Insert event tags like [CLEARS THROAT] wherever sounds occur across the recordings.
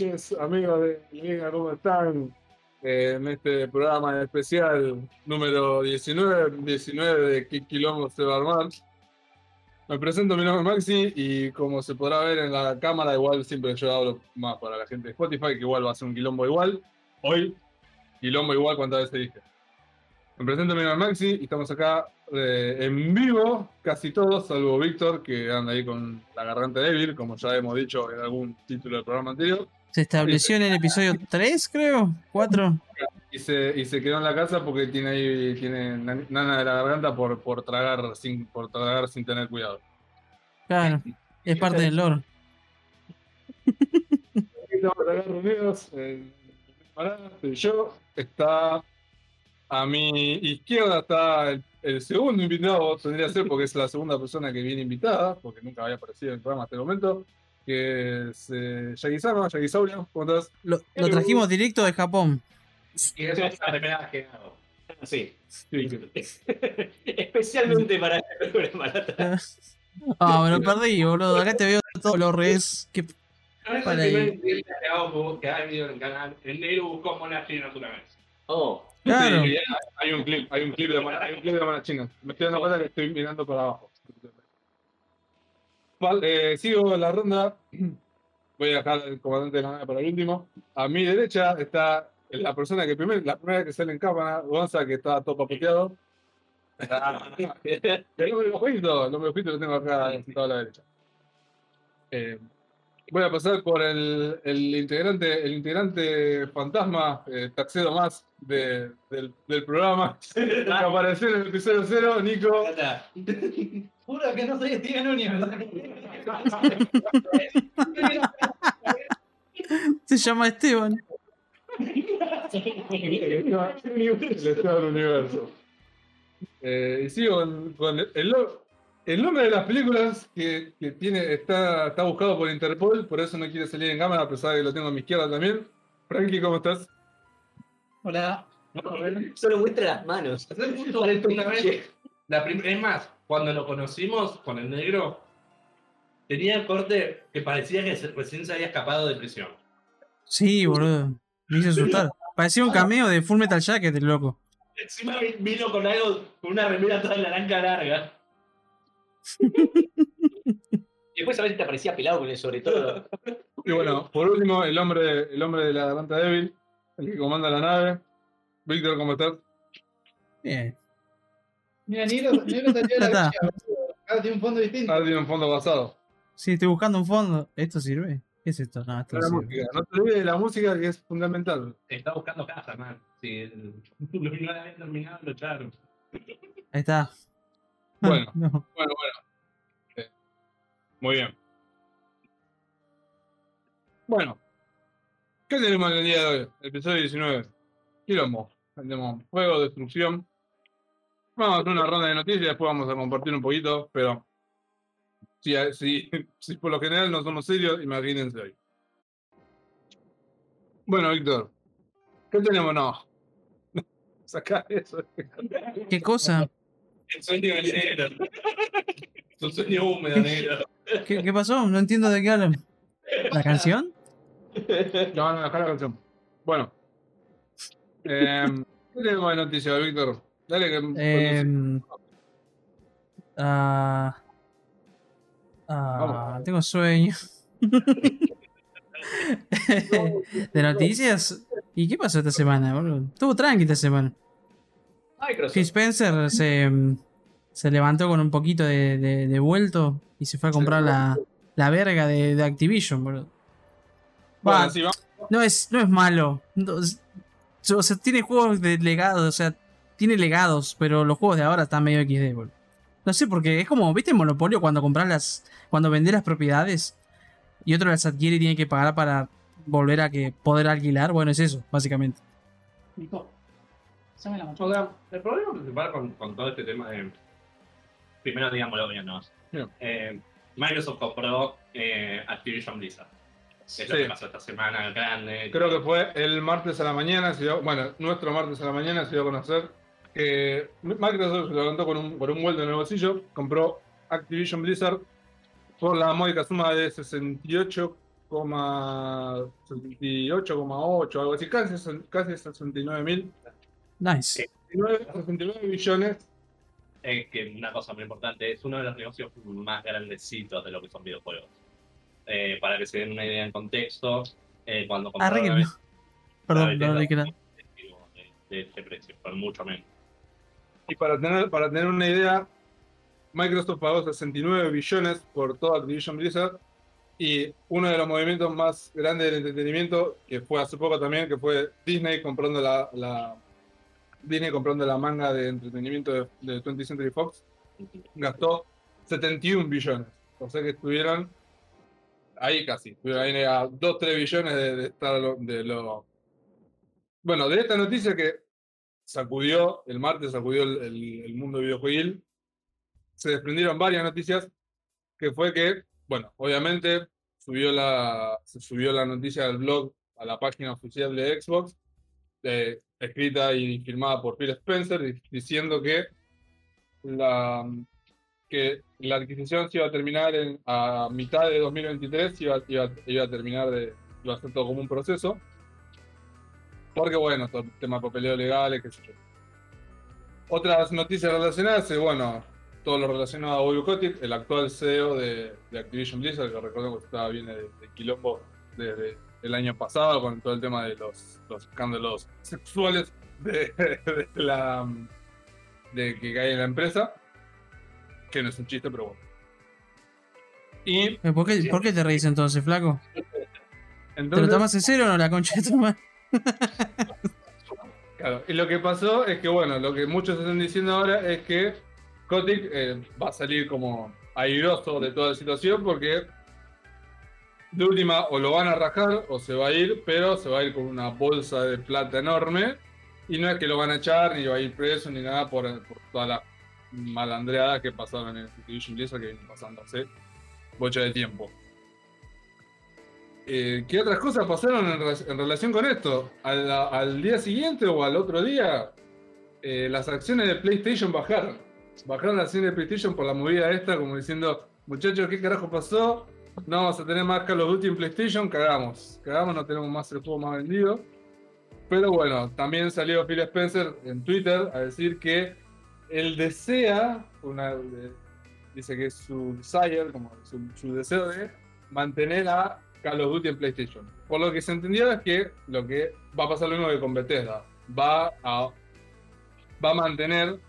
noches, amigos de Liga, ¿cómo están? Eh, en este programa especial número 19, 19 de ¿Qué quilombo se va a armar? Me presento, mi nombre es Maxi y como se podrá ver en la cámara, igual siempre yo hablo más para la gente de Spotify, que igual va a ser un quilombo igual. Hoy, quilombo igual, ¿cuántas veces dije? Me presento, mi nombre es Maxi y estamos acá eh, en vivo, casi todos, salvo Víctor, que anda ahí con la garganta débil, como ya hemos dicho en algún título del programa anterior. Se estableció en el episodio 3, creo, 4. Y se, y se quedó en la casa porque tiene ahí tiene nan- nana de la garganta por, por tragar sin por tragar sin tener cuidado. Claro, es parte del lore. Estoy yo, está a mi izquierda está el, el segundo invitado, tendría que ser porque es la segunda persona que viene invitada, porque nunca había aparecido en el programa hasta el momento, que es eh, Yagisama, Yagisaurio, ¿cómo estás? Lo, lo trajimos directo de Japón. Y eso es la primera vez que hago. Sí. Sí, [LAUGHS] Especialmente para este programa. [LAUGHS] Ah, me lo perdí, boludo. Acá te veo todo lo res. Que... Para ahí. que hago que hay video en el canal. El negro buscó monas chinas una vez. Oh, Claro. Sí, hay un clip, hay un clip de mona- hay un clip de mona china. Me estoy dando cuenta que estoy mirando para abajo. Eh, sigo la ronda. [CLEARS THROAT] Voy a dejar el comandante de la nave para el último. A mi derecha está la persona que primero, la primera que sale en cámara, Gonza, que está todo papeteado. El [LAUGHS] hombre ojito, el hombre ojito lo tengo acá a la derecha. Eh, voy a pasar por el, el integrante, el integrante fantasma, eh, Taxedo más de- del, del programa, [LAUGHS] que apareció en el episodio 0, Nico. [LAUGHS] Juro que no soy Steven Universe. Se llama Esteban. [LAUGHS] El del universo. Eh, y sigo con, con el, el el nombre de las películas que, que tiene, está, está buscado por Interpol, por eso no quiere salir en cámara, a pesar de que lo tengo a mi izquierda también. Frankie, ¿cómo estás? Hola. solo muestra las manos. La es más, cuando lo conocimos con el negro, tenía el corte que parecía que recién se había escapado de prisión. Sí, boludo. Me hizo asustar. Parecía un cameo de Full Metal Jacket, el loco. Encima vi- vino con algo, con una remera toda naranja larga. Y [LAUGHS] después a ver si te aparecía pelado con el sobre todo. [LAUGHS] Y bueno, por último, el hombre, el hombre de la garganta débil, el que comanda la nave. Víctor, ¿cómo estás? Bien. Mira, Negro, Negro salió de la [LAUGHS] está. villa. Ahora tiene un fondo distinto. Ah, tiene un fondo basado. Sí, estoy buscando un fondo. ¿Esto sirve? ¿Qué es esto? No, esto La sirve. música. No te olvides de la música que es fundamental. Está buscando casa, man. Si no la habían terminado, lo echaron. Ahí está. [LAUGHS] Bueno. No. Bueno, bueno. Sí. Muy bien. Bueno. ¿Qué tenemos en el día de hoy? Episodio 19. Quilombo. Tenemos fuego, destrucción. Vamos a hacer una ronda de noticias, después vamos a compartir un poquito, pero si, si, [LAUGHS] si por lo general no somos serios, imagínense hoy. Bueno, Víctor, ¿qué tenemos? No. [LAUGHS] Sacar eso. ¿Qué cosa? El sueño del negro. Su sueño húmedo, negro. ¿Qué, qué pasó? No entiendo de qué hablan. ¿La canción? No, no, dejar la canción. Bueno. Em, ¿Qué tenemos de noticias, Víctor? Dale que. Eh, ah, ah, tengo sueño. [LAUGHS] de noticias. ¿Y qué pasó esta semana, boludo? Estuvo tranqui esta semana. Phil. Spencer se, se levantó con un poquito de, de, de vuelto y se fue a comprar la, la verga de, de Activision, boludo. Bueno, no es, no es malo. No, es- o sea, tiene juegos de legados, o sea, tiene legados, pero los juegos de ahora están medio XD, boludo. No sé, porque es como, ¿viste Monopolio cuando compras las. cuando vendés las propiedades y otro las adquiere y tiene que pagar para volver a que poder alquilar? Bueno, es eso, básicamente. La. O sea, el problema principal con, con todo este tema de. Primero, digámoslo bien, ¿no? Eh, Microsoft compró eh, Activision Blizzard. Es lo Sí. que pasó esta semana grande. Creo que fue el martes a la mañana, se dio- bueno, nuestro martes a la mañana se dio a conocer que Microsoft se levantó con un, con un vuelto en el bolsillo, compró Activision Blizzard por la módica suma de 68,78,8, algo así, casi, casi 69 mil. Nice. 69 billones. Es que una cosa muy importante, es uno de los negocios más grandecitos de lo que son videojuegos. Eh, para que se den una idea en contexto, eh, cuando compraron la Perdón, no le queda. de, de este precio, con mucho menos. Y para tener, para tener una idea, Microsoft pagó 69 billones por todo Activision Blizzard. Y uno de los movimientos más grandes del entretenimiento, que fue hace poco también, que fue Disney comprando la, la- Disney comprando la manga de entretenimiento de, de 20th Century Fox, gastó 71 billones. O sea que estuvieron ahí casi. Estuvieron ahí a 2-3 billones de, de estar lo- de lo. Bueno, de esta noticia que sacudió, el martes sacudió el, el- el mundo videojueguil, se desprendieron varias noticias, que fue que, bueno, obviamente subió la, se subió la noticia del blog a la página oficial de Xbox, escrita y firmada por Phil Spencer, di- diciendo que la, que la adquisición se iba a terminar en, a mitad de 2023, iba, iba, iba a terminar de, iba a ser todo como un proceso. Porque bueno, todo el tema de papeleo legal, qué sé yo. Otras noticias relacionadas, bueno, todo lo relacionado a Kotick, el actual CEO de, de Activision Blizzard, que recordemos que estaba viene de, de quilombo desde el año pasado con todo el tema de los, los escándalos sexuales de, de la de que hay en la empresa, que no es un chiste, pero bueno. Y Eh, ¿Por qué, ¿Por qué te reís entonces, flaco? ¿Te lo tomas en serio o no, la concha de tu madre? [LAUGHS] Claro, y lo que pasó es que, bueno, lo que muchos están diciendo ahora es que Kotick eh, va a salir como airoso de toda la situación porque de última o lo van a rajar o se va a ir, pero se va a ir con una bolsa de plata enorme y no es que lo van a echar ni va a ir preso ni nada por, por todas las malandreadas que pasaron en Activision Blizzard que vienen pasando hace bocha de tiempo. Eh, ¿Qué otras cosas pasaron en, re- en relación con esto? Al, al día siguiente o al otro día, eh, las acciones de PlayStation bajaron. Bajaron las acciones de PlayStation por la movida esta, como diciendo, muchachos, ¿qué carajo pasó? No vamos a tener más Call of Duty en PlayStation, cagamos. Cagamos, no tenemos más el juego más vendido. Pero bueno, también salió Phil Spencer en Twitter a decir que él desea, dice que es su desire, como su, su deseo de mantener a Call of Duty en PlayStation. Por lo que se entendió es que lo que va a pasar lo mismo que con Bethesda. Va a, va a mantener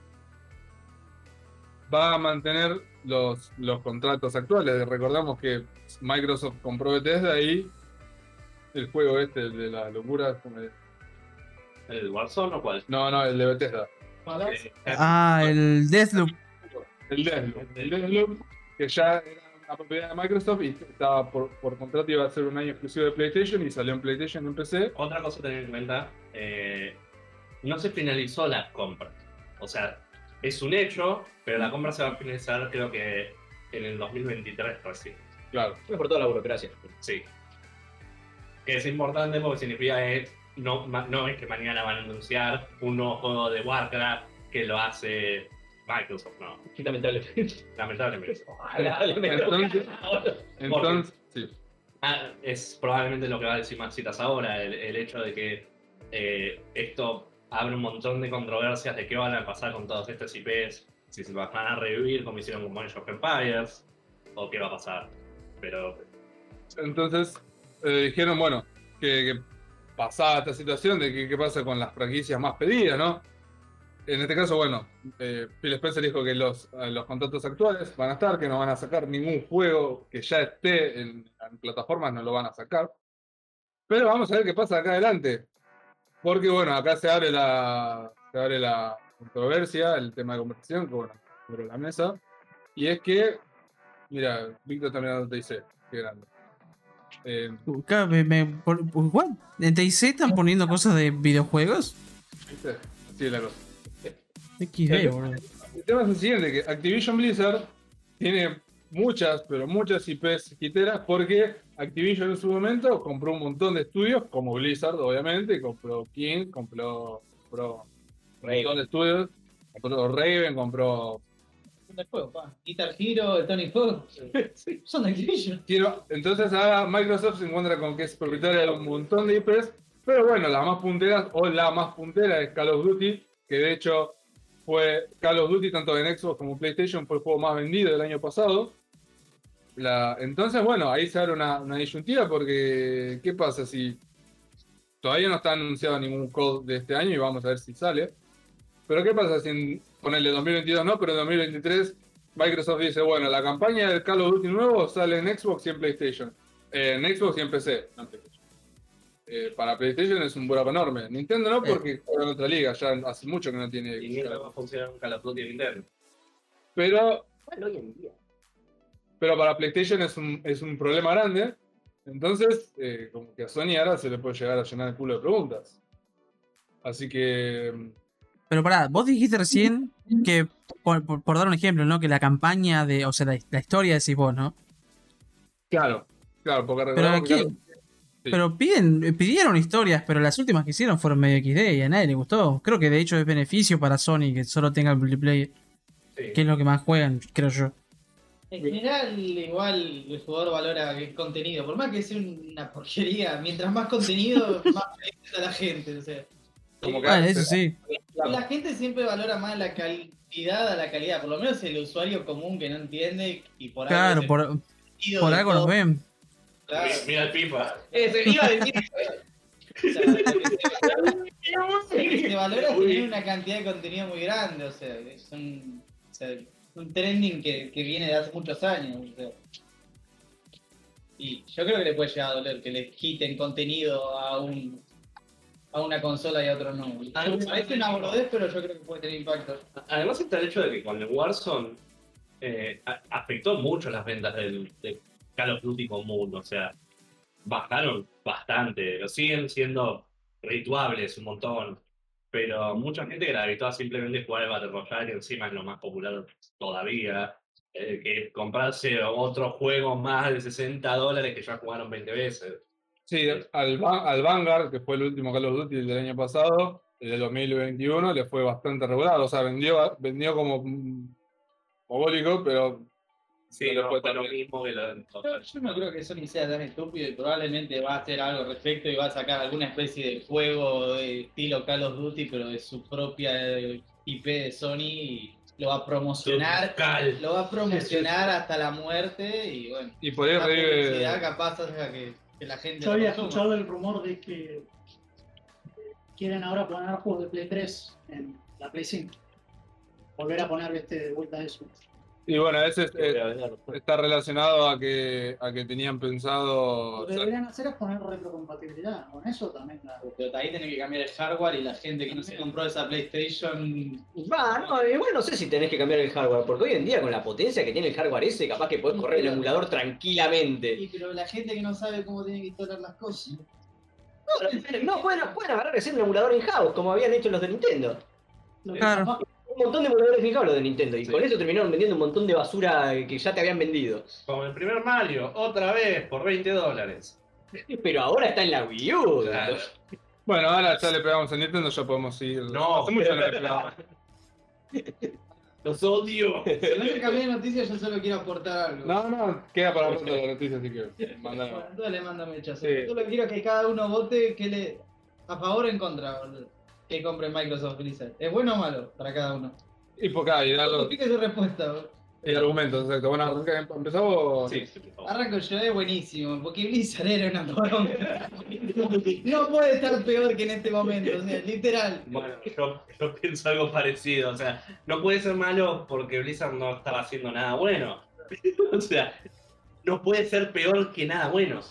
va a mantener los, los contratos actuales. Recordamos que Microsoft compró Bethesda y el juego este el de la locura. como de- ¿El Warzone o cuál? No, no, el de Bethesda. Eh, Ah, el Deathloop. El Deathloop. El Deathloop, que ya era una propiedad de Microsoft y estaba por, por contrato iba a ser un año exclusivo de PlayStation y salió en PlayStation y en PC. Otra cosa a tener en cuenta, eh, no se finalizó la compra. O sea, es un hecho, pero la compra se va a finalizar creo que en el 2023 recién. Claro. Fue por toda la burocracia. Sí. Que es importante porque significa es, no, es que mañana van a anunciar un nuevo juego de Warcraft que lo hace Microsoft, no. Lamentablemente. Lamentablemente. Ojalá meto Entonces-. Entonces, sí. Ah, es probablemente lo que va a decir Maxitas ahora, el, el hecho de que eh, esto abre un montón de controversias de qué van a pasar con todos estos IPs, si se van a revivir como hicieron con Age of Empires, o qué va a pasar. Pero Entonces eh, dijeron, bueno, que, que pasaba esta situación de qué pasa con las franquicias más pedidas, ¿no? En este caso, bueno, eh, Phil Spencer dijo que los, eh, los contratos actuales van a estar, que no van a sacar ningún juego que ya esté en, en plataformas, no lo van a sacar. Pero vamos a ver qué pasa acá adelante. Porque, bueno, acá se abre la, se abre la controversia, el tema de conversación, que, bueno, sobre la mesa. Y es que, mira, Víctor también te dice, qué grande. Eh, me- me- por- ¿what? ¿En TIC están poniendo cosas de videojuegos? es la cosa. XD, boludo. El tema es el siguiente, que Activision Blizzard tiene muchas, pero muchas IPs quiteras porque Activision en su momento compró un montón de estudios, como Blizzard, obviamente, compró King, compró, compró un montón de estudios, compró Raven, compró de juego, pa. Guitar Hero, Tony Hawk. [LAUGHS] Son Activision. Quiero, entonces ahora Microsoft se encuentra con que es propietaria de un montón de IPs, pero bueno, las más punteras o la más puntera es Call of Duty, que de hecho fue Call of Duty tanto en Xbox como PlayStation fue el juego más vendido del año pasado. Entonces, bueno, ahí se abre una, una disyuntiva porque ¿qué pasa si todavía no está anunciado ningún code de este año y vamos a ver si sale? Pero ¿qué pasa si en, ponerle 2022 no, pero en 2023 Microsoft dice, bueno, la campaña del Call of Duty nuevo sale en Xbox y en PlayStation. Eh, en Xbox y en PC. no en PlayStation. Eh, para PlayStation es un buraco enorme. Nintendo no, porque juega en otra liga, ya hace mucho que no tiene. Y ni va a funcionar un Call of Duty en Nintendo. Pero, Bueno, hoy en día. pero para PlayStation es un, es un problema grande. Entonces, eh, como que a Sony ahora se le puede llegar a llenar el culo de preguntas. Así que. Pero pará, vos dijiste recién [LAUGHS] que, por, por- por dar un ejemplo, ¿no? Que la campaña de, o sea, la, la historia decís vos, ¿no? Claro, claro, porque Pero aquí, pero piden, pidieron historias, pero las últimas que hicieron fueron medio XD y a nadie le gustó. Creo que de hecho es beneficio para Sony que solo tenga el multiplayer, Sí. que es lo que más juegan, creo yo. En general, igual el jugador valora el contenido. Por más que sea una porquería, mientras más contenido, [LAUGHS] más feliz está la gente. O sea, como que Ah, eso sí. La gente siempre valora más la cantidad a la calidad. Por lo menos el usuario común que no entiende y por Claro, algo por, sentido por de algo nos todo. ven. Claro, Mira, el FIFA. Ese, iba a decir se- lo que se valora tener una cantidad de contenido muy grande. O sea, es un, o sea, un trending que, que viene de hace muchos años. o sea. Y yo creo que le puede llegar a doler que le quiten contenido a un a una consola y a otro no. ¿sabes Es una boludez, pero yo creo que puede tener impacto. Además está el hecho de que con el Warzone eh, a- afectó mucho las ventas del, de Call of Duty común, o sea, bajaron bastante, siguen siendo rituables un montón, pero mucha gente gravitó a simplemente jugar el Battle Royale, que encima es lo más popular todavía, eh, que comprarse otro juego más de 60 dólares que ya jugaron 20 veces. Sí, al, al Vanguard, que fue el último Call of Duty del año pasado, el de 2021, le fue bastante regular. O sea, vendió, vendió como mogólico, pero Sí, No fue lo mismo que lo Yo, yo no creo que Sony sea tan estúpido y probablemente va a hacer algo al respecto y va a sacar alguna especie de juego de estilo Call of Duty, pero de su propia eh, IP de Sony y lo va a promocionar. Lo va a promocionar hasta la muerte y bueno. y por ahí revive. capaz hace que, que la gente Yo había escuchado el rumor de que quieren ahora poner juegos de Play 3 en la Play 5. Volver a poner este, de vuelta eso. Y bueno, ese es- eh, está relacionado a que, a que tenían pensado. Lo que deberían hacer es poner retrocompatibilidad. Con eso también la- Pero ahí tiene que cambiar el hardware y la gente que no se compró esa PlayStation. Va, no, igual no sé si tenés que cambiar el hardware, porque hoy en día con la potencia que tiene el hardware ese, capaz que podés correr el emulador tranquilamente. Sí, pero la gente que no sabe cómo tiene que instalar las cosas. No, pueden, pueden agarrar hacer un emulador in-house, como habían hecho los de Nintendo. Claro. Un montón de emuladores in-house los de Nintendo, y Sí. con eso terminaron vendiendo un montón de basura que ya te habían vendido. Como el primer Mario, otra vez por 20 dólares. Pero ahora está en la Wii U. Claro. Bueno, ahora ya le pegamos a Nintendo, ya podemos ir. No. hace mucho no le pegamos. [LAUGHS] Los odio. Si no se cambié de noticias, yo solo quiero aportar algo. No, no, queda para pronto la noticia, así que mandala. Bueno, entonces le mando mechazo. Sí. Yo solo quiero que cada uno vote que le a favor o en contra boludo, que compre Microsoft Blizzard. ¿Es bueno o malo para cada uno? Y por acá, y dar los Explique su respuesta. boludo. y argumentos, exacto. Bueno, arranca- ¿empezamos? o- Sí, sí. Arranco yo, es buenísimo, porque Blizzard era una poronga. No puede estar peor que en este momento, o sea, literal. Bueno, yo, yo pienso algo parecido. O sea, no puede ser malo porque Blizzard no estaba haciendo nada bueno. [LAUGHS] o sea, no puede ser peor que nada bueno.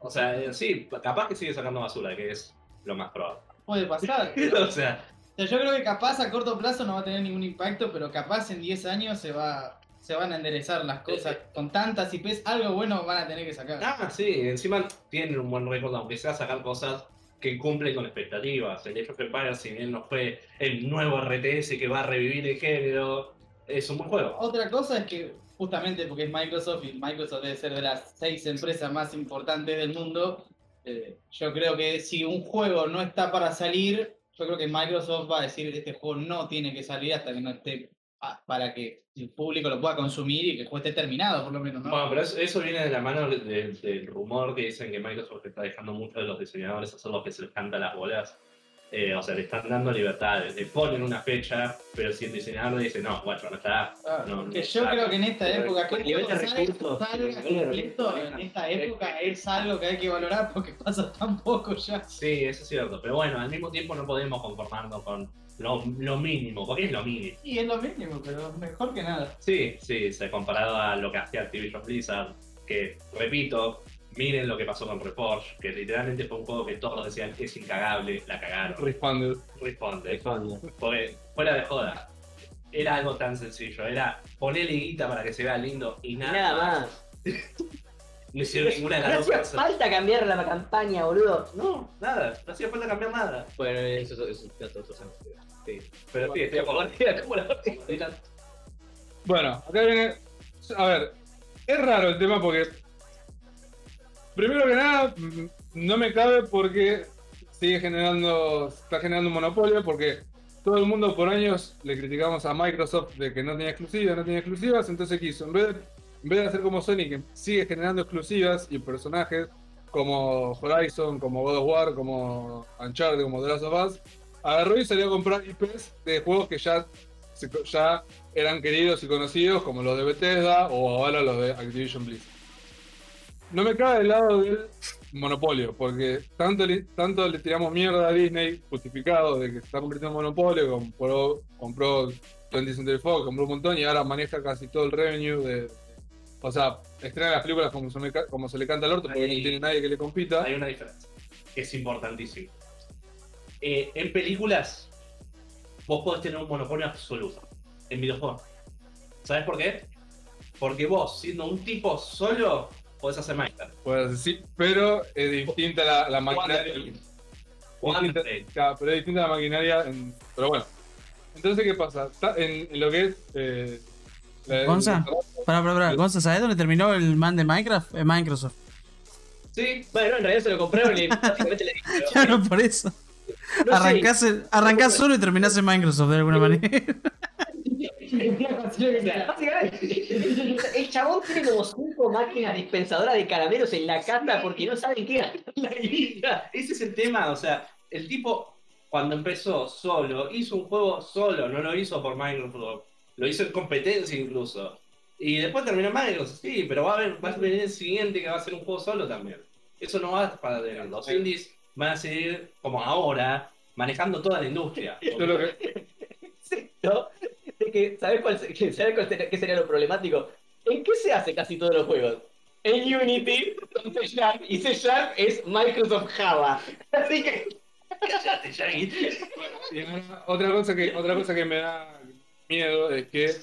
O sea, eh, sí, capaz que sigue sacando basura, que es lo más probable. Puede pasar. [LAUGHS] o sea, O sea, yo creo que capaz a corto plazo no va a tener ningún impacto, pero capaz en 10 años se va se van a enderezar las cosas. Con tantas IPs, algo bueno van a tener que sacar. ah, sí, encima tienen un buen récord, aunque sea sacar cosas que cumplen con expectativas. El que Empires, si bien no fue el nuevo RTS que va a revivir el género, es un buen juego. Otra cosa es que, justamente porque es Microsoft y Microsoft debe ser de las seis empresas más importantes del mundo, eh, yo creo que si un juego no está para salir, yo creo que Microsoft va a decir este juego no tiene que salir hasta que no esté pa- para que el público lo pueda consumir y que el juego esté terminado, por lo menos, ¿no? Bueno, pero eso, viene de la mano de- de- del rumor que dicen que Microsoft está dejando mucho de los diseñadores hacer lo que se les canta las bolas. Eh, o sea, le están dando libertades. Le ponen una fecha, pero si el diseñador le dice, no, guacho, no está. Ah, no, no que yo está". creo que en esta Pero época, que recursos, salga el completo recursos, en esta época es algo que hay que valorar porque pasa tan poco ya. Sí, eso es cierto. Pero bueno, al mismo tiempo no podemos conformarnos con lo, lo mínimo, porque es lo mínimo. Y es lo mínimo, pero mejor que nada. Sí, sí, se comparado a lo que hacía Activision Blizzard, que repito, miren lo que pasó con Reforge, que literalmente fue un juego que todos decían que es incagable, la cagaron. Responded. Responde. Responde. Porque, fuera de joda, era algo tan sencillo, era ponerle guita para que se vea lindo y nada, nada más. [LAUGHS] No hicieron ninguna de No las dos hacía cosas. falta cambiar la campaña, boludo. No, nada, no hacía falta cambiar nada. Bueno, eso, es otro tema. Sí. Pero sí, estoy a favor. ¿Cómo la [LAUGHS] Bueno, acá viene. A ver, es raro el tema porque. Primero que nada, mm, no me cabe porque sigue generando. Está generando un monopolio porque todo el mundo por años le criticamos a Microsoft de que no tenía exclusivas, no tenía exclusivas. Entonces quiso, en vez de, en vez de hacer como Sony, que sigue generando exclusivas y personajes como Horizon, como God of War, como Uncharted, como The Last of Us, agarró y salió a comprar IPs de juegos que ya, ya eran queridos y conocidos como los de Bethesda o ahora los de Activision Blizzard. No me cabe del lado del monopolio, porque tanto le, tanto le tiramos mierda a Disney, justificado de que se está convirtiendo en monopolio, compró, compró 20th Century Fox, compró un montón y ahora maneja casi todo el revenue de... O sea, estrena las películas como se, me como se le canta al orto, porque no tiene nadie que le compita. Hay una diferencia, que es importantísima. Eh, en películas, vos podés tener un monopolio absoluto. En videojuegos. ¿Sabes por qué? Porque vos, siendo un tipo solo, podés hacer Minecraft. Pues sí, pero es distinta la, la maquinaria. Distinta- claro, pero es distinta la maquinaria. en- pero bueno. Entonces, ¿qué pasa? Está en, en lo que es. Eh, la- ¿Gonza? Pará, pará, pará. Gonza, ¿sabes dónde terminó el man de Minecraft? En Microsoft. Sí, Bueno, en realidad se lo compraron [LAUGHS] y básicamente le dijeron. Claro, por eso. No. Arrancás, el- arrancás solo y terminás en Microsoft de alguna manera. [LAUGHS] El chabón tiene como cinco máquinas dispensadoras de caramelos en la casa porque no saben qué la ese es el tema. O sea, el tipo, cuando empezó solo, hizo un juego solo, no lo hizo por Microsoft. Lo hizo en competencia incluso. Y después terminó en Microsoft, sí, pero va a, haber, va a venir el siguiente que va a ser un juego solo también. Eso no va para tener. Los indies van a seguir como ahora, manejando toda la industria. [LAUGHS] de que, ¿sabes cuál, [LAUGHS] que- ¿sabes cuál sería, qué sería lo problemático? ¿En qué se hace casi todos los juegos? En Unity, con C Sharp, y C Sharp es Microsoft Java. Así que. Cállate, otra, cosa que, otra cosa que me da miedo es que.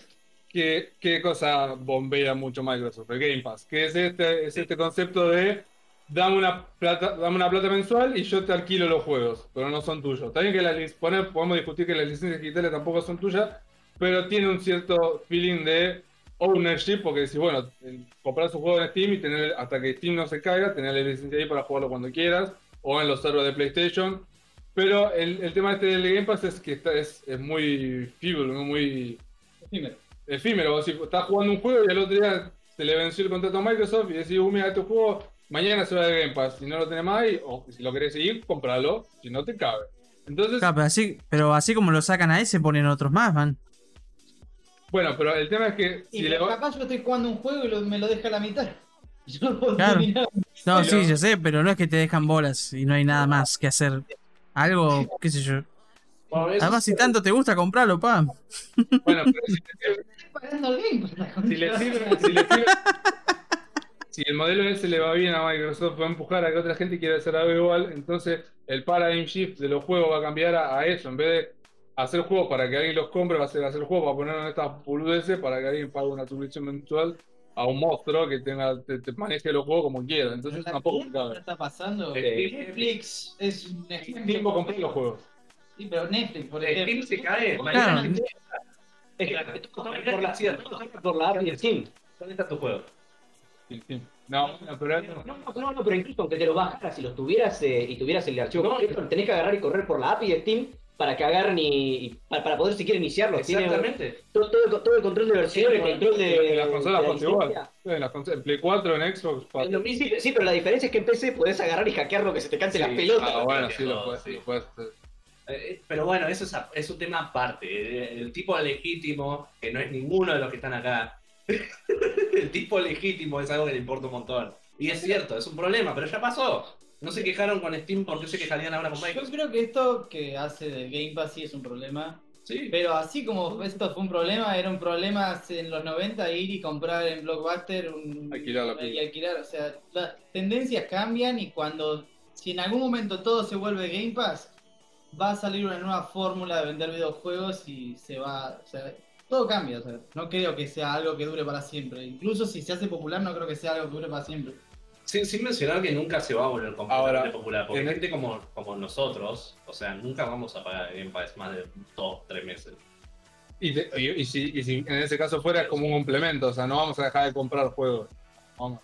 que- ¿Qué cosa bombea mucho Microsoft? El Game Pass. Que es este, es este concepto de. Dame una, plata, dame una plata mensual y yo te alquilo los juegos, pero no son tuyos. Está bien que las podemos discutir que las licencias digitales tampoco son tuyas, pero tiene un cierto feeling de ownership, porque decís, bueno, comprar su juego en Steam y tener, hasta que Steam no se caiga, tener la licencia ahí para jugarlo cuando quieras, o en los servers de PlayStation. Pero el, el tema este del Game Pass es que está, es, es muy feeble, ¿no? muy efímero. Vos, si estás jugando un juego y al otro día se le venció el contrato a Microsoft y decís, uh, mira, este juego mañana se va de Game Pass. Si no lo tenés más ahí, o si lo querés seguir, compralo, si no te cabe. Entonces, Claro, pero así, pero así como lo sacan a ese, ponen otros más, man. Bueno, pero el tema es que Y si le pero va- capaz yo estoy jugando un juego y lo- me lo deja a la mitad. [LAUGHS] Yo no puedo Claro. terminar. No, Pero- sí, yo sé, pero no es que te dejan bolas y no hay nada más que hacer. Algo, qué sé yo. Bueno, Además, si tanto te gusta, comprarlo, pa. Bueno, pero si, [LAUGHS] la si le sirve, si le sirve- si el modelo ese le va bien a Microsoft, va a empujar a que otra gente quiera hacer algo igual, entonces el paradigm shift de los juegos va a cambiar a, a eso. En vez de hacer juegos para que alguien los compre, va a ser hacer juegos para poner en estas boludeces para que alguien pague una suscripción mensual a un monstruo que tenga te, te maneje los juegos como quiera. Entonces tampoco ¿Qué está pasando? Eh, Netflix es un ejemplo. Tiempo compré los juegos. Sí, pero Netflix, por Steam ejemplo. se cae. Claro. Por la, corre por la app de Steam. ¿Dónde está tu juego? Sí, sí. No, no, pero No, no, no, no, pero incluso aunque te lo bajaras y los tuvieras eh, y tuvieras el archivo No. completo, tenés que agarrar y correr por la API de Steam para que agarren y, y para, para poder siquiera iniciarlos. Tiene Exactamente. todo, todo, el- todo el control de versión, el control de, En las consolas la pasa igual. En, las consolas- en Play 4, en Xbox. Sí, sí, pero la diferencia es que en PC podés agarrar y hackear lo que se te cante las Sí, pelotas. Ah, bueno, sí, lo puedes, sí. lo puedes hacer. Eh, Pero bueno, eso es, a- es un tema aparte. Eh, El tipo legítimo, que no es ninguno de los que están acá, [LAUGHS] el tipo legítimo es algo que le importa un montón. Y es cierto, es un problema, pero ya pasó. No se quejaron con Steam, ¿por qué se quejarían ahora con Yo Microsoft? creo que esto que hace del Game Pass sí es un problema. Sí, Pero así como esto fue un problema, era un problema hace- en los 90 ir y comprar en Blockbuster un, Alquilar la y alquilar. O sea, las tendencias cambian y cuando, si en algún momento todo se vuelve Game Pass, va a salir una nueva fórmula de vender videojuegos y se va, o sea, todo cambia. O sea, no creo que sea algo que dure para siempre. Incluso si se hace popular, no creo que sea algo que dure para siempre. Sin, sin mencionar que nunca se va a volver completamente Ahora, popular. Porque en gente como, como nosotros, o sea, nunca vamos a pagar Game Pass más de dos, tres meses. Y, te- y- y si, y si en ese caso fuera es como un complemento, o sea, no vamos a dejar de comprar juegos. Vamos.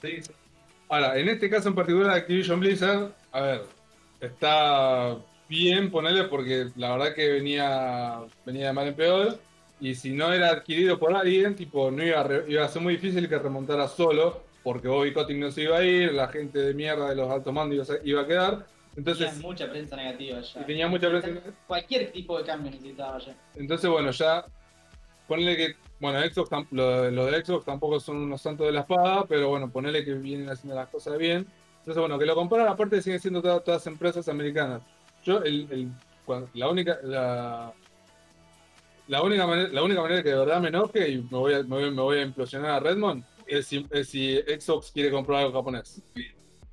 Sí, sí. Ahora, en este caso en particular, Activision Blizzard, a ver, está bien ponerle porque la verdad que venía, venía de mal en peor. Y si no era adquirido por alguien, tipo, no iba a, re- iba a ser muy difícil que remontara solo, porque Bobby Kotick no se iba a ir, la gente de mierda de los altos mandos iba a- quedar. Entonces, Tenía mucha prensa negativa ya. y tenía mucha presión. Cualquier tipo de cambio necesitaba ya. Entonces, bueno, ya ponele que, bueno, Xbox, lo, lo de Xbox tampoco son unos santos de la espada, pero bueno, ponele que vienen haciendo las cosas bien. Entonces, bueno, que lo comparan, aparte siguen siendo todas, todas empresas americanas. Yo, el, el- la única, la, la única manera, la única manera que de verdad me enoje y me voy a, me voy, me voy a implosionar a Redmond es si, es si Xbox quiere comprar algo japonés.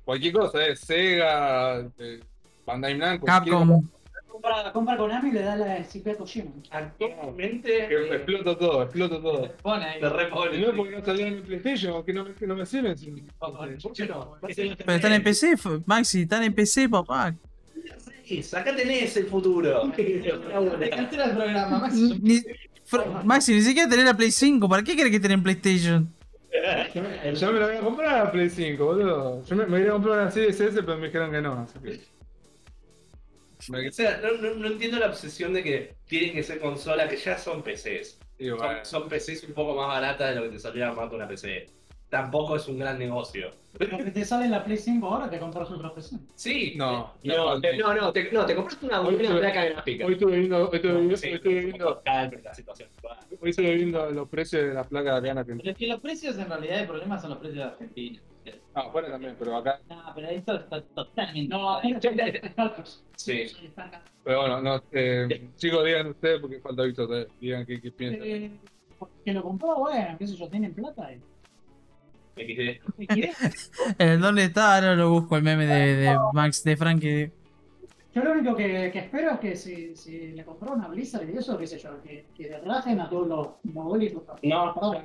Cualquier cosa, eh, Sega, eh, Bandai Namco, Capcom. Compra, compra Konami y le da la IP a Kojima. Actualmente, que eh, exploto todo, exploto todo. Pone ahí. te repone. No porque no salieron en PlayStation, que no me, que no me sirven. si- ¿Por qué no? Pero están en PC, Maxi, están en PC, papá. Acá tenés el futuro. [LAUGHS] Te cancela el programa, Maxi. Maxi, ni siquiera tener la Play 5. ¿Para qué querés que tenga en PlayStation? Yo me la voy a comprar a Play 5, boludo. Yo me, me iría a comprar una Series S, pero me dijeron que no. Así que... O sea, no, no- no entiendo la obsesión de que tienen que ser consolas que ya son PCs. Son, bueno, son PCs un poco más baratas de lo que te saldría más una PC. Tampoco es un gran negocio. Lo que te sale en la Play 5 ahora te compras otra PC. Sí, no, No, te, no, no, te, no, te compraste una buena placa gráfica. Hoy estuve viendo, hoy estuve, viendo- hoy estuve viendo, calma la situación. Hoy estuve viendo los precios de las placas de acá en Pero Argentina. es que los precios en realidad el problema son los precios de Argentina. Ah, afuera también, pero acá. No, pero esto está totalmente. No. [LAUGHS] Sí. Pero bueno, no, eh, chicos, digan ustedes porque falta Víctor, todavía. digan qué, qué piensan. Eh, que lo compró, bueno, qué sé yo, tienen plata. eh. XD. ¿Qué quiere? Eh, ¿Dónde está? Ahora lo busco el meme de, de Max, de Frank. Yo lo único que, que espero es que si, si le compró una Blizzard y eso, qué sé yo, que, que derrajen a todos los mogólicos. No, Perdón,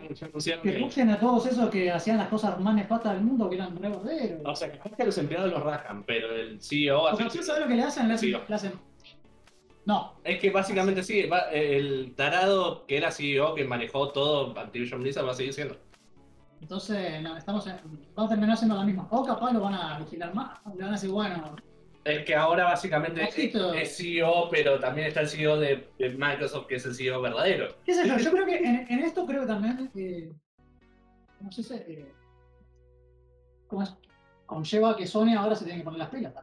que busquen a todos esos que hacían las cosas más nefastas del mundo, que eran re borderos. O sea, capaz que los empleados los rajan, pero el CEO hace. ¿tú sabes lo que le hacen? Le hacen, Sí. le hacen- No, Es que básicamente sí, el tarado que era CEO, que manejó todo Activision Blizzard, va a seguir siendo. entonces no, estamos en- vamos a terminar haciendo la misma. O capaz lo van a vigilar más. Le van a decir, bueno, Es que ahora básicamente es, CEO, pero también está el CEO de, de Microsoft, que es el CEO verdadero. qué sé yo, yo creo que en, en esto creo que también, eh, no sé si, eh, ¿cómo es? Conlleva que Sony ahora se tiene que poner las pilas. ¿no?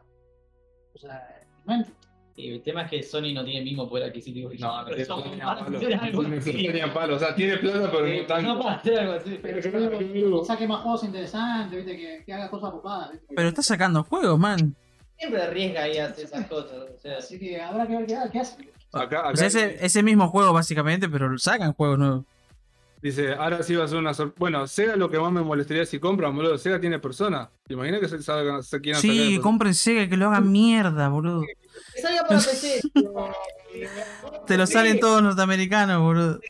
O sea, realmente. Y el tema es que Sony no tiene el mismo poder adquisitivo que No, no tiene Son- ni a para palo. hacer algo No tenían palo. O sea, tiene plata, pero no No tanto. para hacer algo así. Pero Pero yo yo creo creo que- que [LAUGHS] saque más juegos interesantes, ¿viste? Que, que haga cosas copadas. ¿viste? Pero está sacando juegos, man. Siempre arriesga y hace esas cosas. O sea, Así que habrá que ver qué, qué hace. Acá, acá O sea, ese, ese mismo juego, básicamente, pero sacan juegos nuevos. dice, ahora sí va a ser una sorpresa. Bueno, Sega lo que más me molestaría si compran, boludo. Sega tiene persona. ¿Te imaginas que se, salgan- se quieran Sí, compren Sega y que lo hagan mierda, boludo. que salga para PC. [LAUGHS] Te lo salen todos norteamericanos, boludo.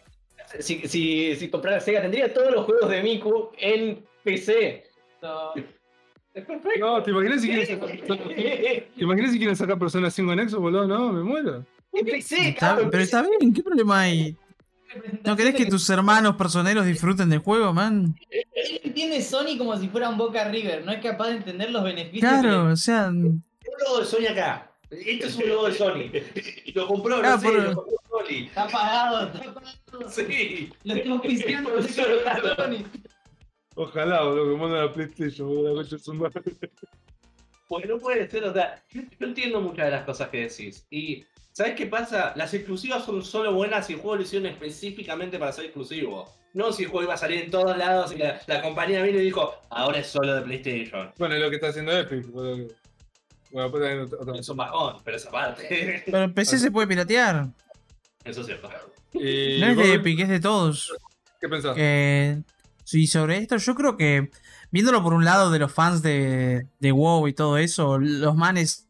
Si, si, si comprara Sega, tendría todos los juegos de Miku en PC. No, Es perfecto. No, ¿te imaginas si quieren sacar, ¿te imaginas si quieren sacar Persona 5 en Xbox, boludo? No, me muero. Está- cabrón. pero está bien, ¿qué problema hay? ¿No querés que tus hermanos personeros disfruten del juego, man? Él entiende Sony como si fuera un Boca River. No es capaz de entender los beneficios. Claro, o sea, Lo de Sony acá. Este es un logo de Sony. Y lo compró, Ah, no sé, por- lo compró Sony. Está pagado, está pagado. Sí. Lo estamos pisando de Sony. Ojalá, boludo, que manden a PlayStation, boludo, la su madre. Porque no puede ser, o sea, yo, yo entiendo muchas de las cosas que decís. Y, ¿sabes qué pasa? Las exclusivas son solo buenas si el juego lo hicieron específicamente para ser exclusivo. No si el juego iba a salir en todos lados y la, la compañía vino y dijo, ahora es solo de PlayStation. Bueno, es lo que está haciendo Epic, boludo. Bueno, después también otra- Es un bajón, pero esa parte. Pero en PC se puede piratear. Eso es cierto. Y No es de Epic, es de todos. ¿Qué pensás? Que, sí, sobre esto, yo creo que, viéndolo por un lado de los fans de, de WoW y todo eso, los manes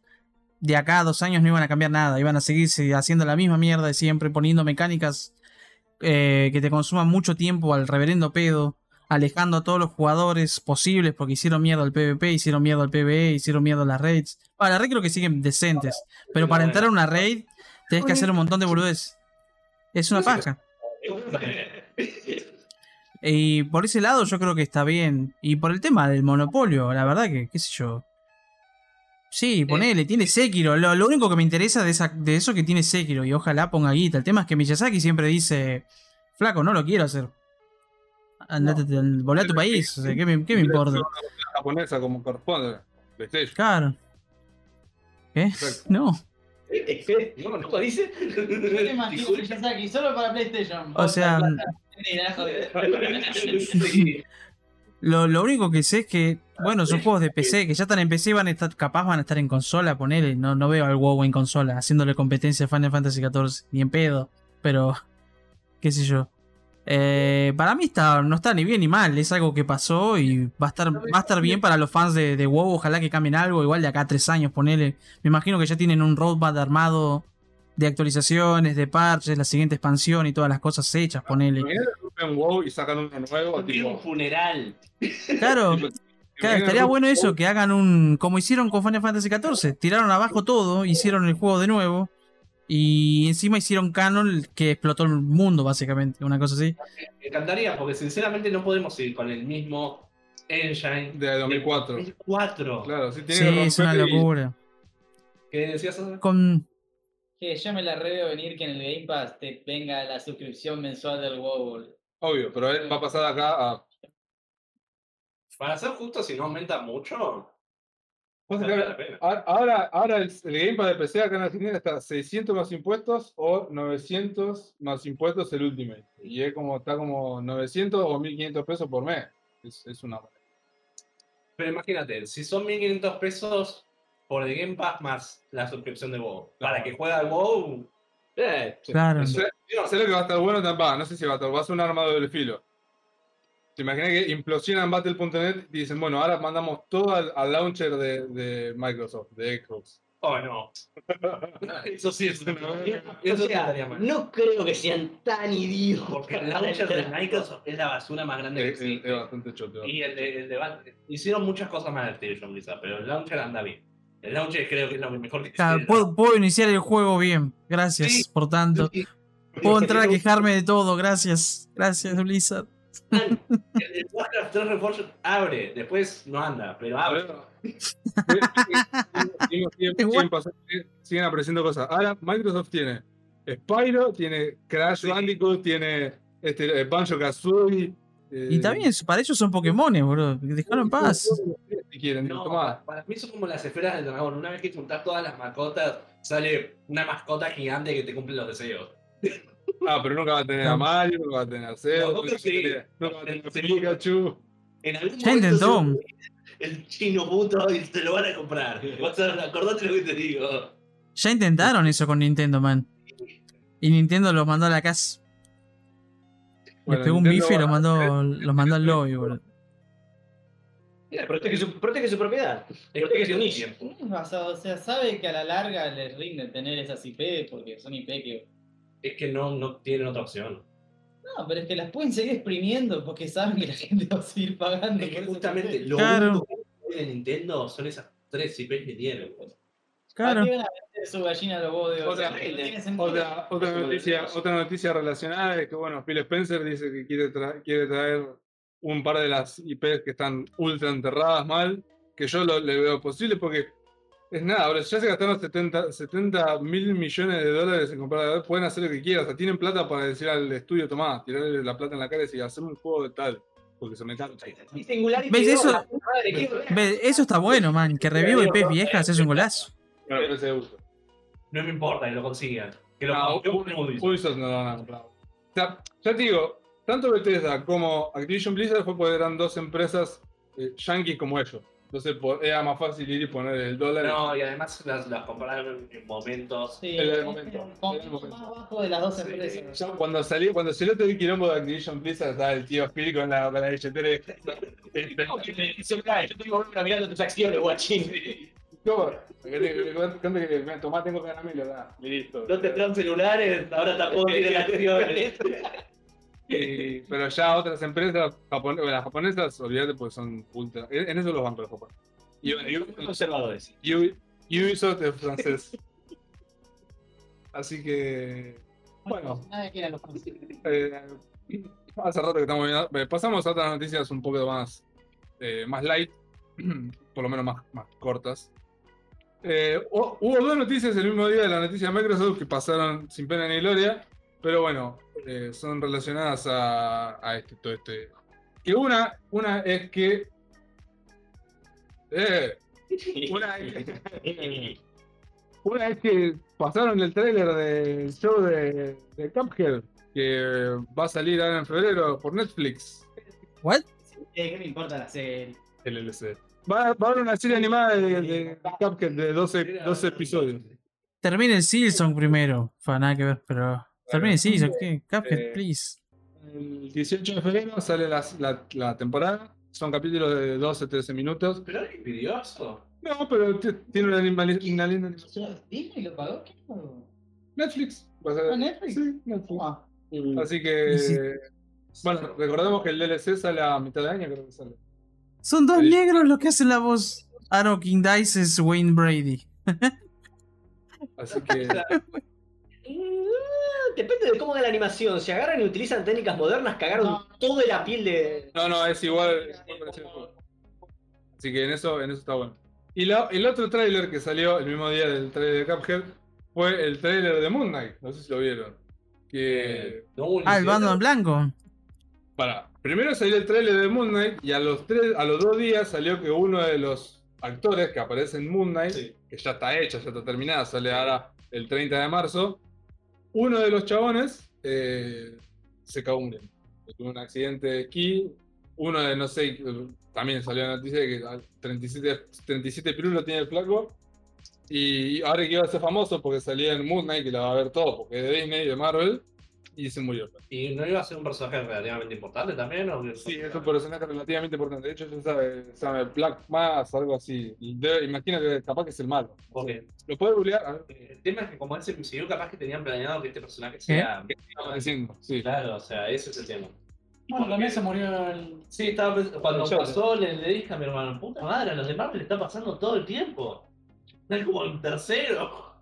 de acá a dos años no iban a cambiar nada, iban a seguirse haciendo la misma mierda de siempre, poniendo mecánicas eh, que te consuman mucho tiempo al reverendo pedo, alejando a todos los jugadores posibles porque hicieron mierda al PvP, hicieron mierda al PvE, hicieron mierda a las raids. Bueno, las raids creo que siguen decentes, pero para entrar a una raid tenés que hacer un montón de boludeces. Es una paja. Y por ese lado yo creo que está bien. Y por el tema del monopolio, la verdad que, qué sé yo. Sí, ponele, tiene Sekiro. Lo, lo único que me interesa de, esa, de eso que tiene Sekiro, y ojalá ponga guita. El tema es que Miyazaki siempre dice, flaco, no lo quiero hacer. Andate, volá a tu país, o sea, ¿qué me, qué me importa? Japonesa como corresponde. PlayStation. Claro. ¿Qué? Perfecto. No. ¿No, no dice? Miyazaki solo para PlayStation. O sea. [LAUGHS] Lo, lo único que sé es que, bueno, son juegos de PC, que ya están en PC, van a estar, capaz van a estar en consola, ponele. No, no veo al WoW en consola, haciéndole competencia a Final Fantasy XIV, ni en pedo. Pero, qué sé yo. Eh, para mí está, no está ni bien ni mal, es algo que pasó y va a estar, va a estar bien para los fans de, de WoW, ojalá que cambien algo, igual de acá a tres años, ponele. Me imagino que ya tienen un roadmap armado de actualizaciones, de parches, la siguiente expansión y todas las cosas hechas, ponele. Rompen WoW y sacan uno nuevo, Tiene un tipo. funeral. Claro, [LAUGHS] tipo, estaría un bueno eso, que hagan un. como hicieron con Final Fantasy XIV. Tiraron abajo todo, hicieron el juego de nuevo. Y encima hicieron canon que explotó el mundo, básicamente. Una cosa así. Me encantaría, porque sinceramente no podemos ir con el mismo engine De 2004. 2004. Claro, sí, tiene Sí, que es una romper y- locura. ¿Qué decías? Con. Que yo me la reveo venir que en el Game Pass te venga la suscripción mensual del WoW. Obvio, pero él va a pasar acá a. Para ser justo, si no aumenta mucho, vale la pena. Ahora, ahora el, el Game Pass de PC acá en Argentina está 600 más impuestos o 900 más impuestos el Ultimate. Y es como, está como 900 o 1500 pesos por mes. Es, es una. Pero imagínate, si son 1500 pesos por el Game Pass más la suscripción de WoW, para que juegue al WoW, Eh, Claro. Sé, sé lo que va a estar bueno también, no sé si va a estar, va a ser un arma de doble filo. ¿Te imaginas que implosionan Battle.net y dicen, bueno, ahora mandamos todo al, al launcher de, de Microsoft, de Xbox? oh no. [LAUGHS] Eso sí es una. o [LAUGHS] Eso sí sea, estaría mal. no creo que sean tan idiotas. Porque el launcher de Microsoft es la basura más grande que es- existe. es bastante choto. Y el de, el de hicieron muchas cosas mal Activision Blizzard, pero el launcher anda bien. El launcher creo que es lo mejor que Claro, puedo, puedo iniciar el juego bien. Gracias Sí. por tanto. Sí. Puedo entrar a quejarme de todo. Gracias. Gracias, Blizzard. El Warcraft 3 Reforged abre, después no anda, pero abre. [LAUGHS] Siguen- apareciendo cosas. Ahora Microsoft tiene Spyro, tiene Crash Sí. Bandicoot, tiene este, Banjo Kazooie. Y también, para ellos son Pokémones, bro. Dejalo en paz. Si quieren, No, tomá. para, mí son como las esferas del dragón. Una vez que juntas todas las mascotas, sale una mascota gigante que te cumple los deseos. Ah, pero nunca va a tener a Mario, nunca va a tener a Zelda, No, nunca va a sí. tener- nunca va a tener a Pikachu. En algún Ya momento intentó. El chino puto y te lo van a comprar. Vas a, acordate lo que te digo. Ya intentaron eso con Nintendo, man. Y Nintendo los mandó a la casa. Bueno, pegó un Nintendo bife y los mandó, los mandó al lobby, bro. Mira, protege su, protege su propiedad. Protege su nicho. O sea, o sea, sabe que a la larga les rinde tener esas IP porque son IP que. Es que no, no tienen otra opción. No, pero es que las pueden seguir exprimiendo porque saben que la gente va a seguir pagando. Es que justamente IP. lo Claro. único que tiene Nintendo son esas tres IPs que tienen. pues. ¿Para Claro. su gallina a los huevos de Otra-. Otra, otra, noticia, otra noticia relacionada es que, bueno, Phil Spencer dice que quiere, tra- quiere traer un par de las IPs que están ultra enterradas mal, que yo lo, le veo posible porque Es nada, ahora ya se gastaron 70, 70 mil millones de dólares en comprar, pueden hacer lo que quieran, o sea, tienen plata para decir al estudio, tomá, tirarle la plata en la cara y decir, hacemos un juego de tal, porque se me ¿Ves eso? la puta madre, qué- Ve, Eso está bueno, man. Que reviva IPs viejas es un golazo. Pero de gusto. No me importa que lo consigan. Que lo No, compren Ubisoft. Ubisoft no lo van a comprar. O sea, ya te digo, tanto Bethesda como Activision Blizzard fue porque eran dos empresas eh, yankees como ellos. Entonces era más fácil ir y poner el dólar. No, y además las, las compraron en momentos. Sí, momento, el momento. más bajo de las dos Sí. empresas. Ya cuando salió, cuando salió todo el quilombo de Activision Blizzard, estaba el tío Phil con la, con la billetera. Yo tengo una mirando tus acciones, guachín. Que que te cuento que me tomá, tengo caramelo, da. Y listo. No te traen celulares, ahora tampoco tienen acciones. [LAUGHS] Y- pero ya otras empresas, las japonesas, olvídate, pues son ultra. En, eso los bancos los japoneses. Y, y- Conservadores. Ubi- Ubisoft es francés. [LAUGHS] Así que. Bueno, Nadie quiere a los franceses. eh, hace rato que estamos viendo. eh, Pasamos a otras noticias un poco más, eh, más light, [CLEARS THROAT] por lo menos más, más cortas. Eh, hu- hubo dos noticias el mismo día de la noticia de Microsoft que pasaron sin pena ni gloria, pero bueno, eh, son relacionadas a, a este, todo este. Que una, una es que. Eh, una es que. [LAUGHS] Una vez que pasaron el tráiler del show de, de Cuphead, que va a salir ahora en febrero por Netflix, ¿What? ¿Qué me importa la serie? el LC. Va, va a haber una serie animada de, de Cuphead de 12, 12 episodios. Termine el Silson primero. Fue nada que ver, pero. Termine el Silson, ¿qué? Cuphead, Eh, please. El 18 de febrero sale la, la temporada. Son capítulos de 12-13 minutos. Pero pidió eso. No, pero tiene una, linda animación. ¿Disney lo pagó? Netflix. a ¿Ah, Netflix? Sí, Netflix. Ah, Así que. si- Bueno, recordemos que el DLC sale a mitad de año, creo que sale. Son dos Sí. negros los que hacen la voz. No, King Dice es Wayne Brady. [LAUGHS] Así que. Mm, Depende de cómo haga la animación. Si agarran y utilizan técnicas modernas, cagaron toda la piel de. No, no, es igual. es igual parecido al juego. Así que en eso, en eso está bueno. Y la- el otro tráiler que salió el mismo día del tráiler de Cuphead fue el tráiler de Moon Knight. No sé si lo vieron. Que. No, Ah, el bando en blanco. Para, primero salió el tráiler de Moon Knight y a los tres, a los dos días salió que uno de los actores que aparece en Moon Knight, Sí. que ya está hecha, ya está terminada, sale ahora el 30 de marzo, uno de los chabones eh, se cagó un. Tuvo un accidente uno de, no sé, también salió la noticia de que ah, 37, 37 pirulos tiene el flaco. Y ahora que iba a ser famoso porque salía en Moon Knight, que la va a ver todo, porque es de Disney, de Marvel, y se murió. ¿Y no iba a ser un personaje relativamente importante también? ¿o? Sí, es un personaje relativamente importante. De hecho, ya sabe, sabe Black Mass, algo así. Debe- imagino que capaz que es el malo. Porque ¿Lo puede googlear? Eh, el tema es que como es el MCU, capaz que tenían planeado que este personaje sea... ¿qué estaba diciendo? Sí. Claro, o sea, ese es el tema. Bueno, también se murió el. Sí, estaba cuando pasó le, le dije a mi hermano, puta madre, a los de Marvel le está pasando todo el tiempo. Es como el tercero.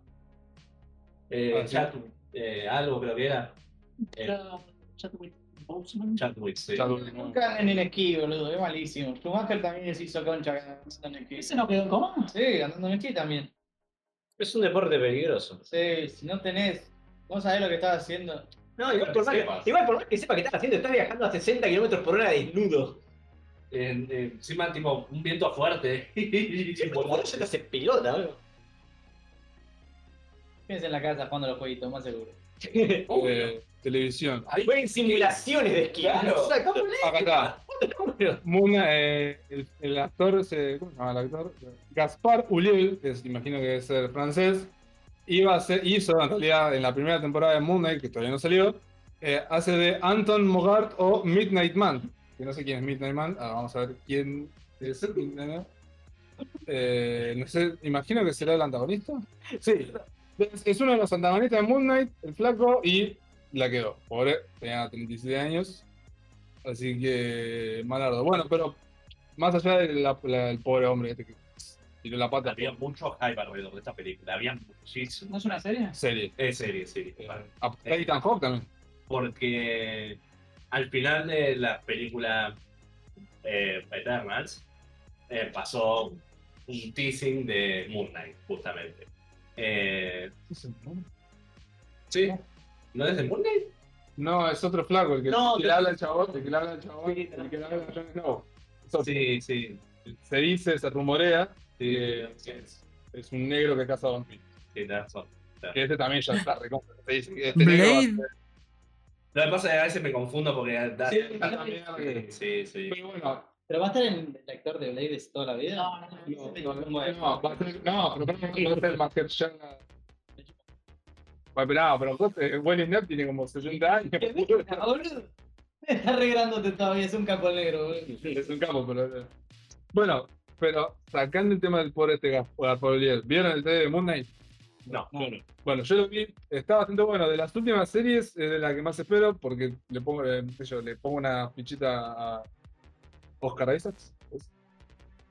Eh, Ah, sí. Eh, algo creo que era. Eh, Era Chadwick Boseman. Chatwick, sí. Chadwick, ¿no? Nunca en esquí, boludo, es malísimo. Schumacher también les hizo concha andando en esquí. ¿Ese no quedó en coma? Sí, andando en esquí también. Es un deporte peligroso. Sí, si no tenés, vos sabés lo que estás haciendo. No, igual por, más que, igual por más que sepa que estás haciendo, estás viajando a 60 kilómetros por hora desnudo. Eh, eh, encima, tipo, un viento fuerte. [LAUGHS] Por favor, se te hace pelota, boludo. Quédense en la casa jugando los jueguitos, más seguro. [LAUGHS] Eh, televisión. Ahí- Fue en simulaciones de esquí. Claro. O sea, ¿cómo le- Acá [LAUGHS] está. Moon, eh, el, el actor, se, ¿cómo se llama el actor? Gaspar Ulliel, que es- imagino que debe ser francés, iba a ser, hizo en realidad en la primera temporada de Moon Knight, que todavía no salió, eh, hace de Anton Mogart o Midnight Man, que no sé quién es Midnight Man, ahora vamos a ver quién es Midnight Man. Eh, no sé, imagino que será el antagonista. Sí, es, es uno de los antagonistas de Moon Knight, el flaco, y la quedó. Pobre, tenía 37 años. Así que, malardo. Bueno, pero más allá del el pobre hombre este que tiró la pata. Había mucho hype alrededor de esta película. Había muchísimo. ¿No es una serie? Serie. Es serie, sí. Eh, a Titan Hawk también. Porque al final de la película eh, Eternals eh, pasó un teasing de Moon Knight, justamente. Eh, sí, ¿no es de Moon Knight? No, es otro flaco, el que, No, el que te- le habla al chabón, el que le habla al chabón, Sí, el que le habla a Jon Snow. Otro. Sí, sí. Se dice, se rumorea, Sí, que sí, es, es un negro que caza vampiros. sí, tenés razón. Que este también ya está recontra. Se dice que este negro va a Blade. ser- Lo que pasa es que a veces me confundo porque da- Sí, también, sí, sí, sí. Pero bueno, ¿Pero va a estar en el actor de Blade de toda la vida? No, no, no. no, no, no, no, va a ser, no, pero para mí va a ser Mahershala. Bueno, pero no, pero eh, Willy Knapp tiene como 60 años. [LAUGHS] Está re grandote todavía, es un capo negro, boludo. [LAUGHS] Es un capo, pero. eh. Bueno, pero sacando el tema del pobre este Gaspar ¿vieron el trailer de Moon Knight? No, no, no. Bueno, yo lo vi, está bastante bueno. De las últimas series es de la que más espero porque le pongo, eh, yo, le pongo una fichita a Oscar Isaacs. ¿Es?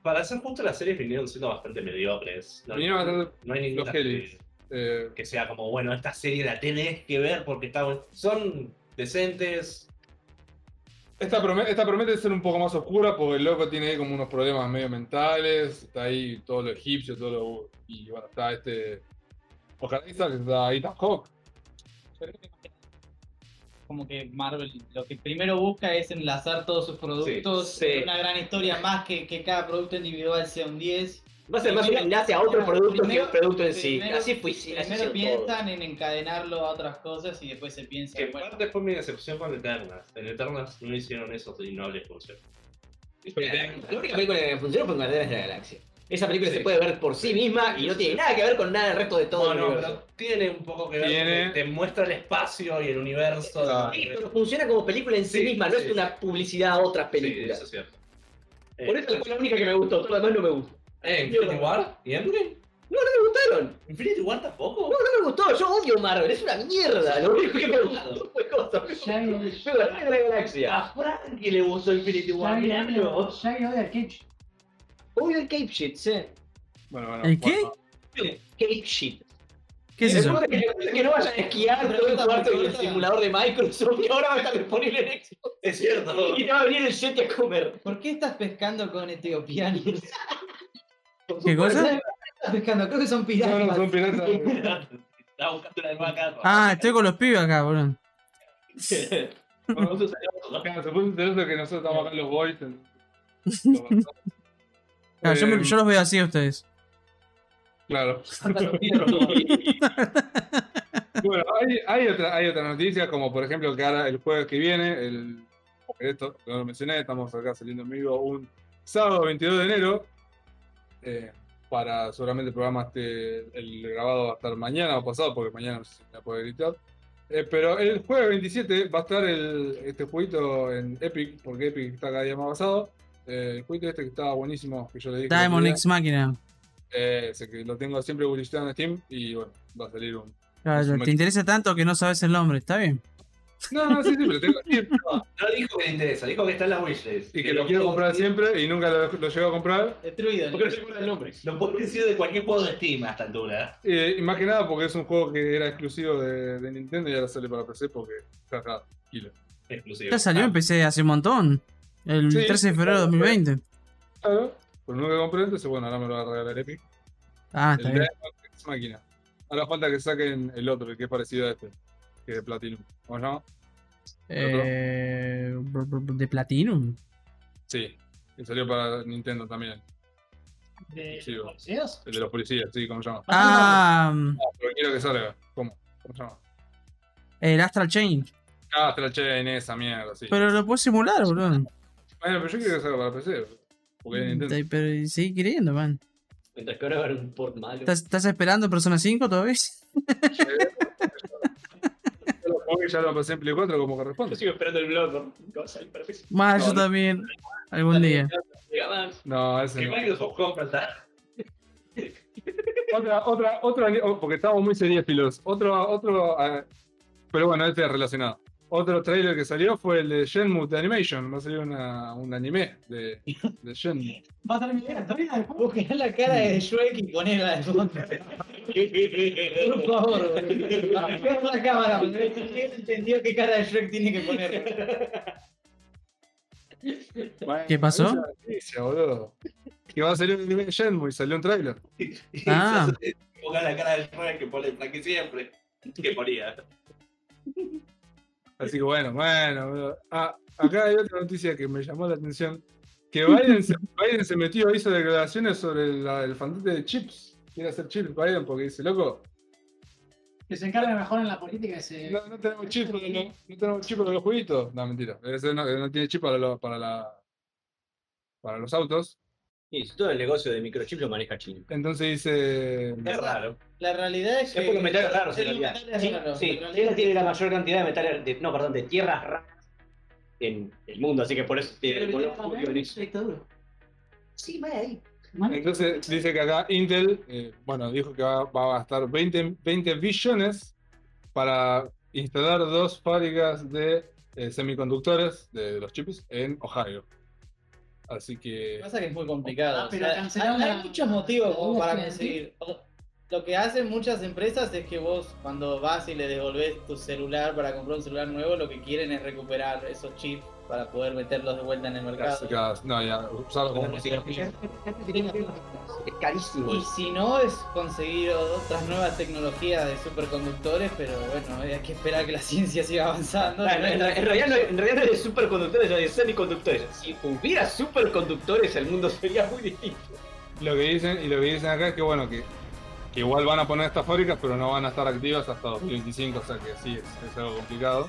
Para ser justo, las series vinieron siendo bastante mediocres. No, Vinieron a ser no hay ninguna los Hellies. que, Eh, que sea como, bueno, esta serie la tenés que ver porque está. Son decentes. esta, promete, esta promete ser un poco más oscura porque el loco tiene ahí como unos problemas medio mentales. Está ahí todo lo egipcio, todo lo. Y bueno, está este. Oscar Isaacs, está Ethan Hawke. Como que Marvel lo que primero busca es enlazar todos sus productos Sí, sí. en una gran historia, más que que cada producto individual sea un 10. Va a ser más un enlace a otro Primero- producto que un producto en sí. primero- Así fue, sí, así Primero todo. piensan en encadenarlo a otras cosas y después se piensa, Que en bueno, parte fue mi decepción con Eternas. En Eternas no hicieron eso y no les funcionó. La única película que funcionó fue Guardianes de la Galaxia. Esa película se puede ver por sí misma y no tiene nada que ver con nada del resto de todo No, el no, universo. pero tiene un poco que ver. Te muestra el espacio y el universo. Claro. Sí, pero funciona como película en sí, Sí, misma, no sí. es una publicidad a otras Sí, películas. eso es cierto. Por eso fue la única que me gustó, todo lo demás no me gustó. Eh, Infinity War y Endgame. No, no me gustaron. Infinity War tampoco. No, no me gustó. Yo odio Marvel, es una mierda. Lo único que me gustó fue cosa. Guardianes de la Galaxia. A Frankie le gustó Infinity War. ya vi hoy al Cage. Odio el Cape Shit, sí. Bueno, bueno. ¿El qué? Cape Shit. ¿Qué es El eso? Que, que no vayan a esquiar todo el cuarto y el simulador de Microsoft que ahora va a estar disponible en Xbox. Es cierto. Y te va a venir el Yeti a comer. ¿por qué estás pescando con etiopianos? [LAUGHS] ¿Qué cosa? [LAUGHS] pescando? Creo que son No, piratas. no, son piratas. [LAUGHS] Estaba buscando una nueva carta. Ah, estoy con los pibes acá, boludo. [LAUGHS] Bueno, nosotros salimos, ¿no? Claro, se puso celoso que nosotros estamos acá en los boys. en-. Claro, yo, me- Eh, yo los veo así a ustedes. Claro. Bueno, hay, hay, otra, hay otras noticias, como por ejemplo que ahora el jueves que viene, el, esto no lo mencioné, estamos acá saliendo en vivo un sábado 22 de enero. Eh, para seguramente el programa este, el grabado va a estar mañana o pasado, porque mañana no sé si me va a poder editar. Eh, pero el jueves 27 va a estar el, este jueguito en Epic, porque Epic está cada día más basado. Eh, el jueguito este que estaba buenísimo, que yo le dije. Diamond X Máquina. eh, que lo tengo siempre publicitado en Steam y bueno, va a salir un, Claro, un te interesa tanto que no sabes el nombre, ¿está bien? No, no, sí, sí, pero tengo sí, No dijo que le interesa, dijo que está en la wishlist. y que lo quiero comprar siempre y nunca lo, lo llego a comprar. Destruido. ¿Por qué no se acuerda el nombre? Lo puedes decir de cualquier juego de Steam a esta altura. Eh, y más que nada porque es un juego que era exclusivo de, de Nintendo y ahora sale para PC porque jaja, kilo. Exclusivo. Ya salió en PC hace un montón. El Sí, 13 de febrero de 2020. Claro, pero nunca compré, entonces bueno, ahora me lo va a regalar Epic. Ah, el está bien. Diamond X máquina. Ahora falta que saquen el otro, el que es parecido a este, que de Platinum. ¿O no? Eh, br- br- ¿De Platinum? Sí, que salió para Nintendo también. ¿De Sí, los policías? El de los policías, sí, ¿cómo se llama? Ah, Pero quiero que salga. ¿Cómo? ¿Cómo se llama? el Astral Chain. Ah, Astral Chain, esa mierda, sí. Pero lo puedes simular, boludo. Bueno, pero yo quiero que salga para PC. Porque es Nintendo. Te- Pero sigue queriendo, man. Mientras que ahora va a haber un port malo. ¿Estás, estás esperando Persona 5 todavía? [LAUGHS] Yo y ya lo pasé en Play 4 como Yo corresponde. sigo esperando el blog. ¿no? Va a salir para PC. Más, No, yo no. también. Algún día. No, ese Que no. Microsoft compra. Otra, otra, otra, porque estamos muy seriéfilos. Otro, otro, ah, pero bueno, este es relacionado. Otro trailer que salió fue el de Shenmue de Animation. Va a salir una, un anime de, de Shenmue. [LAUGHS] Va a terminar todavía el juego. Busca la cara de Shrek y ponela de fondo. Por favor. Acá la cámara, él entendió qué cara de Shrek tiene que poner. Bueno, ¿Qué pasó? esa noticia, boludo. que va a salir un anime de Shenmue y salió un trailer. Ah. Ponga la cara del Frank que pone el Frank siempre. Que ponía. Así que bueno, bueno. Ah, acá hay otra noticia que me llamó la atención. Que Biden se, [LAUGHS] Biden se metió, hizo declaraciones sobre la- el fantasma de chips. Quiere hacer chips Biden porque dice, loco, Que se encargue mejor en la política ese. no, no tenemos chips para los, no tenemos chip para los jueguitos. No, mentira. Ese no, no tiene chip para, los- para, la, para los autos. Y si todo el negocio de microchip lo maneja China. Entonces dice... Es raro. La realidad es Es que. por los metales raros, en el realidad. metal es Sí, sí, realidad China tiene la mayor cantidad de metales, de, no, perdón, de tierras raras en el mundo, así que por eso tiene el en eso. Sí, vaya ahí. Entonces dice que acá Intel, eh, bueno, dijo que va, va a gastar 20, 20 billones para instalar dos fábricas de eh, semiconductores de los chips en Ohio. Así Lo que pasa es que es muy complicado. Ah, o pero sea, cancelaron hay, la- hay muchos motivos como para conseguir. O- Lo que hacen muchas empresas es que vos cuando vas y le devolvés tu celular para comprar un celular nuevo, lo que quieren es recuperar esos chips para poder meterlos de vuelta en el mercado. no, ya, usarlo como música. Es carísimo. Y si no, es conseguir otras nuevas tecnologías de superconductores, pero bueno, hay que esperar que la ciencia siga avanzando. En, realidad no, en realidad no es de superconductores, es de semiconductores. Si hubiera superconductores, el mundo sería muy distinto. Lo que dicen, y lo que dicen acá es que bueno, que, que igual van a poner estas fábricas, pero no van a estar activas hasta 2025, o sea que sí, es, es algo complicado.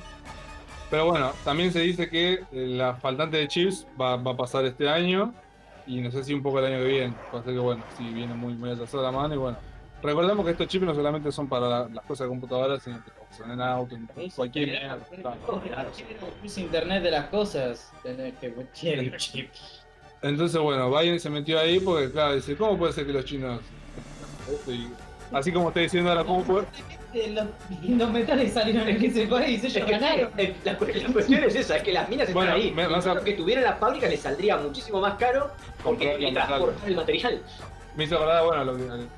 Pero bueno, también se dice que eh, la faltante de chips va, va a pasar este año y no sé si un poco el año que viene. Va a ser que bueno, si viene muy, muy atrasada la mano y bueno. Recordemos que estos chips no solamente son para la- las cosas de computadoras, sino que son en auto, en cualquier mierda. Es internet de las cosas, tenés que cualquier chip. Entonces, bueno, Biden se metió ahí porque, claro, dice, ¿cómo puede ser que los chinos... Y así como está diciendo ahora, ¿cómo puede... Los, metales salieron en ese país, Es ellos que, ganaron. eh, la, la cuestión es esa, es que las minas están Bueno, ahí. me- a- que tuvieran las fábricas les saldría muchísimo más caro porque hay que el transportar el material. Me hizo acordar, bueno, lo que- al, al-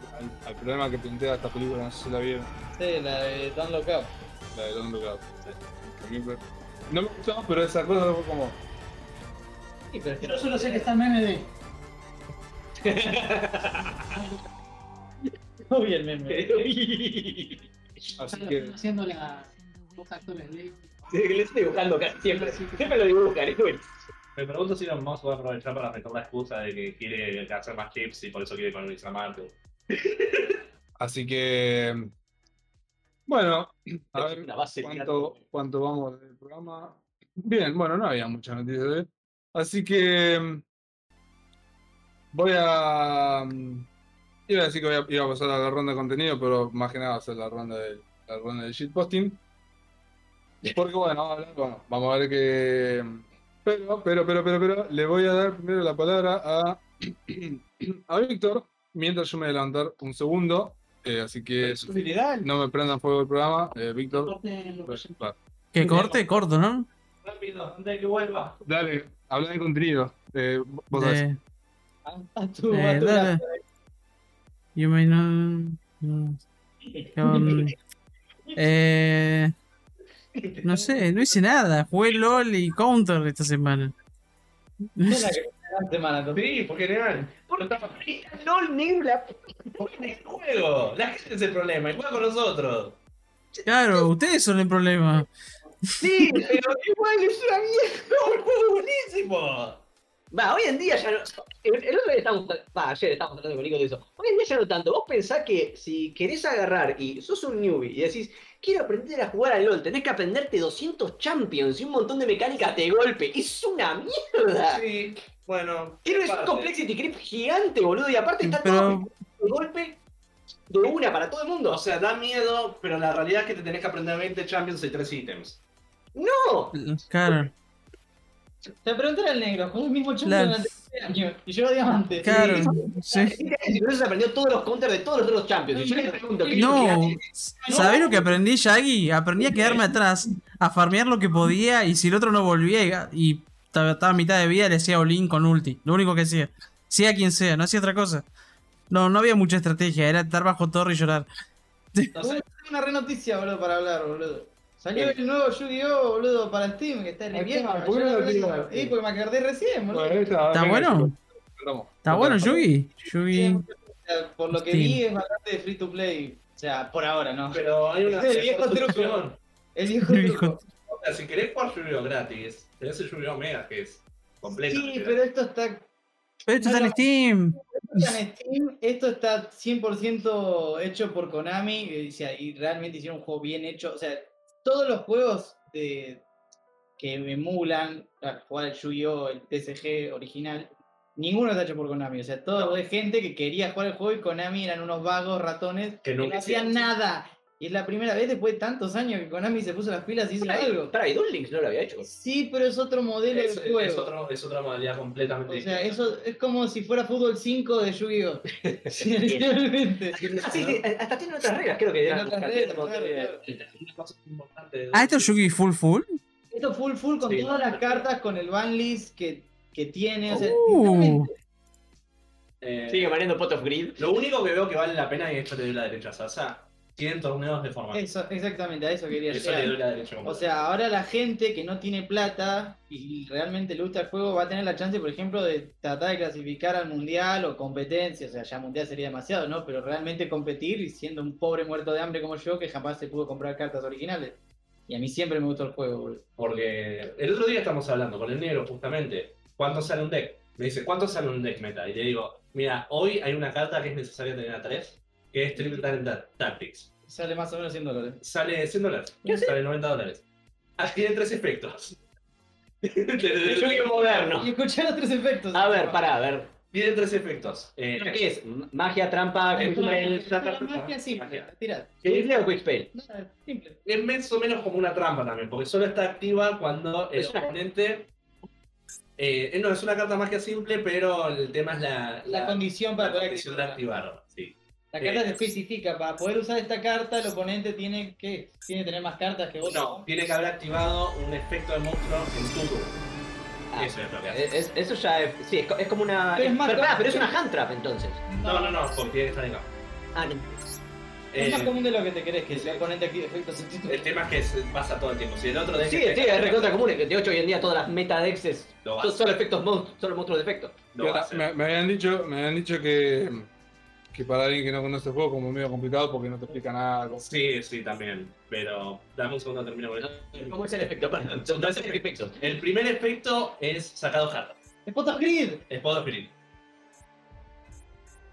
al problema que plantea esta película, no sé si la vieron, Sí, la de Don't Look Up. la de Don't Look Up. Fue- No me gustó, pero esa cosa fue como... Sí, pero es que Yo solo sé que está el meme de. no vi el meme. Así Están que... haciendo la. Actores de. Le estoy dibujando casi siempre. Siempre lo dibujan, es buenísimo. Me pregunto si Elon Musk va a aprovechar para meter la excusa de que quiere hacer más chips y por eso quiere colonizar Marte. [LAUGHS] Así que... Bueno, a ver cuánto, cuánto vamos del programa. Bien, bueno, no había muchas noticias de hoy. Así que... Voy a... Iba a decir que voy a, iba a pasar a la ronda de contenido, pero más que nada va a ser la ronda de, la ronda de shitposting. Porque bueno, vamos a, hablar- bueno, vamos a ver que... Pero, pero, pero, pero, pero, le voy a dar primero la palabra a, [CLEARS THROAT] a Víctor, mientras yo me voy a levantar un segundo. eh, así que no me prendan fuego el programa. Eh, Víctor, que pues. Que corte, corto, ¿no? Rápido, antes de que vuelva. dale, habla de contenido. Eh, vos sabés. De- A tu, Eh, a tu dale. lado. You may know. no. Con- Eh, no sé, no hice nada. Jugué LOL y Counter esta semana. Que la semana. Sí, porque genial. ¿Por qué? LOL negro la Porque es el juego. La gente es el problema. Y juega con nosotros. Claro, ustedes son el problema. Sí, pero igual es una mierda. ¡No, el juego es buenísimo! Va, hoy en día ya no. El, el otro día estábamos. Va, ayer estábamos hablando con Nico de eso. Hoy en día ya no tanto. Vos pensás que si querés agarrar y sos un newbie y decís, quiero aprender a jugar al LOL, tenés que aprenderte 200 champions y un montón de mecánicas de golpe. Es una mierda. Sí, bueno. Tiene un parte. complexity creep gigante, boludo. Y aparte está Pero- todo de golpe de una para todo el mundo. O sea, da miedo, pero la realidad es que te tenés que aprender 20 champions y 3 ítems. ¡No! Claro, Te pregunté al negro, jugó el mismo champion Claro. durante 7 años y yo diamante. claro. Sí. Se aprendió todos los counters de todos los otros champions. Y yo le pregunto, ¿qué No, ¿sabés lo que aprendí, Shaggy? Aprendí a quedarme atrás, a farmear lo que podía y si el otro no volvía y, estaba a mitad de vida, le hacía all con ulti. Lo único que hacía. Sea quien sea, no hacía otra cosa. No, no había mucha estrategia, era estar bajo torre y llorar. Tengo una re noticia, boludo, para hablar, boludo. Salió el nuevo Yu-Gi-Oh, boludo, para Steam, que está en Ahí invierno. está, ¿por qué no lo? Eh, porque me acordé recién, boludo. Bueno, está, ¿Está venga, bueno? ¿Está bueno Yugi? Yugi. Por lo que Steam. vi es bastante free to play. O sea, por ahora, ¿no? Pero hay una [LAUGHS] [LAUGHS] El viejo truco. El viejo truco. O sea, si querés jugar Yu-Gi-Oh gratis, tenés el Yu-Gi-Oh Mega que es completo. Sí, pero esto está Pero esto está en Steam. está en Steam, esto está 100% hecho por Konami o sea, y realmente hicieron un juego bien hecho. O sea, todos los juegos de, que emulan a jugar el Yu-Gi-Oh! el TCG original, ninguno está hecho por Konami. O sea, todo es gente que quería jugar el juego y Konami eran unos vagos ratones Que que no hacían nada. Y es la primera vez después de tantos años que Konami se puso las pilas y hizo algo. Duel Links no lo había hecho. Sí, pero es otro modelo Es, de es juego. otro- es otra modalidad completamente O sea, distinta. eso es como si fuera fútbol 5 de Yu-Gi-Oh! [LAUGHS] Sí, literalmente. Sí, sí, hasta tiene otras reglas, creo que Tiene eran otras reglas, claro, claro. Una cosa importante de- Ah, esto es Yugi Full Full. Esto full full con Sí. todas las cartas, con el ban list que, que tiene. O sea, Uh. literalmente, Eh, Sigue maneando Pot of Grid. Lo único que veo que vale la pena, esto le doy la derecha Sasa, tienen torneos de formato. eso, exactamente, a eso quería Eso le doy llegar. la derecha O sea, ahora la gente que no tiene plata y realmente le gusta el juego va a tener la chance, por ejemplo, de tratar de clasificar al mundial o competencia. O sea, ya mundial sería demasiado, ¿no? Pero realmente competir y siendo un pobre muerto de hambre como yo que jamás se pudo comprar cartas originales. Y a mí siempre me gustó el juego, boludo. Porque el otro día estamos hablando con el negro justamente. ¿Cuánto sale un deck? Me dice, ¿cuánto sale un deck meta? Y le digo, mira, hoy hay una carta que es necesaria tener a 3, que es Triple Tactics. Sale más o menos 100 dólares. Sale 100 dólares, ¿Qué hace? sale 90 dólares. Ah, tiene tres efectos. [LAUGHS] El Yu-Gi-Oh moderno. Y escuchá los tres efectos. A ver, pará, a ver. Tiene tres efectos. Eh, ¿Qué es? Magia, trampa, Es quick una- spell. La magia simple, tirá. ¿Simple o quick spell? No, simple. Es más o menos como una trampa también, porque solo está activa cuando el oponente. Eh, no, es una carta magia simple, pero el tema es la, La condición para la poder condición de activarla. activarlo. Sí. La carta Eh. te especifica, para poder usar esta carta el oponente tiene que tiene que tener más cartas que vos. No, tiene que haber activado un efecto de monstruo en tu turno. Ah, Eso es lo que hace. es- es- eso ya es. Sí, es, co- es como una. Pero es más pero es una hand trap entonces. No, no, no, porque tiene que estar en campo. Ah, no. Es Eh, más común de lo que te crees que el oponente active efectos el tema es que se pasa todo el tiempo. Si el otro deck Sí, sí, es recontra común. De hecho, hoy en día todas las metadexes Lo va a son solo efectos mon- solo monstruos de efecto. Lo va a Mira, hacer. me, me habían dicho, me habían dicho que, que para alguien que no conoce el juego como es medio complicado porque no te explica nada. algo. Sí, sí, también. Pero dame un segundo, termino con esto. ¿Cómo es el efecto? Perdón, son dos efectos. El primer efecto es sacado cartas. ¡Es Pot of Grid! Es Pod Spirit.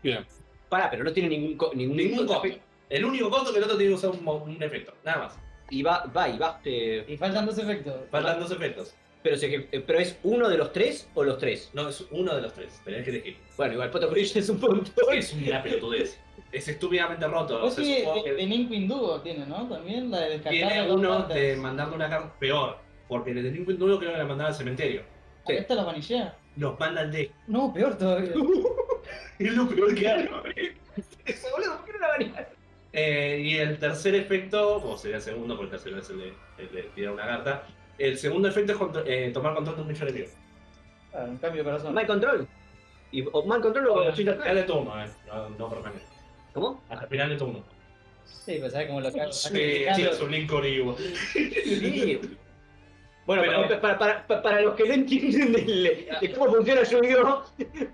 Bien. Pará, pero no tiene ningún co- ningún, Ningún costo. El único costo que el otro tiene que usar un, mo- un efecto. Nada más. Y va, va y va. eh, Y faltan dos efectos. Faltan dos efectos. Pero, que- eh, pero es uno de los tres o los tres. No, es uno de los tres. Tenés que elegir. Bueno, igual Pot of Grid es un montón. Es una pelotudez. Es estúpidamente roto. Vos Se sí, de, que de Windugo tiene, ¿no? También la de descartar tiene uno cartas. de mandarle una carta peor. Porque el de Nintendo Duo creo que la mandaba al cementerio. ¿A ¿Esta la vanillea? Nos manda al deck. No, peor todavía. [LAUGHS] Es lo peor que hay. Eso, boludo, ¿por qué no la vanilla? Eh, y el tercer efecto, o sería el segundo, porque el tercero es el de, el de tirar una carta. El segundo efecto es contro- eh, tomar control de un bicho enemigo. Ah, un cambio de corazón. Mal control. Y, o mal control o Al Twitter final de turno, eh. No, no permanente. ¿Cómo? Al final de turno. Sí, pero ¿sabes cómo lo cago? Sí, sí, es un link. Sí. [LAUGHS] Bueno, Pero- para, para, para, para los que no entienden de cómo funciona Yu-Gi-Oh,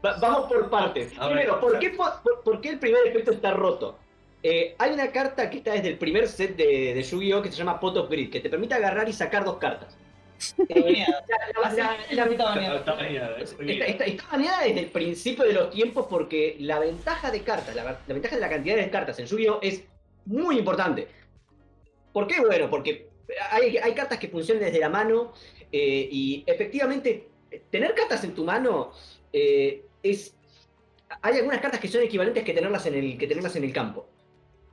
va- vamos por partes. Primero, ¿por qué, po- por, por qué el primer efecto está roto? Eh, hay una carta que está desde el primer set de, de Yu-Gi-Oh que se llama Pot of Grid, que te permite agarrar y sacar dos cartas. Está baneada, [LAUGHS] está desde el principio de los tiempos porque la ventaja de cartas, la, la ventaja de la cantidad de cartas en Yu-Gi-Oh es muy importante. ¿Por qué? Bueno, porque hay, hay cartas que funcionan desde la mano eh, y efectivamente tener cartas en tu mano eh, es... Hay algunas cartas que son equivalentes que tenerlas en el, que tenerlas en el campo.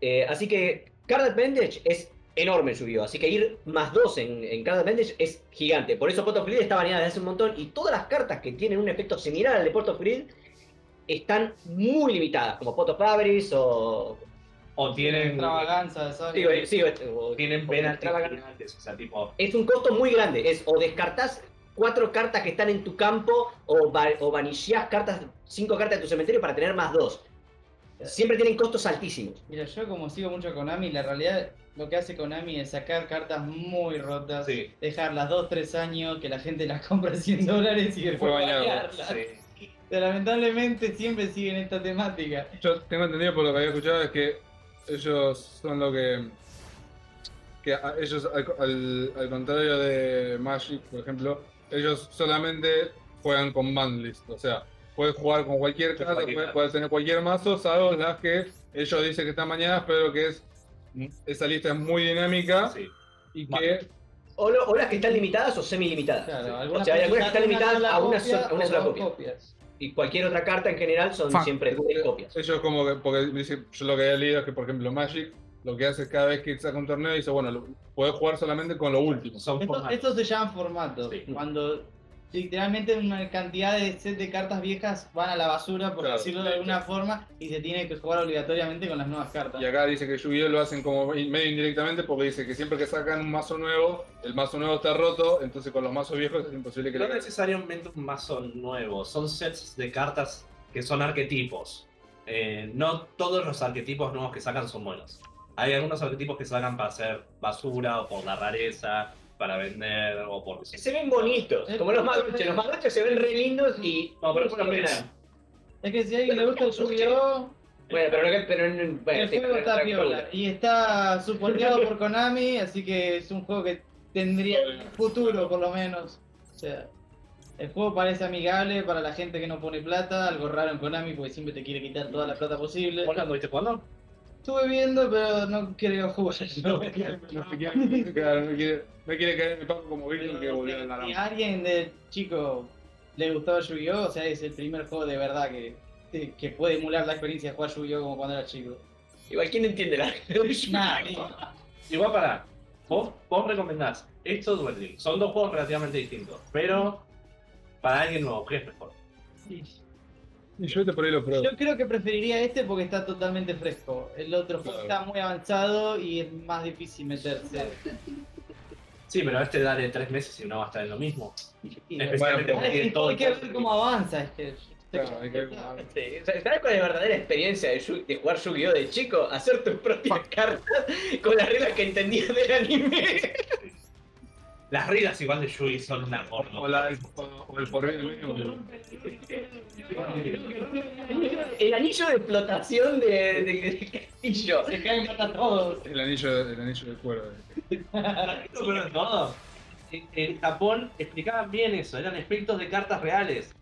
Eh, así que Card Advantage es enorme en Yu-Gi-Oh! Así que ir más 2 en, en Card Advantage es gigante. Por eso Pot of está baneada desde hace un montón. Y todas las cartas que tienen un efecto similar al de Pot of están muy limitadas, como Pot of Avarice o. O tienen, o- o- tienen penas extravagantes. O sea, tipo. Es un costo muy grande. Es o descartás cuatro cartas que están en tu campo o, va- o cartas, cinco cartas de tu cementerio para tener más dos. Siempre tienen costos altísimos. Mira, yo como sigo mucho a Konami, la realidad lo que hace Konami es sacar cartas muy rotas, Sí. dejarlas 2-3 años, que la gente las compra a 100 dólares y después bañado. banearlas. Sí. [LAUGHS] lamentablemente siempre siguen esta temática. Yo tengo entendido por lo que había escuchado es que ellos son lo que. que a- ellos, al, al- al contrario de Magic, por ejemplo, ellos solamente juegan con banlist. O sea, puedes jugar con cualquier carta, puedes, puedes tener cualquier mazo, salvo las que ellos dicen que están mañanas, pero que es. Esa lista es muy dinámica Sí. y que. O, lo- o las que están limitadas o semi-limitadas. Claro, o algunas sea, hay algunas que están limitadas a una, copia sola- a una o sola dos copia. copias. Y cualquier otra carta en general son siempre tres copias. Ellos como que, porque yo lo que había leído es que, por ejemplo, Magic lo que hace es cada vez que saca un torneo dice, bueno, lo- podés jugar solamente con lo último. Son Estos, formatos. estos se llaman formatos. Sí. Cuando literalmente una cantidad de set de cartas viejas van a la basura, por Claro, decirlo de alguna forma, y se tiene que jugar obligatoriamente con las nuevas cartas. Y acá dice que Yu-Gi-Oh lo hacen como medio indirectamente porque dice que siempre que sacan un mazo nuevo, el mazo nuevo está roto, entonces con los mazos viejos es imposible que No le necesariamente un mazo nuevo, son sets de cartas que son arquetipos. Eh, no todos los arquetipos nuevos que sacan son buenos. Hay algunos arquetipos que sacan para hacer basura o por la rareza, para vender o por... Se ven bonitos, como los madroches. Los madroches se ven re lindos y. No, pero por lo menos... Es que si a alguien le gusta el Yu-Gi-Oh! Bueno, pero, bueno, el sí, juego pero- está piola. Y está suporteado por Konami, así que es un juego que tendría futuro por lo menos. O sea, el juego parece amigable para la gente que no pone plata, algo raro en Konami porque siempre te quiere quitar toda la plata posible. ¿Vos lo anduviste jugando? Estuve viendo, pero no quiero jugar. [LAUGHS] No, se quiere, [LAUGHS] [LAUGHS] claro, no quiere, no quiere caer en el pago como Víctor que volvió a la Si rama. a alguien de chico le gustaba Yu-Gi-Oh! O sea, es el primer juego de verdad que, que- puede emular la experiencia de jugar Yu-Gi-Oh! como cuando era chico. Igual, ¿quién entiende la Nah, Igual para, vos, vos recomendás estos Duel Link. Son dos juegos relativamente distintos, pero para alguien nuevo, ¿qué es mejor? Y yo te por ahí lo pruebo. Yo creo que preferiría este porque está totalmente fresco. El otro Claro. está muy avanzado y es más difícil meterse. Sí, pero este dale tres meses y no va a estar en lo mismo. Especialmente Bueno, porque hay, todo hay que ver cómo avanza este. Claro, hay que- Sí, ¿Sabes cuál es la verdadera experiencia de, Yu- de jugar Yu-Gi-Oh! de chico? Hacer tus propias cartas con las reglas que entendías del anime. Las reglas igual de Yui son una O, porno. la, o, o el porvenir mismo. El anillo de explotación de, de- del castillo. Se caen mata a todos. El anillo, el anillo del cuero. [LAUGHS] Lo peor de todo, en, en Japón explicaban bien eso, eran efectos de cartas reales.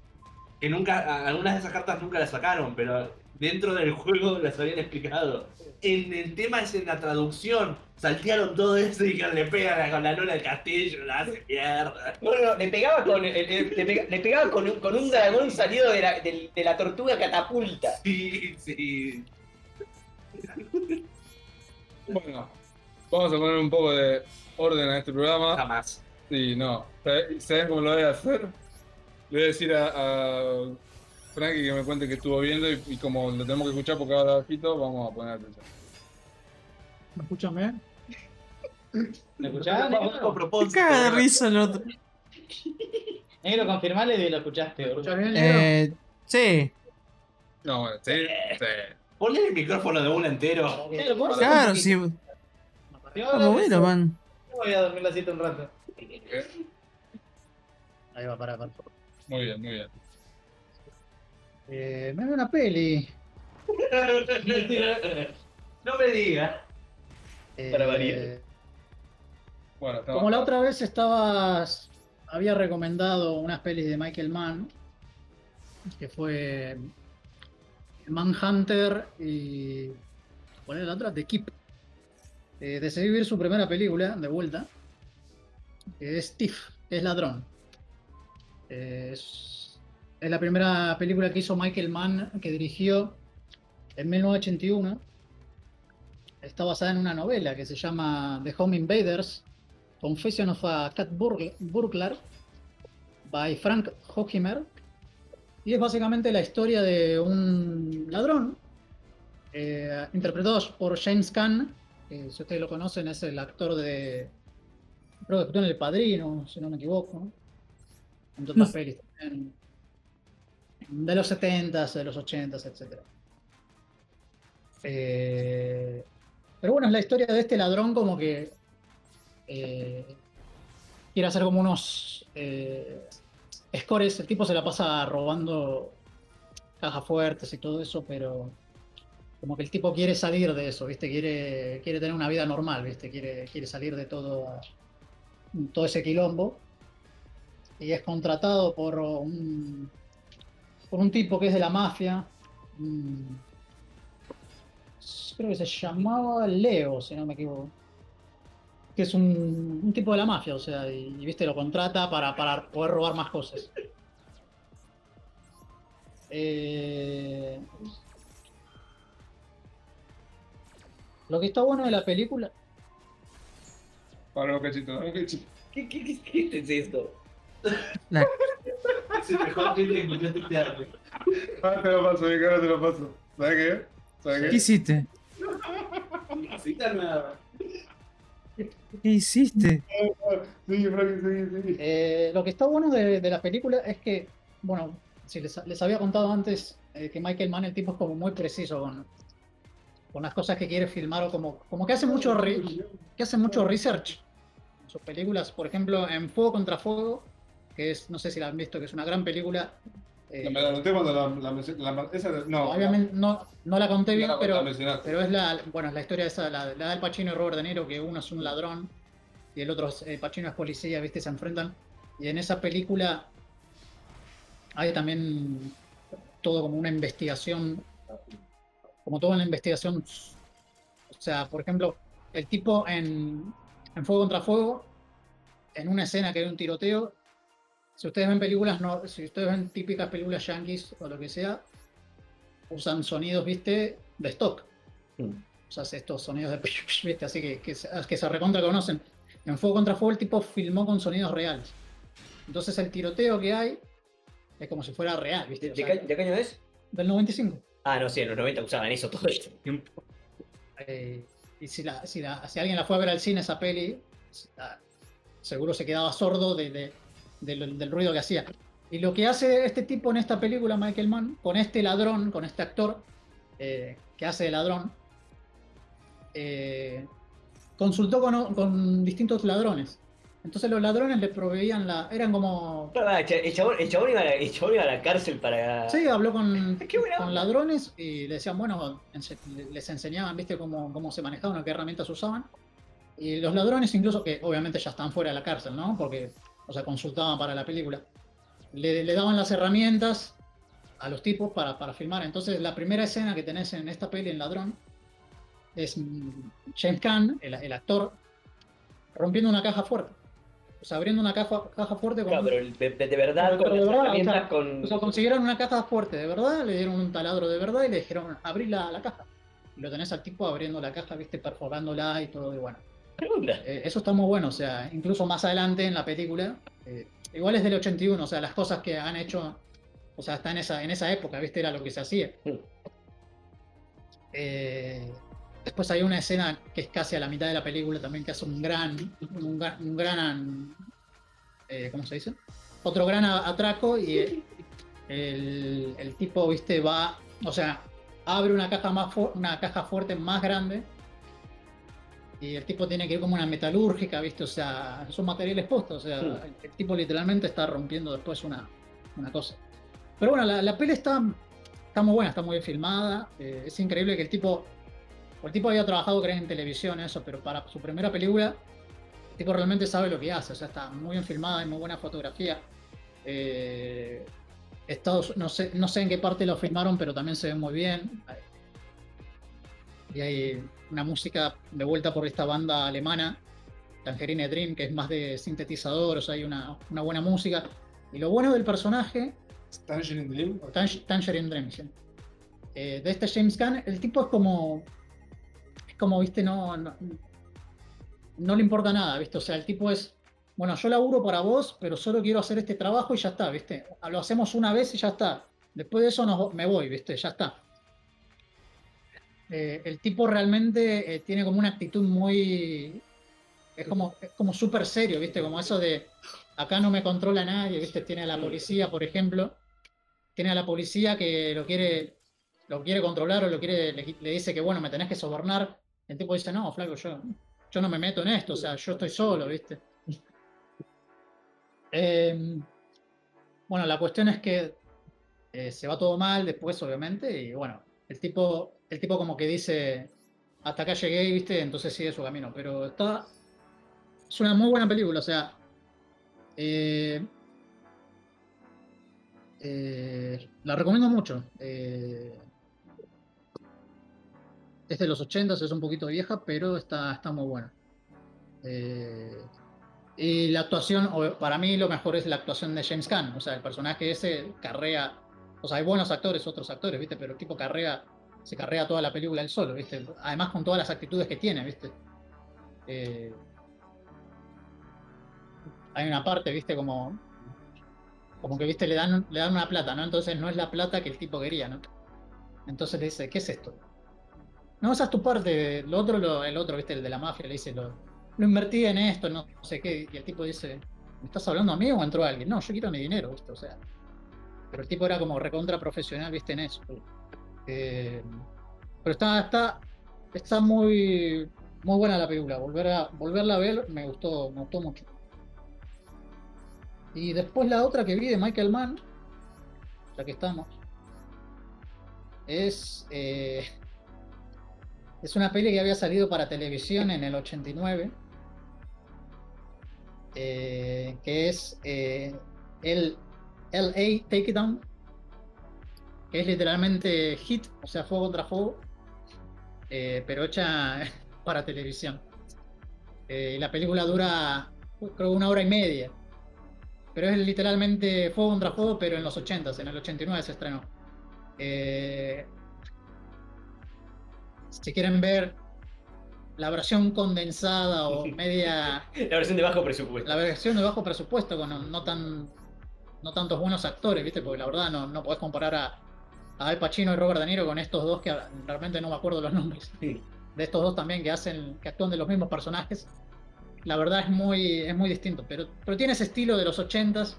Que nunca, algunas de esas cartas nunca las sacaron, pero dentro del juego las habían explicado. En el tema es en la traducción, saltearon todo eso y le pegan con la luna del castillo, la hace mierda. No, no, no, le pegaba con, el- el- le pega- le pegaba con, un, con un dragón salido de la, del- de la tortuga catapulta. Sí, sí. Bueno, vamos a poner un poco de orden a este programa. Jamás. Sí, no. ¿Sabe- ¿Saben cómo lo voy a hacer? Le voy a decir a, a Frankie que me cuente que estuvo viendo y, y como lo tenemos que escuchar porque ahora bajito, vamos a poner atención. ¿Me escuchan bien? ¿Me escuchás, negro? Caga de risa el otro. Negro, confirmale que lo escuchaste. ¿Me boludo. escuchas bien, negro? Eh, sí, No, bueno, sí, sí. Ponle el micrófono de uno entero. Negro, ¿cómo se claro, sí. Está ahora bueno, man. Voy a dormir la siesta un rato. Ahí va, para, para. Muy bien, muy bien. Eh, me veo una peli. [LAUGHS] No me digas. eh, Para variar. Bueno, no, Como la otra vez estabas, había recomendado unas pelis de Michael Mann, que fue Manhunter y ¿cuál era la otra? The Keep. Eh, decidí ver su primera película de vuelta, que es que es ladrón. Eh, es, es la primera película que hizo Michael Mann, que dirigió en 1981. Está basada en una novela que se llama The Home Invaders, Confession of a Cat Burgl- Burglar by Frank Hochimer. Y es básicamente la historia de un ladrón, eh, interpretado por James Caan, que si ustedes lo conocen es el actor de... Creo que actuó en El Padrino, si no me equivoco. Otras pelis también. De los 70s, de los 80s, etc. Eh, pero bueno, es la historia de este ladrón como que eh, quiere hacer como unos eh, scores. El tipo se la pasa robando cajas fuertes y todo eso, pero como que el tipo quiere salir de eso, ¿viste? Quiere, quiere tener una vida normal, ¿viste? Quiere, quiere salir de todo, todo ese quilombo. Y es contratado por un, por un tipo que es de la mafia. mm, Creo que se llamaba Leo, si no me equivoco. Que es un, un tipo de la mafia, o sea, y, y, viste, lo contrata para, para poder robar más cosas. Eh, Lo que está bueno de la película. Para un cachito, un cachito. ¿Qué, qué, qué, qué es esto? [LAUGHS] Es el mejor que encontré. Ah, te lo paso, mi cara te lo paso. ¿Sabes qué? ¿Sabes ¿Qué qué? hiciste? Cita nueva. ¿Qué hiciste? Sigue, Frankie, sigue, sigue. Eh, lo que está bueno de, de la película es que, bueno, si les, les había contado antes eh, que Michael Mann, el tipo es como muy preciso con, con las cosas que quiere filmar o como, como que hace mucho, re- que hace mucho research en sus películas. Por ejemplo, en Fuego contra Fuego, que es, no sé si la han visto, que es una gran película. eh, Me la anoté cuando la, la, menc- la- esa, no, obviamente no, no la conté no bien, pero, pero es la, bueno, es la historia esa, la, la del Pacino y Robert De Niro, que uno es un ladrón y el otro es, eh, Pacino es policía, ¿viste? Se enfrentan. Y en esa película hay también todo como una investigación, como toda una investigación. O sea, por ejemplo, el tipo en, en Fuego contra Fuego, en una escena que hay un tiroteo, si ustedes ven películas, no, si ustedes ven típicas películas yankees o lo que sea, usan sonidos, viste, de stock. Mm. O sea, estos sonidos de [LAUGHS] viste, así que, que, se- que se recontra conocen. En Fuego contra Fuego el tipo filmó con sonidos reales. Entonces el tiroteo que hay es como si fuera real, ¿De, ¿viste? O de sea, qué- de qué año es? del 95. Ah, no, sí, en los 90 usaban eso todo el [LAUGHS] tiempo. Eh, y si, la, si, la- si alguien la fue a ver al cine esa peli, ah, seguro se quedaba sordo de- de- del, del ruido que hacía. Y lo que hace este tipo en esta película, Michael Mann, con este ladrón, con este actor eh, que hace de ladrón, eh, consultó con, con distintos ladrones. Entonces los ladrones le proveían la... Eran como... El chabón, el chabón iba a la, el chabón iba a la cárcel para. Sí, habló con, [LAUGHS] con ladrones y le decían, bueno, les enseñaban, viste, cómo, cómo se manejaban, qué herramientas usaban. Y los ladrones, incluso que obviamente ya están fuera de la cárcel, ¿no? Porque, o sea, consultaban para la película. Le, le daban las herramientas a los tipos para, para filmar. Entonces, la primera escena que tenés en esta peli, en Ladrón, es mm, James Caan, el, el actor, rompiendo una caja fuerte. O sea, abriendo una caja, caja fuerte con Claro, pero de, de- de verdad, con de verdad, o herramientas, sea, con. o sea, consiguieron una caja fuerte de verdad, le dieron un taladro de verdad y le dijeron abrir la, la caja. Y lo tenés al tipo abriendo la caja, viste, perforándola y todo, y bueno. Eh, eso está muy bueno, o sea, incluso más adelante en la película, eh, igual es del 81, o sea, las cosas que han hecho, o sea, está en esa, en esa época, viste, era lo que se hacía. Eh, después hay una escena que es casi a la mitad de la película también que hace un gran, un, gran- un gran, eh, ¿cómo se dice? Otro gran atraco y el, el tipo, viste, va, o sea, abre una caja más una caja fuerte más grande y el tipo tiene que ir como una metalúrgica, viste, o sea, son materiales postos, o sea, Sí. el, el tipo literalmente está rompiendo después una, una cosa. Pero bueno, la, la peli está, está muy buena, está muy bien filmada, eh, es increíble que el tipo, el tipo había trabajado creo en televisión, eso, pero para su primera película, el tipo realmente sabe lo que hace, o sea, está muy bien filmada, hay muy buena fotografía. Eh, Estados, no, sé, no sé en qué parte lo filmaron, pero también se ve muy bien. Y hay una música de vuelta por esta banda alemana, Tangerine Dream, que es más de sintetizador, o sea, hay una, una buena música. Y lo bueno del personaje, Tangerine Dream. Tang- Tangerine Dream, sí. Eh, de este James Gunn, el tipo es como, es como, viste, no, no, no le importa nada, viste, o sea, el tipo es, bueno, yo laburo para vos, pero solo quiero hacer este trabajo y ya está, viste, lo hacemos una vez y ya está. Después de eso nos- me voy, viste, ya está. Eh, el tipo realmente eh, tiene como una actitud muy, es como, es como súper serio, viste, como eso de, acá no me controla nadie, viste, tiene a la policía, por ejemplo, tiene a la policía que lo quiere, lo quiere controlar o lo quiere, le, dice que bueno, me tenés que sobornar. El tipo dice, no, flaco, yo, yo no me meto en esto, o sea, yo estoy solo, ¿viste? [LAUGHS] Eh, bueno, la cuestión es que Eh, se va todo mal después, obviamente, y bueno, el tipo, el tipo como que dice, hasta acá llegué, ¿viste? Entonces sigue su camino, pero está... Es una muy buena película, o sea... eh, eh, la recomiendo mucho. eh, es de los 80, es un poquito vieja, pero está, está muy buena. Y la actuación, para mí lo mejor es la actuación de James Caan. O sea, el personaje ese carrea. O sea, hay buenos actores, otros actores, ¿viste? Pero el tipo carrea, se carrea toda la película él solo, ¿viste? Además con todas las actitudes que tiene, ¿viste? Eh, hay una parte, ¿viste? Como. Como que, ¿viste? Le dan, le dan una plata, ¿no? Entonces no es la plata que el tipo quería, ¿no? Entonces le dice, ¿qué es esto? No, esa es tu parte. Lo otro, el otro, ¿viste? El de la mafia, le dice, lo, lo invertí en esto, no sé qué. Y el tipo dice, ¿me estás hablando a mí o entró alguien? No, yo quiero mi dinero, ¿viste? O sea. Pero el tipo era como recontra profesional, ¿viste? En eso. Eh, pero está, está, está muy, muy buena la película. Volver a, volverla a ver me gustó, me gustó mucho. Y después la otra que vi de Michael Mann, ya que estamos, es, eh, es una peli que había salido para televisión en el 89, eh, que es eh, el LA Takedown, que es literalmente hit, o sea, fuego contra fuego, eh, pero hecha [LAUGHS] para televisión. Eh, la película dura, creo, una hora y media. Pero es literalmente fuego contra fuego, pero en los 80 en el 89 se estrenó. Eh, si quieren ver la versión condensada o [LAUGHS] media, La versión de bajo presupuesto. la versión de bajo presupuesto con no, no tan no tantos buenos actores, ¿viste? Porque la verdad no, no podés comparar a, a Al Pacino y Robert De Niro con estos dos que realmente no me acuerdo los nombres. Sí. De estos dos también que hacen, que actúan de los mismos personajes. La verdad es muy, es muy distinto, pero, pero tiene ese estilo de los 80s,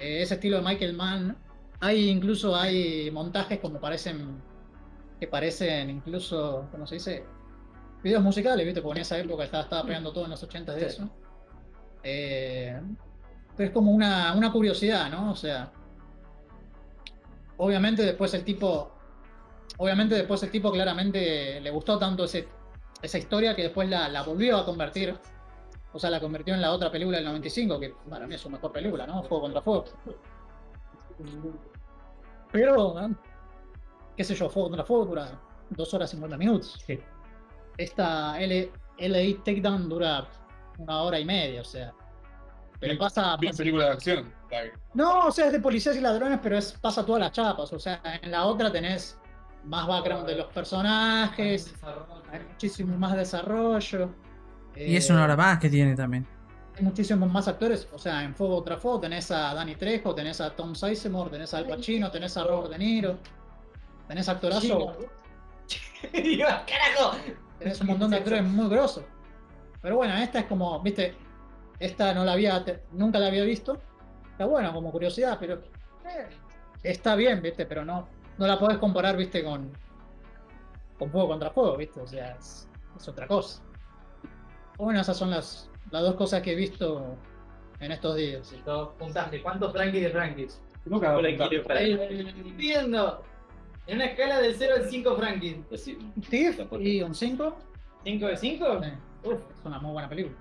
eh, ese estilo de Michael Mann. Hay incluso hay montajes como parecen que parecen incluso, ¿cómo se dice? Videos musicales, ¿viste? Porque en esa época estaba, estaba pegando todo en los 80s de Sí. eso. Eh, pero es como una, una curiosidad, ¿no? O sea, obviamente después el tipo, obviamente después el tipo claramente le gustó tanto ese, esa historia que después la, la volvió a convertir, o sea, la convirtió en la otra película del 95, que para mí es su mejor película, ¿no? Fuego contra Fuego. Pero, qué sé yo, Fuego contra Fuego dura 2 horas 50 minutos. Sí. Esta L- LA Takedown dura una hora y media, o sea. Pero pasa, Bien película de acción. No, o sea, es de policías y ladrones, pero es, pasa todas las chapas. O sea, en la otra tenés más background de los personajes, hay muchísimo más desarrollo. Y es eh, una hora más que tiene también. Hay muchísimos más actores. O sea, en Fuego contra Fuego tenés a Danny Trejo, tenés a Tom Sizemore, tenés a Al Pacino, tenés a Robert De Niro. Tenés actorazo, [LAUGHS] Digo, ¡Carajo! tenés un montón de actores muy grosos. Pero bueno, esta es como, viste, esta no la había, nunca la había visto. Está bueno, como curiosidad, pero eh, está bien, viste, pero no, no la podés comparar, viste, con, con Fuego contra Fuego, viste, o sea, es, es otra cosa. Bueno, esas son las, las dos cosas que he visto en estos días. Dos puntaje. ¿Cuántos Frankies de Frankies? nunca viendo. En una escala del 0 al 5 Frankies. Sí. Tiff y un 5, ¿5 de 5? eh, uf, es una muy buena película.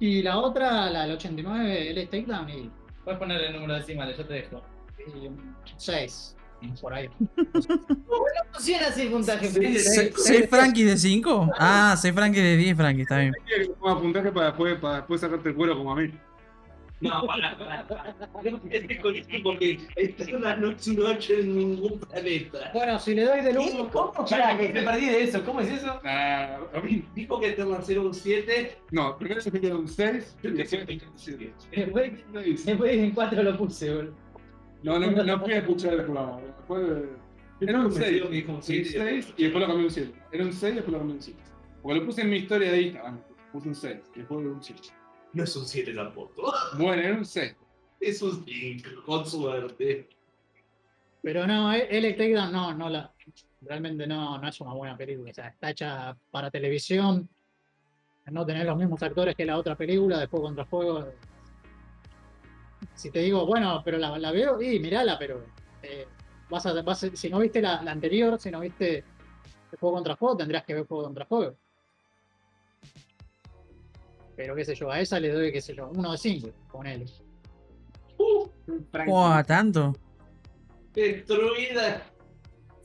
Y la otra, la del 89, LA Takedown y, Puedes ponerle número decimales, yo te dejo. y un 6, por ahí. [LAUGHS] Funciona así el puntaje. ¿6 Frankie de 5? Ah, 6 Frankie de 10 Frankie, está bien. Puntaje para después, para después sacarte el cuero como a mí. No, pará, pará, pará. No empieces con esto porque Eterna no es noche en ningún planeta. Bueno, si le doy del 1, ¿Cómo? Pará, que me perdí de eso. ¿Cómo es eso? Ah, a mí. Dijo que Eterna era un 7. No, primero se queda un 6 y después Después, después en 4 lo puse, boludo. No, no, no fui a escuchar el programa. Después, era un 6. Me dijo un Un 7. 6 y después lo cambié a un 7. Era un 6 y después lo cambié a un 7. Porque lo puse en mi historia de Instagram. Puse un 6 y después un 7. No es un 7 tampoco. [LAUGHS] Bueno, era un 6. Es un 5, con suerte. Pero no, eh, LA Takedown no, no la. Realmente no, no es una buena película. O sea, está hecha para televisión. No tener los mismos actores que la otra película, de Fuego contra Fuego. Si te digo, bueno, pero la, la veo, y mirala, pero eh, vas a, vas a- si no viste la, la anterior, si no viste el juego contra juego, tendrías que ver juego contra juego. Pero qué sé yo, a esa le doy, qué sé yo, uno de cinco, con él. Buah, tanto. Destruida.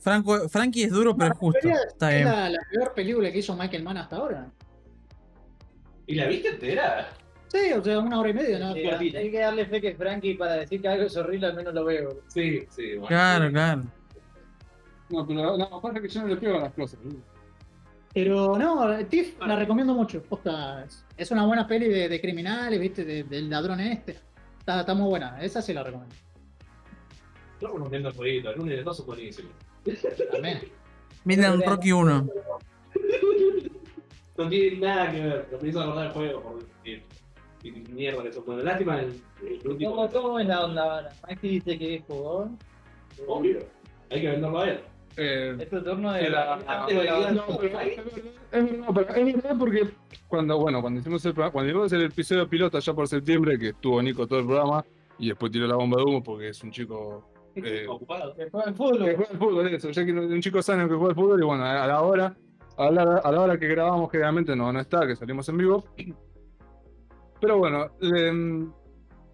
Franco, Frankie es duro, pero justo. Está Es bien. la, la peor película que hizo Michael Mann hasta ahora. ¿Y la viste entera? Sí, o sea, una hora y media, ¿no? Eh, hay que darle fe que Frankie para decir que algo es horrible al menos lo veo. Sí, sí. Bueno. Claro, claro. No, pero no, pasa que yo no le pego a las cosas. Pero no, Tiff la recomiendo mucho. Posta, es- es una buena peli de, de criminales, ¿viste? De- del ladrón este. Está, está muy buena, esa sí la recomiendo. Yo unos viendo el jueguito, el lunes de dos es buenísimo. También. Miren Rocky 1. No tiene nada que ver, lo me hizo acordar el juego. por- Y, y mierda que son bueno. Lástima el, el último. ¿Cómo, ¿Cómo es la onda ahora? Maxi dice que es jugador. Obvio. Hay que venderlo a él. Eh, Es tu turno de. Que no, pero es es verdad, pero es verdad porque cuando, bueno, cuando hicimos el programa, cuando hicimos el episodio piloto allá por septiembre, que estuvo Nico todo el programa, y después tiró la bomba de humo porque es un chico eh, Ocupado. Que juega al que fútbol. juega al fútbol, eso, ya que un chico sano que juega al fútbol, y bueno, a, la hora, a la, a la hora que grabamos, generalmente no, no está, que salimos en vivo. Pero bueno, em,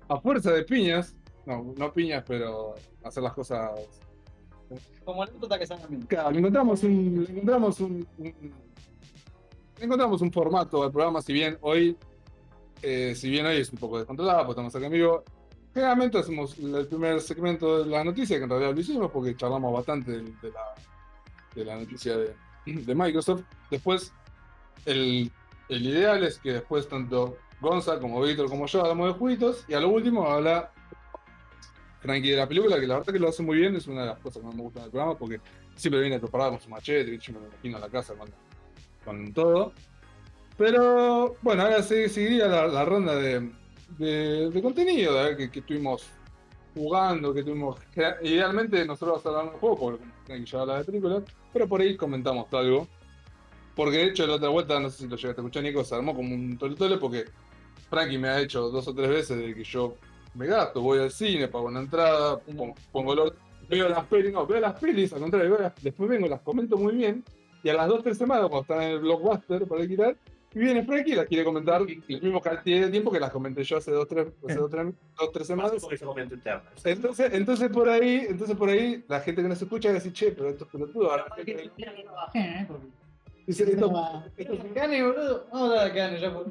a fuerza de piñas, no, no piñas, pero hacer las cosas Como anécdota que salga bien. Claro, le encontramos un, encontramos un, formato al programa, si bien hoy, eh, si bien hoy es un poco descontrolado, porque estamos acá en vivo. Generalmente hacemos el primer segmento de la noticia, que en realidad lo hicimos porque charlamos bastante de, la, de la noticia de, de Microsoft. Después, el, el ideal es que después tanto Gonza como Víctor como yo hablamos de jueguitos, y a lo último habla Frankie de la película, que la verdad que lo hace muy bien, es una de las cosas que más me gustan del programa, porque siempre viene preparado con su machete, yo me imagino en la casa con, todo. Pero bueno, ahora sí- seguiría la, la ronda de, de, de contenido ver que, que estuvimos jugando, que tuvimos. que idealmente nosotros hablamos de juego, porque Frankie ya habla de películas, pero por ahí comentamos algo. Porque de hecho la otra vuelta, no sé si lo llegaste a escuchar, Nico, se armó como un tole porque Frankie me ha hecho dos o tres veces de que yo me gasto, voy al cine, pago una entrada, pon- pongo el orden, veo las pelis, no, veo las pelis, al contrario, veo las- después vengo, las comento muy bien, y a las dos o tres semanas, cuando están en el blockbuster para alquilar, y viene Frankie y las quiere comentar el mismo cantidad de tiempo que las comenté yo hace dos tres, hace dos, tres, dos, tres semanas. Entonces, entonces por ahí, entonces por ahí, la gente que nos escucha va a decir, che, pero esto es pelotudo, ahora dice, esto, Cane, boludo. Vamos a dar a Cane ya por.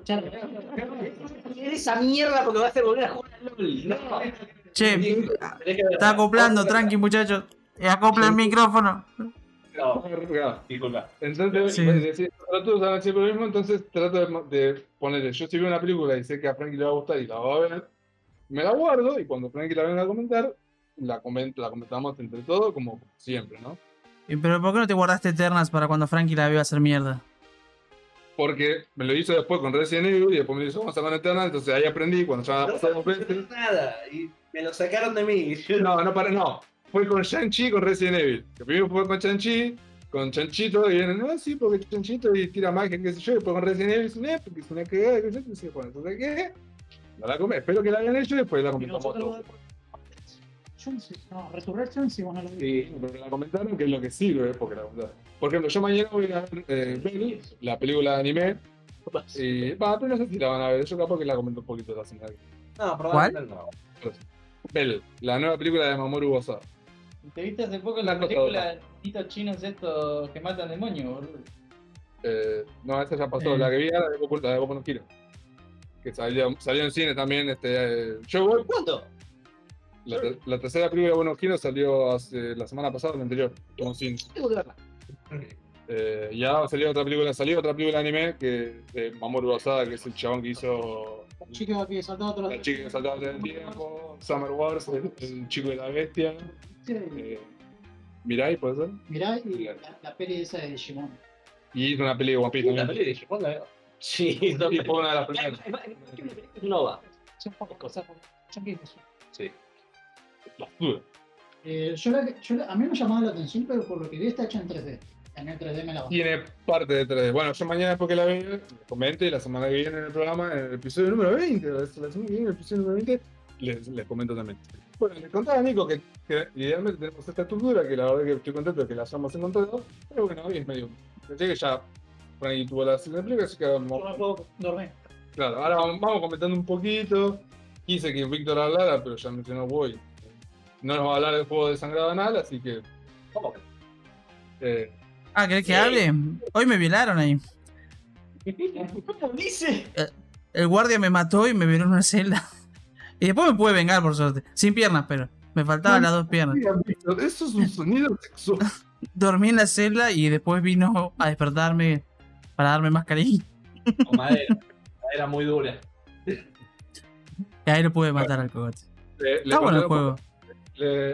esa mierda porque va a hacer volver a jugar al LOL. No. Che, está acoplando, tranqui, muchachos. Eh, Acopla el micrófono. No, Claro. disculpa. Entonces, Sí. pues, decir, todos hablan siempre lo mismo, entonces trato de, de ponerle, yo si veo una película y sé que a Frankie le va a gustar y la va a ver, me la guardo y cuando Frankie la venga a comentar, la, comento, la comentamos entre todos como siempre, ¿no? Pero ¿por qué no te guardaste Eternas para cuando Frankie la vea hacer mierda? Porque me lo hizo después con Resident Evil y después me lo hizo con Sagan Eternal, entonces ahí aprendí cuando ya pasado dos veces. nada. Y me lo sacaron de mí. [LAUGHS] No, no, para, no. Fue con Shang-Chi y con Resident Evil. Que primero fue con Shang-Chi, con Chanchito, y vienen, no, sí, porque Chanchito y tira magia, qué sé yo, y después con Resident Evil, dicen, eh, porque es una cagada, sé yo, y dice, bueno, entonces, ¿qué? No la comé, espero que la hayan hecho y después la Y sí, No, Resurrection, sí, bueno, lo vi. Sí, pero la comentaron que es lo que sirve, porque la comentaron. Por ejemplo, yo mañana voy a ver eh, Bell, la película de anime, y, va, pero no sé si la van a ver, yo capaz que la comento un poquito la semana No, ¿Cuál? no. Bell, la nueva película de Mamoru Hosoda. ¿Te viste hace poco la cosa película de niñitos chinos estos que matan demonios, boludo? Eh, no, esa ya pasó. Eh. La que vi era la de Boku, la de Boku no Hero. Que salió, salió en cine también. Este, eh, yo voy. ¿Cuándo? La, ter- la tercera película de no Hero salió hace, la semana pasada, la anterior. Que verla. Eh, ya salió otra película, salió otra película de anime que de Mamoru Hosoda, que es el chabón que hizo El. La chica que saltaba del tiempo, Summer Wars, el, el chico de la bestia. Sí, Eh, Mirai, puede ser. Mirá, y la, la peli esa de Digimon. Y hizo una peli de One Piece La también. peli de Digimon la veo. Sí, [LAUGHS] no, Y fue una de las [LAUGHS] primeras. Es Nova. Son pocas cosas. Son quince. Sí. Eh, yo la, yo la- a mí me llamaba la atención, pero por lo que vi está hecha en 3D. En el 3D me la bajé. Tiene parte de 3D. Bueno, yo mañana después que la vea, comente y la semana que viene en el programa, en el episodio número 20, la semana que viene, en el episodio número 20, les, les comento también. Bueno, le contaba a Nico que, que idealmente tenemos esta estructura, que la verdad que estoy contento de que la hayamos encontrado, pero bueno, hoy es medio. Pensé que ya por ahí tuvo la Play, así que vamos. Claro, ahora vamos, vamos comentando un poquito. Quise que Víctor hablara, pero ya mencionó Boy. No nos va a hablar del juego de sangrado anal, así que. ¿Cómo que? eh, Ah, ¿querés que hable? Hoy me violaron ahí. ¿Cómo dice? El guardia me mató y me violó en una celda. [LAUGHS] Y después me pude vengar, por suerte. Sin piernas, pero. Me faltaban las dos piernas. Eso es un sonido sexual. [LAUGHS] Dormí en la celda y después vino a despertarme para darme más cariño. Con madera. madera muy dura. [LAUGHS] Y ahí lo pude matar al cogote. Le- le Está bueno el juego. Le...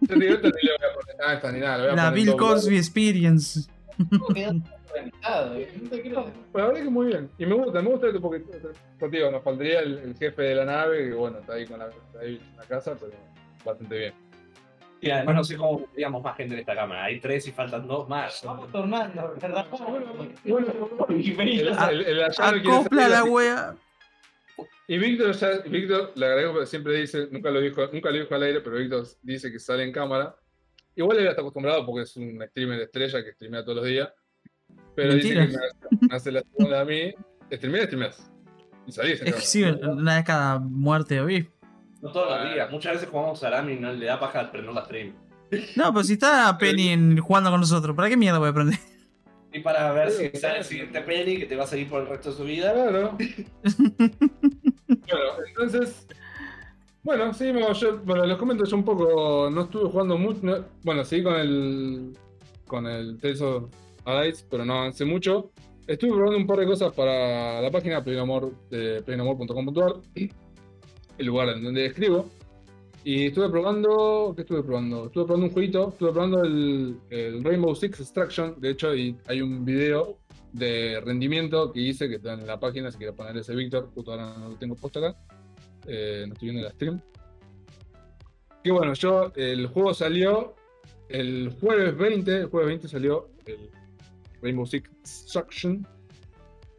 Yo digo, esto ni le voy a poner nada, esta ni nada. le voy a La poner Bill. Cosby Experience. ¿eh? Bueno, la verdad que muy bien. Y me gusta, me gusta esto porque, digo, nos faltaría el, el jefe de la nave, que bueno, está ahí con la, está ahí en la casa, pero bastante bien. Y además no sé cómo tendríamos más gente en esta cámara. Hay tres y faltan dos más. Vamos tornando, ¿verdad? Bueno, el, A- el, el allá no quiere Acopla salir, la wea. Y Víctor, ya, Víctor, le agrego, siempre dice, nunca lo dijo, nunca lo dijo al aire, pero Víctor dice que sale en cámara. Igual él está acostumbrado porque es un streamer de estrella que streamea todos los días. Pero dice que Mentira. me hace, me hace la segunda a mí. Streamear, streameas. Y salís en cámara. sí, una vez cada muerte hoy. No todos los días. Muchas veces jugamos a Arami y no le da paja prender la stream. No, pero si está Penny en- jugando con nosotros, ¿para qué mierda voy a aprender? Y para ver si sale el siguiente penny que te va a seguir por el resto de su vida. Claro. [LAUGHS] bueno, entonces. Bueno, seguimos. Yo, bueno, les comento yo un poco. No estuve jugando mucho. no- bueno, seguí con el. Con el Tales of Arise, pero no avancé mucho. Estuve probando un par de cosas para la página plenamor.com.ar, el lugar en donde escribo. Y estuve probando. ¿Qué estuve probando? Estuve probando un jueguito. Estuve probando el, Rainbow Six Extraction. De hecho, hay un video de rendimiento que hice, que está en la página, si quiero poner ese Víctor, justo ahora no lo tengo puesto acá, eh, no estoy viendo la stream. Que bueno, yo, el juego salió el jueves 20, el jueves 20 salió el Rainbow Six Extraction,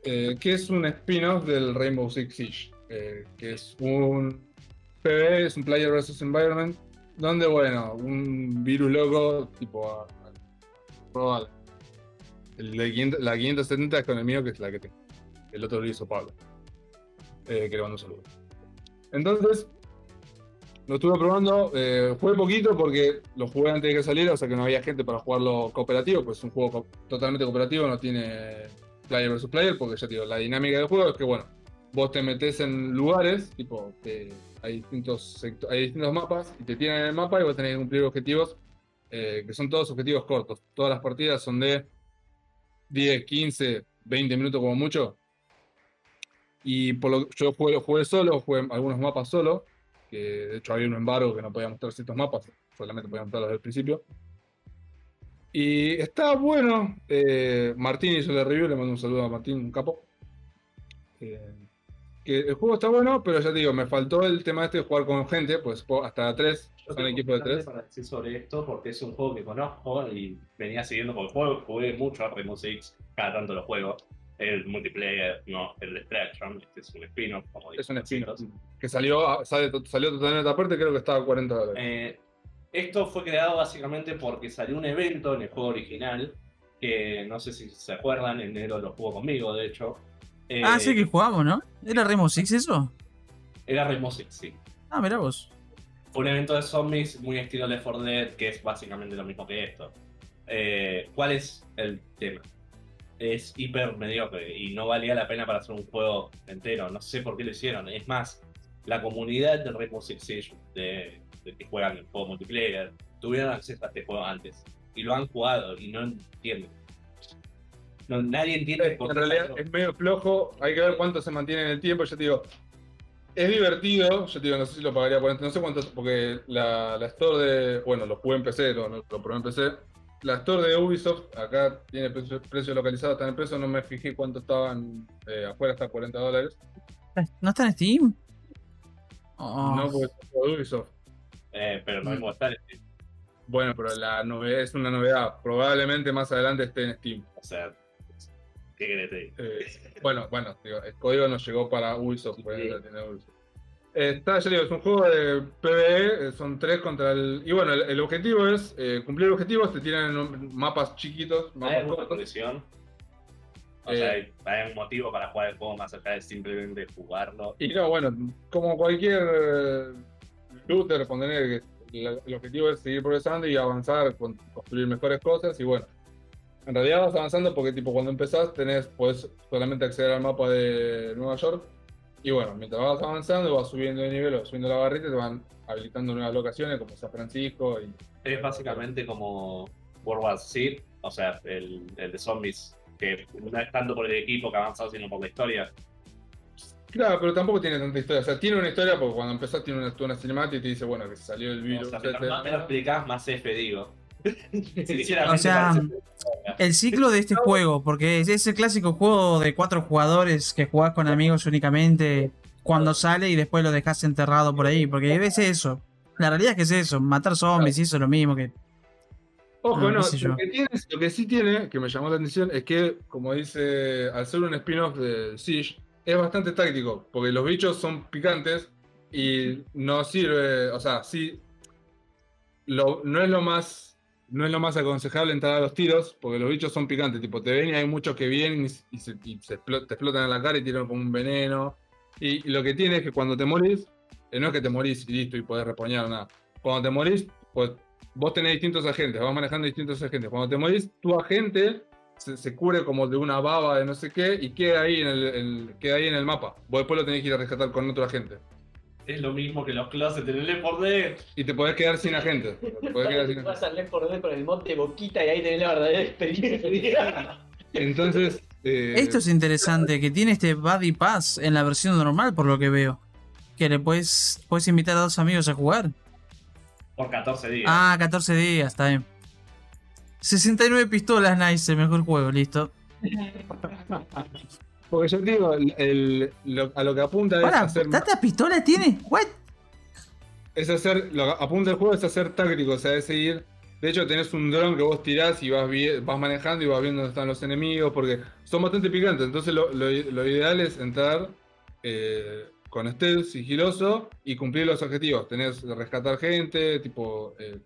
eh, que es un spin-off del Rainbow Six Siege, eh, que es un PvE, es un Player vs Environment, donde bueno, un virus loco, tipo probar el de 500 la 570 es con el mío, que es la que tengo. El otro lo hizo Pablo. Eh, que le mando un saludo. Entonces, lo estuve probando. eh, jugué poquito porque lo jugué antes de que saliera, o sea que no había gente para jugarlo cooperativo, pues es un juego totalmente cooperativo, no tiene player versus player, porque ya te digo, la dinámica del juego es que, bueno, vos te metes en lugares, tipo, que hay distintos, hay distintos mapas, y te tiran en el mapa y vos tenés que cumplir objetivos, eh, que son todos objetivos cortos. Todas las partidas son de 10, 15, 20 minutos como mucho. Y por lo yo jugué, jugué solo, jugué algunos mapas solo, que de hecho había un embargo que no podía mostrar ciertos mapas, solamente podía mostrarlos desde el principio. Y está bueno. eh, Martín hizo la review, le mando un saludo a Martín, un capo. Eh, que el juego está bueno, pero ya te digo, me faltó el tema este de jugar con gente, pues hasta tres, Yo son equipos de tres. para decir sobre esto porque es un juego que conozco y venía siguiendo por el juego. Jugué mucho a Rainbow Six, cada tanto lo juego. El multiplayer, no, el Extraction, este es un spin-off, como Es un spin-off. Que salió, sale salió totalmente aparte, creo que estaba a 40 dólares. Eh, esto fue creado básicamente porque salió un evento en el juego original, que no sé si se acuerdan, en enero lo jugó conmigo, de hecho. Eh, Ah, sí que jugamos, ¿no? ¿Era Rainbow Six eso? Era Rainbow Six, sí. Ah, mirá vos. Fue un evento de zombies muy estilo Left 4 Dead, que es básicamente lo mismo que esto. Eh, ¿Cuál es el tema? Es hiper mediocre y no valía la pena para hacer un juego entero. No sé por qué lo hicieron. Es más, la comunidad de Rainbow Six Siege, de, de que juegan el juego multiplayer, tuvieron acceso a este juego antes y lo han jugado y no entienden. No, nadie entiende por En qué realidad salió. es medio flojo, hay que ver cuánto se mantiene en el tiempo. Yo te digo, es divertido. Yo te digo, no sé si lo pagaría por no sé cuánto, porque la, la store de. Bueno, lo jugué en PC, lo, lo probé en PC. La store de Ubisoft, acá tiene precio, precio localizado, está en el precio, no me fijé cuánto estaban. eh, afuera está 40 dólares. ¿No está en Steam? Oh, No, porque es de Ubisoft. Eh, pero no Mm. hay como estar. Bueno, pero la novedad es una novedad. Probablemente más adelante esté en Steam. O sea, Eh, bueno, bueno, digo, el código nos llegó para Ubisoft, pues, la tienda de Ubisoft. Está, ya digo, es un juego de PvE, eh, son tres contra el. Y bueno, el, el objetivo es eh, cumplir objetivos, te tiran un- mapas chiquitos, ¿Hay mapas alguna cortos. progresión? O Eh. sea, ¿hay, hay un motivo para jugar el juego más allá de simplemente jugarlo? Y no, bueno, como cualquier looter, poner el, el objetivo es seguir progresando y avanzar, con- construir mejores cosas. Y bueno, en realidad vas avanzando porque, tipo, cuando empezás, tenés, podés solamente acceder al mapa de Nueva York. Y bueno, mientras vas avanzando, vas subiendo de nivel o subiendo la barrita, te van habilitando nuevas locaciones como San Francisco. Y, Es básicamente como World War Z, o sea, el, el de zombies, que no es tanto por el equipo que ha avanzado, sino por la historia. Claro, pero tampoco tiene tanta historia. O sea, tiene una historia porque cuando empezás tiene una, una cinemática y te dice, bueno, que salió el O virus. sea, este. mientras más me lo explicás, más F digo. [LAUGHS] O sea, El ciclo de este juego, porque es ese clásico juego de cuatro jugadores que jugás con amigos únicamente cuando sale y después lo dejas enterrado por ahí, porque es eso. La realidad es que es eso, matar zombies y eso es lo mismo que... Ojo, Ah, no, lo que, tiene, lo que sí tiene, que me llamó la atención, es que, como dice, al ser un spin-off de Siege, es bastante táctico, porque los bichos son picantes y no sirve, o sea, sí, lo- no es lo más no es lo más aconsejable entrar a los tiros, porque los bichos son picantes, tipo, te ven y hay muchos que vienen y, se, te explotan en la cara y tiran como un veneno. Y, lo que tiene es que cuando te morís, eh, no es que te morís y listo y podés repoñar nada. Cuando te morís, pues vos tenés distintos agentes, vas manejando distintos agentes. Cuando te morís, tu agente se, se cubre como de una baba de no sé qué y queda ahí en el, el- queda ahí en el mapa. Vos después lo tenés que ir a rescatar con otro agente. Es lo mismo que los closets en el Left 4 Dead. Y te podés quedar sin agente. [LAUGHS] Te podés quedar sin Vas al Left 4 Dead con el monte Boquita y ahí tenés la verdadera experiencia. [LAUGHS] Entonces. eh, Esto es interesante, que tiene este Buddy Pass en la versión normal, por lo que veo. Que le puedes, puedes invitar a dos amigos a jugar. Por 14 días. Ah, 14 días, está bien. 69 pistolas, nice, el mejor juego, listo. [LAUGHS] Porque yo te digo, el- el- lo- a lo que apunta es Para, hacer. ¿tantas pistolas tiene? ¿What? Es hacer. Lo que apunta el juego es hacer táctico, o sea, es seguir. De hecho, tenés un dron que vos tirás y vas, vas manejando y vas viendo dónde están los enemigos, porque son bastante picantes. Entonces, lo, lo- lo ideal es entrar eh, con stealth, sigiloso y cumplir los objetivos. Tenés rescatar gente, tipo. eh,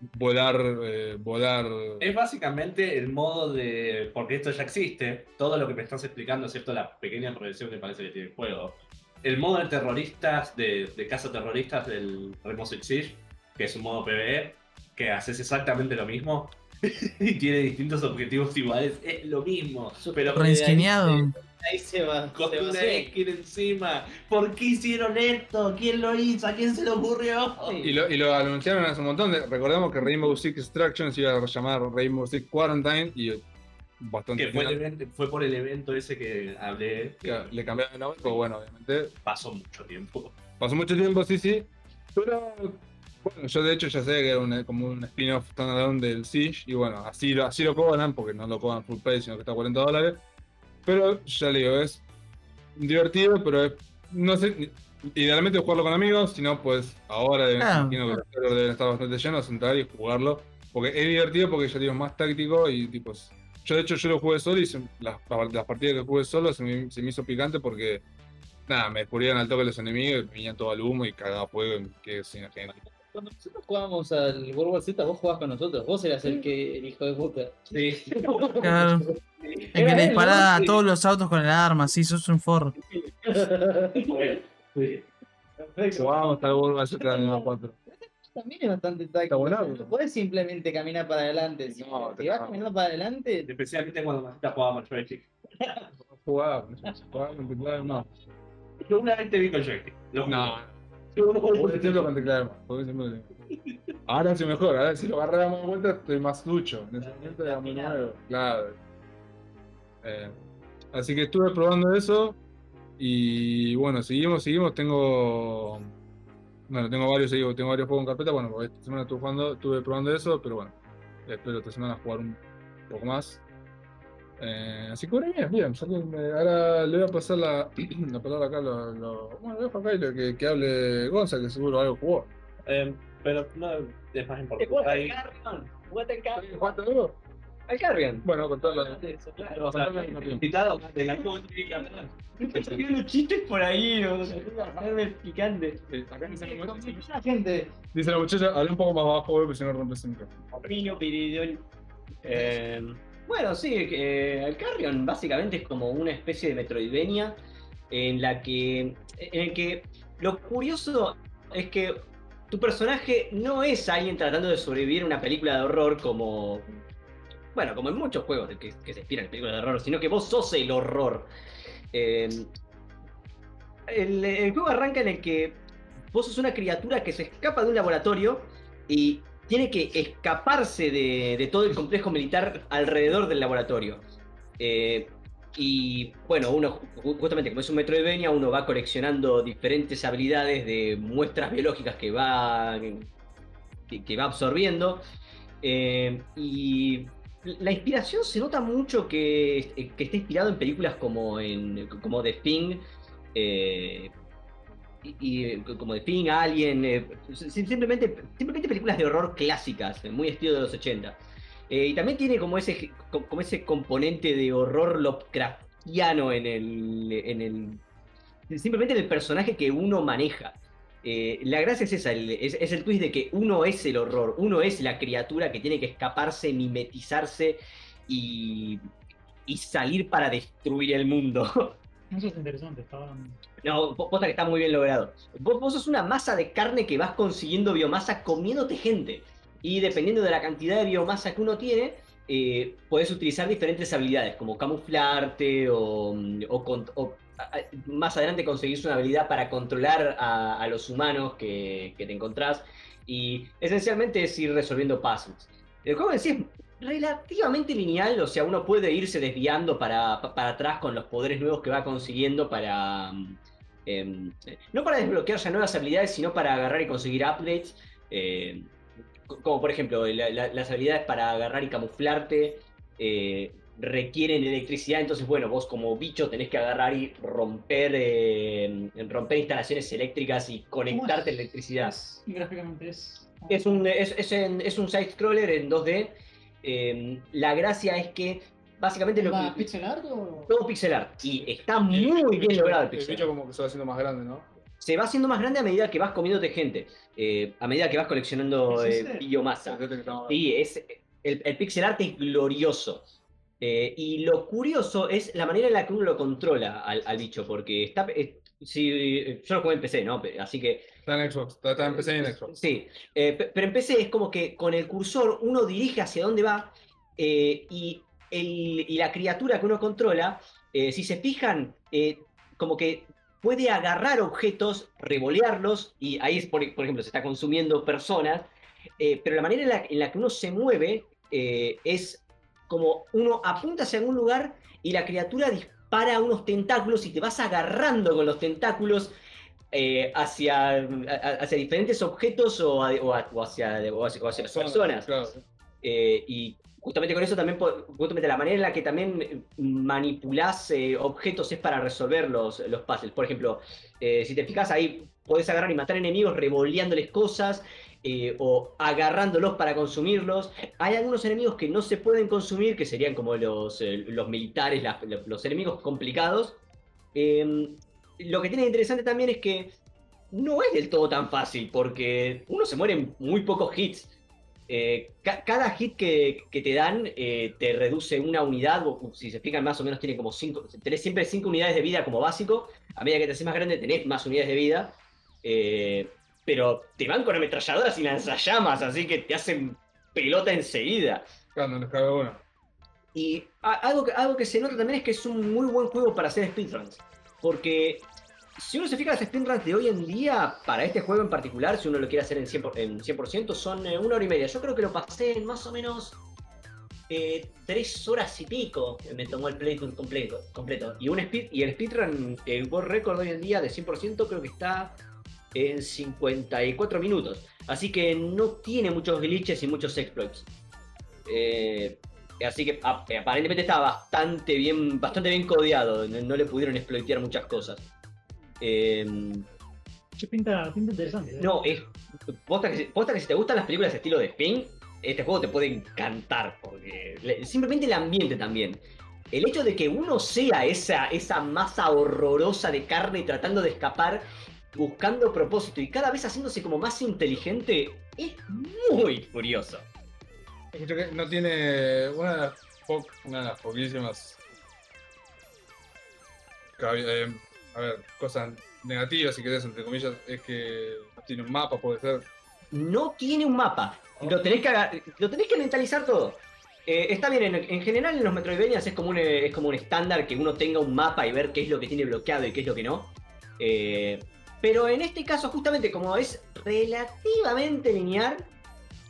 volar. eh, volar. Es básicamente el modo de. Porque esto ya existe. Todo lo que me estás explicando, excepto la pequeña progresión que parece que tiene el juego. El modo de terroristas, de, de caza terroristas del Six Siege, que es un modo PvE, que haces exactamente lo mismo. [LAUGHS] y tiene distintos objetivos iguales. Es lo mismo. Pero Reinsquineado. Ahí se va. con se va una skin encima. ¿Por qué hicieron esto? ¿Quién lo hizo? ¿A quién se le ocurrió? Y lo, y lo anunciaron hace un montón. De, recordemos que Rainbow Six Extraction se iba a llamar Rainbow Six Quarantine y bastante. Que fue, el evento- fue por el evento ese que hablé. que le cambiaron el nombre, pero bueno, obviamente Pasó mucho tiempo. Pasó mucho tiempo, sí, sí. Pero bueno, yo de hecho ya sé que era un- como un spin-off standalone del Siege. Y bueno, así, lo- así lo cobran, porque no lo cobran full price, sino que está a 40 dólares. Pero ya le digo, es divertido, pero es, no sé, idealmente jugarlo con amigos, si no, pues ahora Claro. imagino que los deben estar bastante llenos, sentar y jugarlo. Porque es divertido, porque ya digo, es más táctico y tipo. Yo de hecho yo lo jugué solo y se- las, las partidas que jugué solo se me, se me hizo picante porque nada, me descubrían al toque los enemigos, y venían todo al humo y cagaba fuego que sin. Cuando nosotros jugábamos al World War Z, vos jugabas con nosotros. Vos eras el que el hijo de puta. Sí. [LAUGHS] Claro. El que le disparaba a todos los autos con el arma, sí, sos un forro. Sí. Jugábamos el World War Z en la 4. También es bastante táctico. No puedes simplemente caminar para adelante. Si, No, te si vas caminando para adelante, Especialmente cuando Masita jugaba joystick. Jugaba, jugaba mouse. Yo una vez te vi con joystick. No, con teclado. Ahora sí mejor, ahora si lo agarramos de vuelta estoy más ducho. En ese momento era muy nuevo. Claro. Eh, así que estuve probando eso. Y bueno, seguimos, seguimos. Tengo. Bueno, tengo varios, seguimos, tengo varios juegos en carpeta. Bueno, esta semana estuve jugando, estuve probando eso, pero bueno. Espero esta semana jugar un poco más. Eh, así que bueno, bien, bien. ahora le voy a pasar la, [CLEARS THROAT] la palabra acá. Lo, lo- bueno, dejo acá y lo que, que hable Gonza, que seguro algo jugó. Eh, pero no es más ¿Te importante. jugaste Hay- el Carrion? ¿Jugaste el Carrion? ¿Jugaste algo? Al Carrion. Bueno, contando. Claro, o sea, al citado de la los chistes por ahí, o sea, picante. Sí, acá dice la gente. Dice la muchacha, habla un poco más bajo, porque si no rompes el micrófono. Piridón. Eh, bueno, sí, eh, el Carrion básicamente es como una especie de Metroidvania en la que, en el que lo curioso es que tu personaje no es alguien tratando de sobrevivir a una película de horror como, bueno, como en muchos juegos que, se inspiran en películas de horror, sino que vos sos el horror. El, el juego arranca en el que vos sos una criatura que se escapa de un laboratorio y tiene que escaparse de, de todo el complejo militar alrededor del laboratorio. Eh, y bueno, uno ju- justamente como es un Metroidvania, uno va coleccionando diferentes habilidades de muestras biológicas que va, que va absorbiendo. Eh, y la inspiración se nota mucho que, que está inspirado en películas como, en, como The Thing, eh, y, y, como The Thing, Alien, eh, simplemente, simplemente películas de horror clásicas, eh, muy estilo de los 80. Eh, y también tiene como ese, como ese componente de horror Lovecraftiano en el, en el. Simplemente en el personaje que uno maneja. Eh, la gracia es esa, el- es, es el twist de que uno es el horror, uno es la criatura que tiene que escaparse, mimetizarse y, y salir para destruir el mundo. [LAUGHS] Eso es interesante, estaban. No, po- posta que está muy bien logrado. Vos, vos sos una masa de carne que vas consiguiendo biomasa comiéndote gente. Y dependiendo de la cantidad de biomasa que uno tiene, eh, podés utilizar diferentes habilidades, como camuflarte o, mm, más adelante conseguís una habilidad para controlar a, los humanos que, te encontrás. Y esencialmente es ir resolviendo puzzles. El juego en sí es relativamente lineal, o sea, uno puede irse desviando para, pa- para atrás con los poderes nuevos que va consiguiendo para... em, no para desbloquear ya nuevas habilidades, sino para agarrar y conseguir updates. eh, co- como por ejemplo, la- la- las habilidades para agarrar y camuflarte eh, requieren electricidad, entonces bueno, vos como bicho tenés que agarrar y romper, eh, romper instalaciones eléctricas y conectarte a electricidad. Es- gráficamente es. Es un, es, es en- es un side-scroller en 2D. eh, la gracia es que básicamente lo ¿Va que... pixel art o.? Todo pixel art. Y está muy bien logrado el El pixel bicho art. como que se va haciendo más grande, ¿no? Se va haciendo más grande a medida que vas comiéndote gente. eh, a medida que vas coleccionando ¿Es eh, biomasa. Sí, es, el, el pixel art es glorioso. Eh, y lo curioso es la manera en la que uno lo controla al, al bicho, porque está... eh, si, yo lo jugué en PC, ¿no? Así que Está en Xbox, está, está en PC y en Xbox. Sí, eh, pe- pero en PC es como que con el cursor uno dirige hacia dónde va eh, y, el- y la criatura que uno controla, eh, si se fijan, eh, como que puede agarrar objetos, revolearlos y ahí, es, por, por ejemplo, se está consumiendo personas, eh, pero la manera en la, en la que uno se mueve eh, es como uno apunta hacia algún lugar y la criatura dispara unos tentáculos y te vas agarrando con los tentáculos eh, hacia, hacia diferentes objetos o, a- o a- o hacia, o hacia, hacia personas. Claro. Eh, y justamente con eso también, justamente la manera en la que también manipulás eh, objetos es para resolver los, los puzzles. Por ejemplo, eh, si te fijas ahí, podés agarrar y matar enemigos revoleándoles cosas eh, o agarrándolos para consumirlos. Hay algunos enemigos que no se pueden consumir, que serían como los, eh, los militares, los enemigos complicados. Eh, lo que tiene interesante también es que no es del todo tan fácil, porque uno se muere en muy pocos hits. Eh, ca- cada hit que, que te dan eh, te reduce una unidad, o si se fijan más o menos tiene como 5, tenés siempre 5 unidades de vida como básico, a medida que te haces más grande tenés más unidades de vida, eh, pero te van con ametralladoras y lanzallamas, así que te hacen pelota enseguida. Claro, no les cabe una. Y algo que, algo que se nota también es que es un muy buen juego para hacer speedruns. Porque si uno se fija las speedruns de hoy en día, para este juego en particular, si uno lo quiere hacer en 100%, por- en 100% son eh, una hora y media. Yo creo que lo pasé en más o menos eh, tres horas y pico. Me tomó el playthrough completo. completo. Y, un speed, y el speedrun, el world record hoy en día de 100% creo que está en 54 minutos. Así que no tiene muchos glitches y muchos exploits. Eh, así que aparentemente está bastante bien, bastante bien codeado. No, no le pudieron exploitear muchas cosas. Eh, pinta, pinta interesante. ¿eh? no, es. Posta que, si- posta que si te gustan las películas de estilo de Spin, este juego te puede encantar, porque le- simplemente el ambiente también. El hecho de que uno sea esa, esa masa horrorosa de carne tratando de escapar, buscando propósito y cada vez haciéndose como más inteligente, es muy curioso. No tiene una de las, po- una de las poquísimas. eh, a ver, cosas negativas, si querés, entre comillas, es que tiene un mapa, puede ser. no tiene un mapa. Lo tenés que, lo tenés que mentalizar todo. Eh, está bien, en, en general en los Metroidvanias es como, un, es como un estándar que uno tenga un mapa y ver qué es lo que tiene bloqueado y qué es lo que no. Eh, pero en este caso, justamente como es relativamente lineal,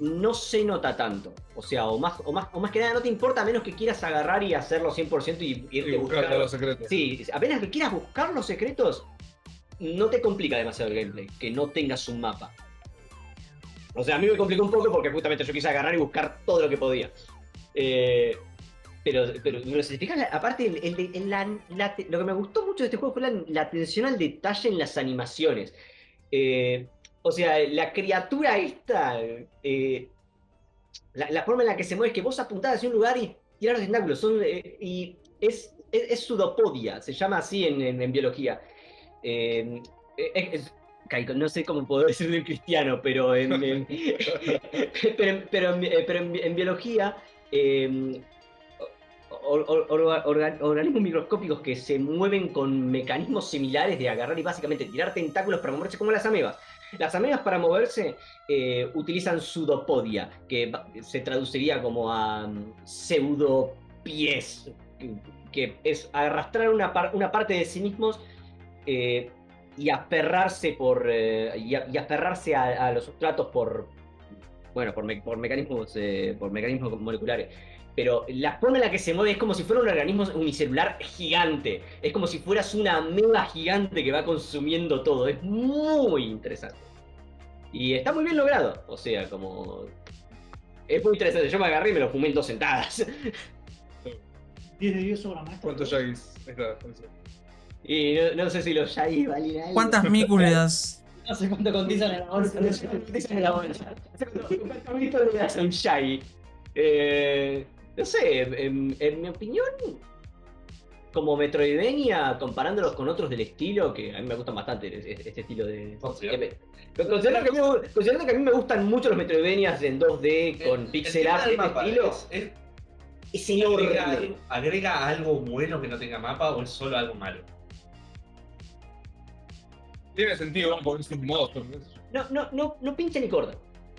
no se nota tanto. O sea, o más, o más, o más que nada no te importa a menos que quieras agarrar y hacerlo 100% y irte Y a buscar los secretos. Sí, apenas que quieras buscar los secretos, no te complica demasiado el gameplay, que no tengas un mapa. O sea, a mí me complicó un poco porque justamente yo quise agarrar y buscar todo lo que podía. Eh, pero, pero, pero si te fijas, aparte, el- el de- el- la- la- lo que me gustó mucho de este juego fue la, la atención al detalle en las animaciones. Eh, o sea, la criatura esta, eh, la, forma en la que se mueve es que vos apuntás hacia un lugar y tiras los tentáculos. Son, eh, y es, es, es pseudopodia, se llama así en, biología. Eh, es- Caico, no sé cómo puedo [LAUGHS] decirlo en cristiano, pero en, [LAUGHS] pero, pero en- eh, biología, eh, or- or- orga- orga- organismos microscópicos que se mueven con mecanismos similares de agarrar y básicamente tirar tentáculos para moverse como las amebas. Las amebas para moverse eh, utilizan pseudopodia, que se traduciría como a mm, pseudopies, que, es arrastrar una, par- una parte de sí mismos eh, y aferrarse por eh, y, a- a, los sustratos por bueno por, me- por mecanismos por mecanismos moleculares pero la forma en la que se mueve es como si fuera un organismo unicelular gigante es como si fueras una ameba gigante que va consumiendo todo es muy interesante y está muy bien logrado o sea como es muy interesante yo me agarré y me lo fumé en dos sentadas [LAUGHS] 10 de 10 obra maestra. ¿Cuántos Yagis? Y no, no sé si los Yagis valen algo ¿Cuántas le das? No sé cuánto cotizan en la bolsa. No sé cuánto en la bolsa. ¿Cuánto mito le das a un Shaggy? Eh, no sé, en, en mi opinión, como Metroidvania, comparándolos con otros del estilo, que a mí me gustan bastante es- es- este estilo de... Considero- Eh, Considerando que, a mí, me- considerando que a mí me gustan mucho los Metroidvanias en 2D con El- el pixel art este mapa, estilo, ¿es- es- es agrega, enorme. algo, agrega algo bueno que no tenga mapa o es solo algo malo? Tiene sentido, es un yo. No, no, no, no pincha ni corta.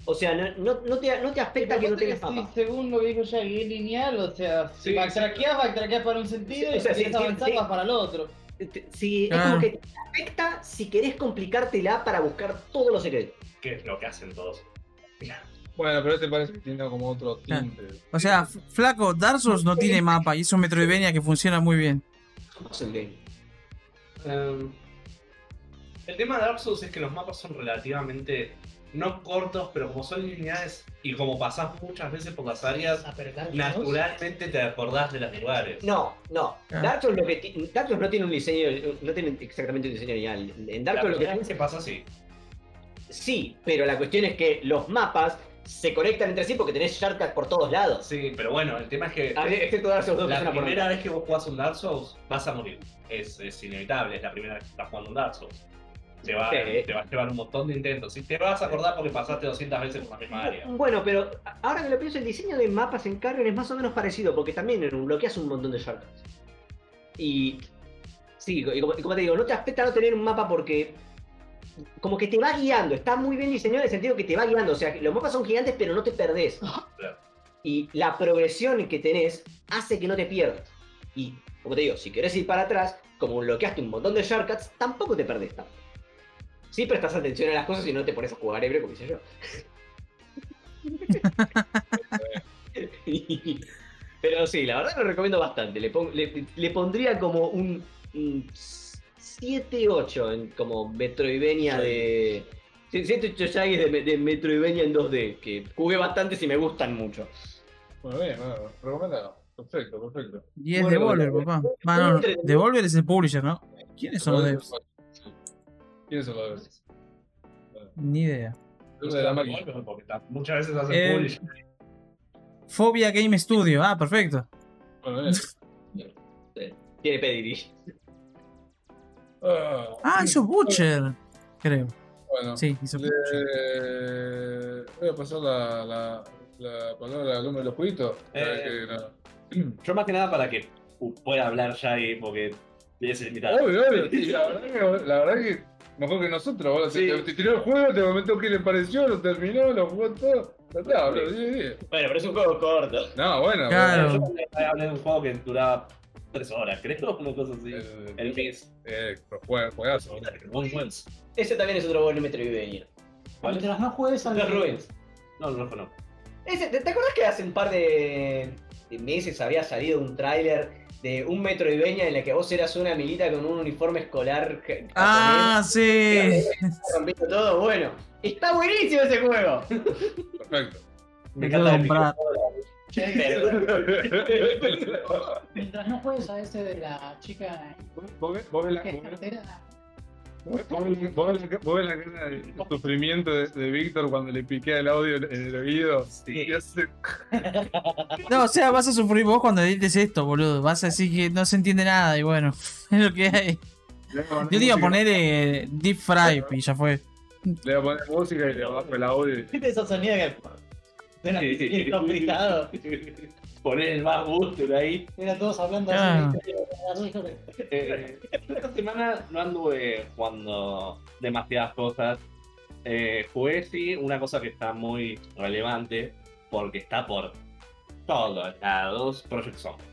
O sea, no, no, no te, no te afecta que no tengas mapa. según lo que dijo Shaggy, es lineal, o sea, si Sí, backtrackeas, backtrackeas para un sentido Sí, o sea, y si quieres avanzar vas para el otro. Sí, es Ah. como que te afecta si querés complicártela para buscar todos los secretos. Que es lo que hacen todos. Bueno, pero este parece que tiene como otro Ah. tinte. O sea, flaco, Dark Souls no tiene mapa y es un Metroidvania que funciona muy bien. ¿Cómo es el game? Em, el tema de Dark Souls es que los mapas son relativamente no cortos, pero como son lineales y como pasás muchas veces por las áreas, Apretar naturalmente te acordás de los lugares. No, no. Ah. Dark Souls, lo que ti- Dark Souls no tiene un diseño, no tiene exactamente un diseño lineal. En Dark Souls lo que vez que pasa así. sí, pero la cuestión es que los mapas se conectan entre sí porque tenés shortcuts por todos lados. Sí, pero bueno, el tema es que A ver, Excepto Dark Souls 2 que es la primera vez que vos jugás un Dark Souls vas a morir. Es, es inevitable, es la primera vez que estás jugando un Dark Souls. Te va, Sí. te va a llevar un montón de intentos. Y te vas a acordar porque pasaste 200 veces por la misma área. Bueno, pero ahora que lo pienso, el diseño de mapas en Carrion es más o menos parecido, porque también bloqueas un montón de shortcuts. Y. Sí, y como, y como te digo, no te afecta no tener un mapa porque. Como que te va guiando, está muy bien diseñado en el sentido que te va guiando. O sea, los mapas son gigantes, pero no te perdés. [LAUGHS] Y la progresión que tenés hace que no te pierdas. Y, como te digo, si querés ir para atrás, como bloqueaste un montón de shortcuts, tampoco te perdés tanto. Sí prestas atención a las cosas y no te pones a jugar ebrio, como hice yo. [LAUGHS] Pero sí, la verdad lo recomiendo bastante. Le, pon- le- le pondría como un, 7-8 en como Metroidvania de. 7-8 Shaggy de, de Metroidvania en 2D, que jugué bastante y me gustan mucho. Bueno, bien, bueno, recomendado. Perfecto, perfecto. Y es Devolver, papá. Ah, no, no, Devolver es el publisher, ¿no? ¿Quiénes son los devs? ¿Quiénes son los devs? Ni idea. De la máquina. Porque muchas veces hacen Eh, publish. Phobia Game Studio. Ah, perfecto. Bueno, [LAUGHS] eh. Tiene pedigree. Ah, Ah, hizo Butcher. Creo. bueno. Sí, hizo Butcher. Le- Voy a pasar la, la, la palabra al hombre de los jueguitos. para Eh. que no- [CLEARS THROAT] Yo más que nada para que uh, pueda hablar Shaggy, porque es el invitado. Obvio, obvio, sí, la verdad que, la verdad que mejor que nosotros, boludo. Sí. Te, te tiró el juego, te comentó qué le pareció, lo terminó, lo jugó todo. Ya está, boludo, sí, sí. Bueno, pero es un juego corto. No, bueno. Claro. Yo hablé de un juego que duraba tres horas, creo, una cosa así. El, El Fizz. eh, juega- juegazo. Ese también es otro buen Metroidvania. Mientras no juegues al Los Ruins. No, no, no, no. Ese, ¿te, te acuerdas que hace un par de, de meses había salido un tráiler de un Metroidvania en el que vos eras una milita con un uniforme escolar ja- Ah, sí. japonés, rompiendo todo? Bueno, está buenísimo ese juego. Perfecto. Me quiero comprar. Mientras no juegues a ese de la chica Vos ves- vos la- que es vos ves- cartera, vos la- cara de sufrimiento de, de Víctor cuando le piquea el audio en el oído. Y hace- [LAUGHS] No, o sea, vas a sufrir vos cuando edites esto, boludo. Vas a decir que no se entiende nada y bueno, [LAUGHS] es lo que hay. Yo te iba a poner eh, Deep Fry y ya fue. Le voy a poner música y le bajo el audio. ¿Viste esos sonidos que suena? [LAUGHS] Poner el más booster ahí. era todos hablando Ah. así. Eh, esta semana no anduve jugando demasiadas cosas. Eh, jugué sí una cosa que está muy relevante porque está por todos lados Project Zomboid.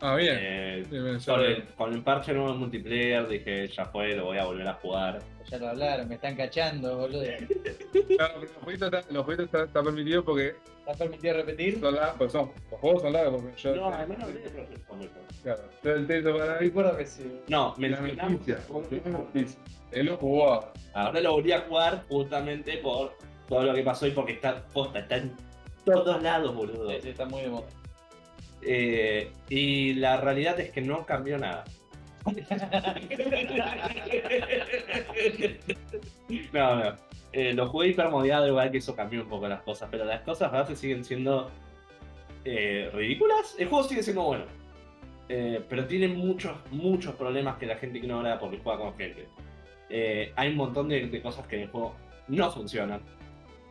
Ah, bien. Eh, bien, con, el, con el parche nuevo en multiplayer dije ya fue, lo voy a volver a jugar. Ya lo hablaron, me están cachando, boludo. [LAUGHS] Claro, pero los jueguitos están- están están permitidos porque ¿Está permitido repetir? son largos. Pues son, los juegos son largos. Porque yo, No, además no hablé de Project Zomboid. Claro, yo el texto para ahí. Recuerdo que sí. No, noticia. la noticia. Él lo jugó. Ahora lo volví a jugar justamente por todo lo que pasó y porque está posta, está en todos lados, boludo. Sí, sí, está muy de moda. Eh, y la realidad es que no cambió nada. [LAUGHS] no, no. Eh, lo jugué hipermodiado, igual que eso cambió un poco las cosas, pero las cosas base siguen siendo eh, ridículas. El juego sigue siendo bueno. Eh, pero tiene muchos, muchos problemas que la gente ignora porque juega con gente. Eh, hay un montón de, cosas que en el juego no funcionan.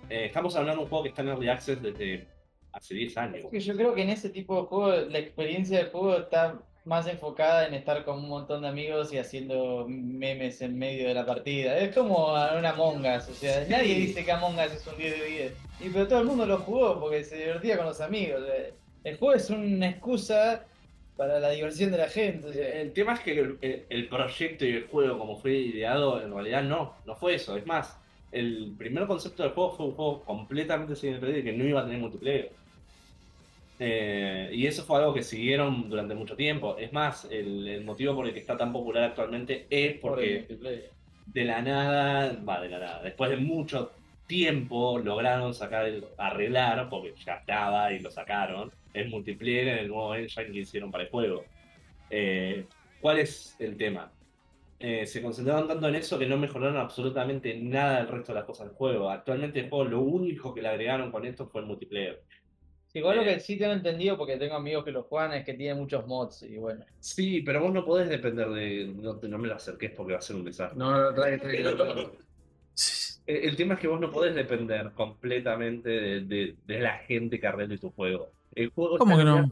Estamos hablando de un juego que está en Early Access desde hace 10 años. Es que yo creo que en ese tipo de juego la experiencia del juego está más enfocada en estar con un montón de amigos y haciendo memes en medio de la partida. Es como una Among Us, o sea, nadie dice que Among Us es un 10 de 10. Y pero todo el mundo lo jugó porque se divertía con los amigos. eh. El juego es una excusa para la diversión de la gente. o sea. El tema es que el, proyecto y el juego como fue ideado, en realidad no, no fue eso. Es más, el primer concepto del juego fue un juego completamente sin que no iba a tener multiplayer. Eh, y eso fue algo que siguieron durante mucho tiempo. Es más, el, el motivo por el que está tan popular actualmente es porque de la nada, va de la nada, después de mucho tiempo lograron sacar, el- arreglar, porque ya estaba y lo sacaron, el multiplayer en el nuevo engine que hicieron para el juego. Eh, ¿Cuál es el tema? Eh, se concentraron tanto en eso que no mejoraron absolutamente nada del resto de las cosas del juego. Actualmente el juego lo único que le agregaron con esto fue el multiplayer. Sí, igual lo que sí tengo entendido, porque tengo amigos que lo juegan, es que tiene muchos mods y bueno. Sí, pero vos no podés depender de... No, no me lo acerques porque va a ser un desastre. No, no, trae, trae. El, [LAUGHS] el tema es que vos no podés depender completamente de, de- de la gente que arregle tu juego. El juego ¿Cómo que no?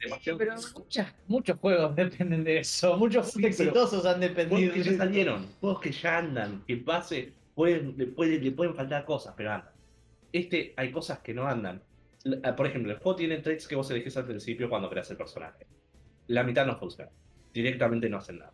demasiado- Pero muchas, muchos juegos [LAUGHS] dependen de eso. Muchos Sí, exitosos han dependido. Juegos que ya salieron, juegos que ya andan, que pase, pueden, le, puede- le pueden faltar cosas, pero andan. Este, hay cosas que no andan. Ah, Por ejemplo, el juego tiene traits que vos elegís al principio cuando creas el personaje. La mitad no funciona. Directamente no hacen nada.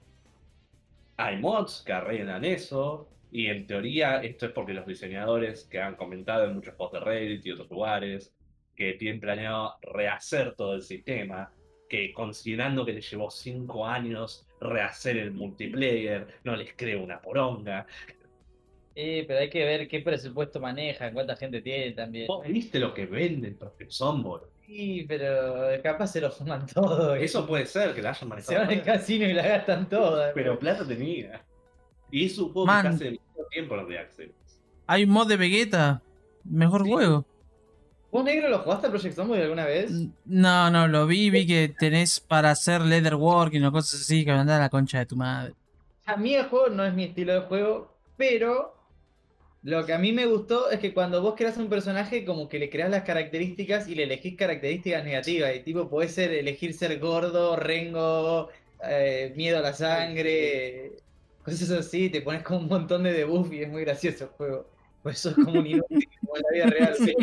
Hay mods que arreglan eso, y en teoría esto es porque los diseñadores que han comentado en muchos posts de Reddit y otros lugares, que tienen planeado rehacer todo el sistema, que considerando que les llevó 5 años rehacer el multiplayer, no les creo una poronga. Eh, pero hay que ver qué presupuesto manejan, cuánta gente tiene también. ¿Vos viste lo que venden Project Zomboid? Sí, pero capaz se lo fuman [LAUGHS] todo. Eso puede ser que la hayan Se manejado. van al casino y la gastan toda. Pero plata tenía. Y es un juego Man. que hace mucho tiempo en de Access. Hay un mod de Vegeta. Mejor Sí. juego. ¿Vos negro lo jugaste a Project Zomboid alguna vez? No, no, lo vi, vi que tenés para hacer leatherworking o cosas así, que me a la concha de tu madre. A mí el juego no es mi estilo de juego, pero lo que a mí me gustó es que cuando vos creas un personaje, como que le creas las características y le elegís características negativas. Y tipo, podés ser, elegir ser gordo, rengo, eh, miedo a la sangre, cosas así. Te pones como un montón de debuff y es muy gracioso el juego. Por eso es como un inútil, [LAUGHS] como en la vida real. sí.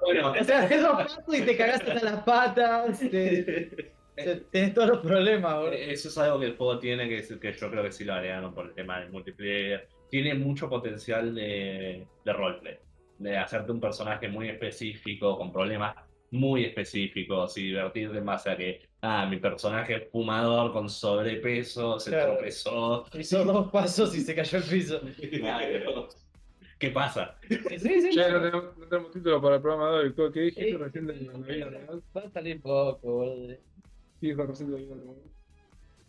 Bueno, O sea, haces dos pasos y te cagaste hasta las patas. te- [LAUGHS] tenés todos los problemas, boludo. Eh, Eso es algo que el juego tiene, que, es- que yo creo que sí lo agregaron por el tema del multiplayer. Tiene mucho potencial de, de roleplay, de hacerte un personaje muy específico, con problemas muy específicos y divertirte en base a que, ah, mi personaje es fumador con sobrepeso, se Claro. tropezó. [LAUGHS] Hizo dos pasos y se cayó al piso. [LAUGHS] ¿Qué pasa? Sí, sí, Che, no tenemos, no tenemos título para el programa de hoy. ¿Qué- ¿Qué dijiste Sí. recién de la vida real? Va a salir poco, boludo. ¿Qué dijo recién de la vida real?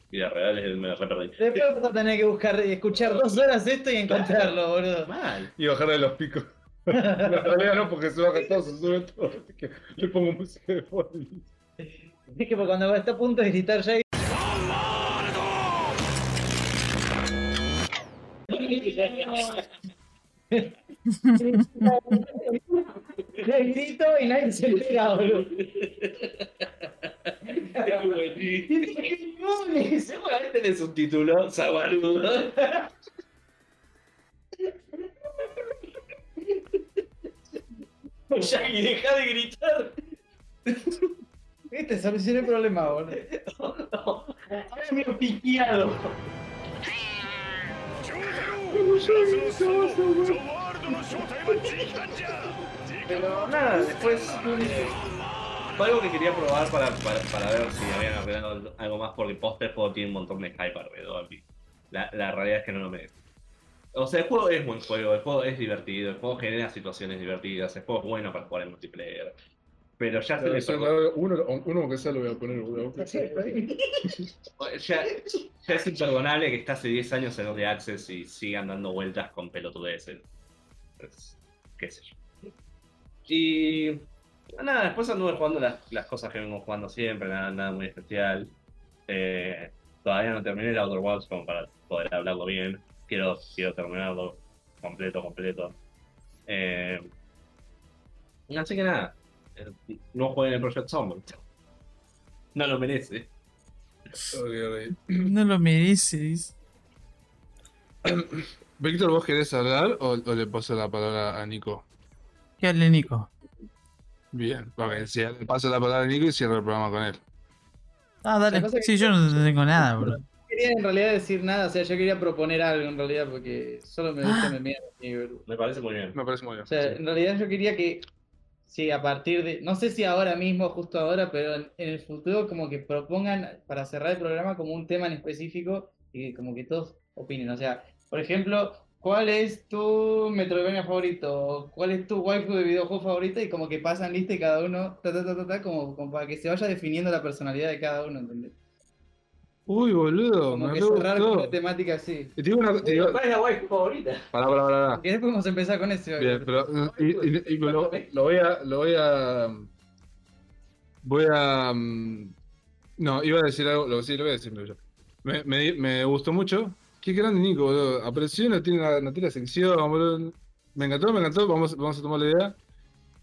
Vida real es me re perdí. Después vas a tener que buscar y escuchar dos horas esto y encontrarlo, [LAUGHS] boludo. Mal. Y bajarle los picos. [LAUGHS] No, en realidad no, porque se baja todo, se sube todo. Así que le pongo música de fondo. Es que cuando está a punto de gritar ya. Le [LAUGHS] grito y nadie se entera, boludo. Seguramente tenés un título, Sabarudo. Shaggy, deja de gritar. Viste, solucioné el problema, boludo. Ahora me he piqueado. Pero nada, después fue algo que quería probar para, para, para ver si habían agregado algo más, porque post el juego tiene un montón de hype alrededor y la, la realidad es que no lo merece. O sea, el juego es buen juego, el juego es divertido, el juego genera situaciones divertidas, el juego es bueno para jugar en multiplayer. Pero ya se le Uno, uno que sea lo voy a poner, boludo. [LAUGHS] ya, ya es imperdonable que está hace 10 años en Early Access y sigan dando vueltas con pelotudeces. Pues, qué sé yo. Y nada, después anduve jugando las, las cosas que vengo jugando siempre, nada, nada muy especial. Eh, todavía no terminé el Outer Worlds como para poder hablarlo bien. Quiero, quiero terminarlo completo, completo. Eh, así que nada, eh, no jueguen el Project Zomboid. No lo merece. Ok, ok. [CLEARS THROAT] No lo mereces. Víctor, ¿vos querés hablar o, o le paso la palabra a Nico? ¿Qué hable Nico? Bien, ok, si le paso la palabra a Nico y cierro el programa con él. Ah, dale. La cosa que- Sí, yo no tengo [LAUGHS] nada, bro. No quería en realidad decir nada, o sea, yo quería proponer algo en realidad porque solo me gusta me mierda, boludo. Me parece muy bien. Me parece muy bien. O sea, en realidad yo quería que, sí, a partir de, no sé si ahora mismo, justo ahora, pero en, en el futuro como que propongan para cerrar el programa como un tema en específico y como que todos opinen. O sea, por ejemplo, ¿cuál es tu Metroidvania favorito? ¿Cuál es tu waifu de videojuego favorita? Y como que pasan lista y cada uno, ta, ta, ta, ta, ta, como, como para que se vaya definiendo la personalidad de cada uno, ¿entendés? Uy, boludo, Como me que cerrar con una temática así. Y te digo una te digo- ¿Cuál es la waifu favorita? Pará, pará, pará, pará. Que después podemos empezar con eso. Bien, pero y, y- y lo, lo voy a, lo voy a, voy a, mm, no, iba a decir algo, lo, sí, lo voy a decir yo. Me, me, me gustó mucho. Qué grande Nico, boludo. Apareció, no tiene, una- no tiene sección, boludo. Me encantó, me encantó. Vamos, vamos a tomar la idea.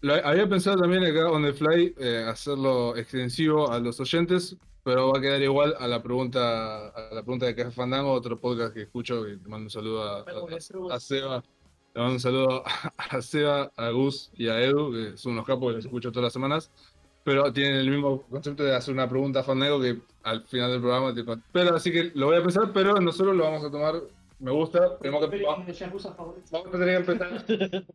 Lo- había pensado también acá on the fly eh, hacerlo extensivo a los oyentes, pero va a quedar igual a la pregunta, a la pregunta de Café Fandango, otro podcast que escucho, que te mando un saludo a, a- a Seba. Le mando un saludo [LAUGHS] a Seba, a Gus y a Edu, que son unos capos que los escucho todas las semanas. Pero tienen el mismo concepto de hacer una pregunta a Fandango que al final del programa. tipo, pero así que lo voy a pensar, pero nosotros lo vamos a tomar. Me gusta. Tenemos que, vamos a tener que empezar. [LAUGHS]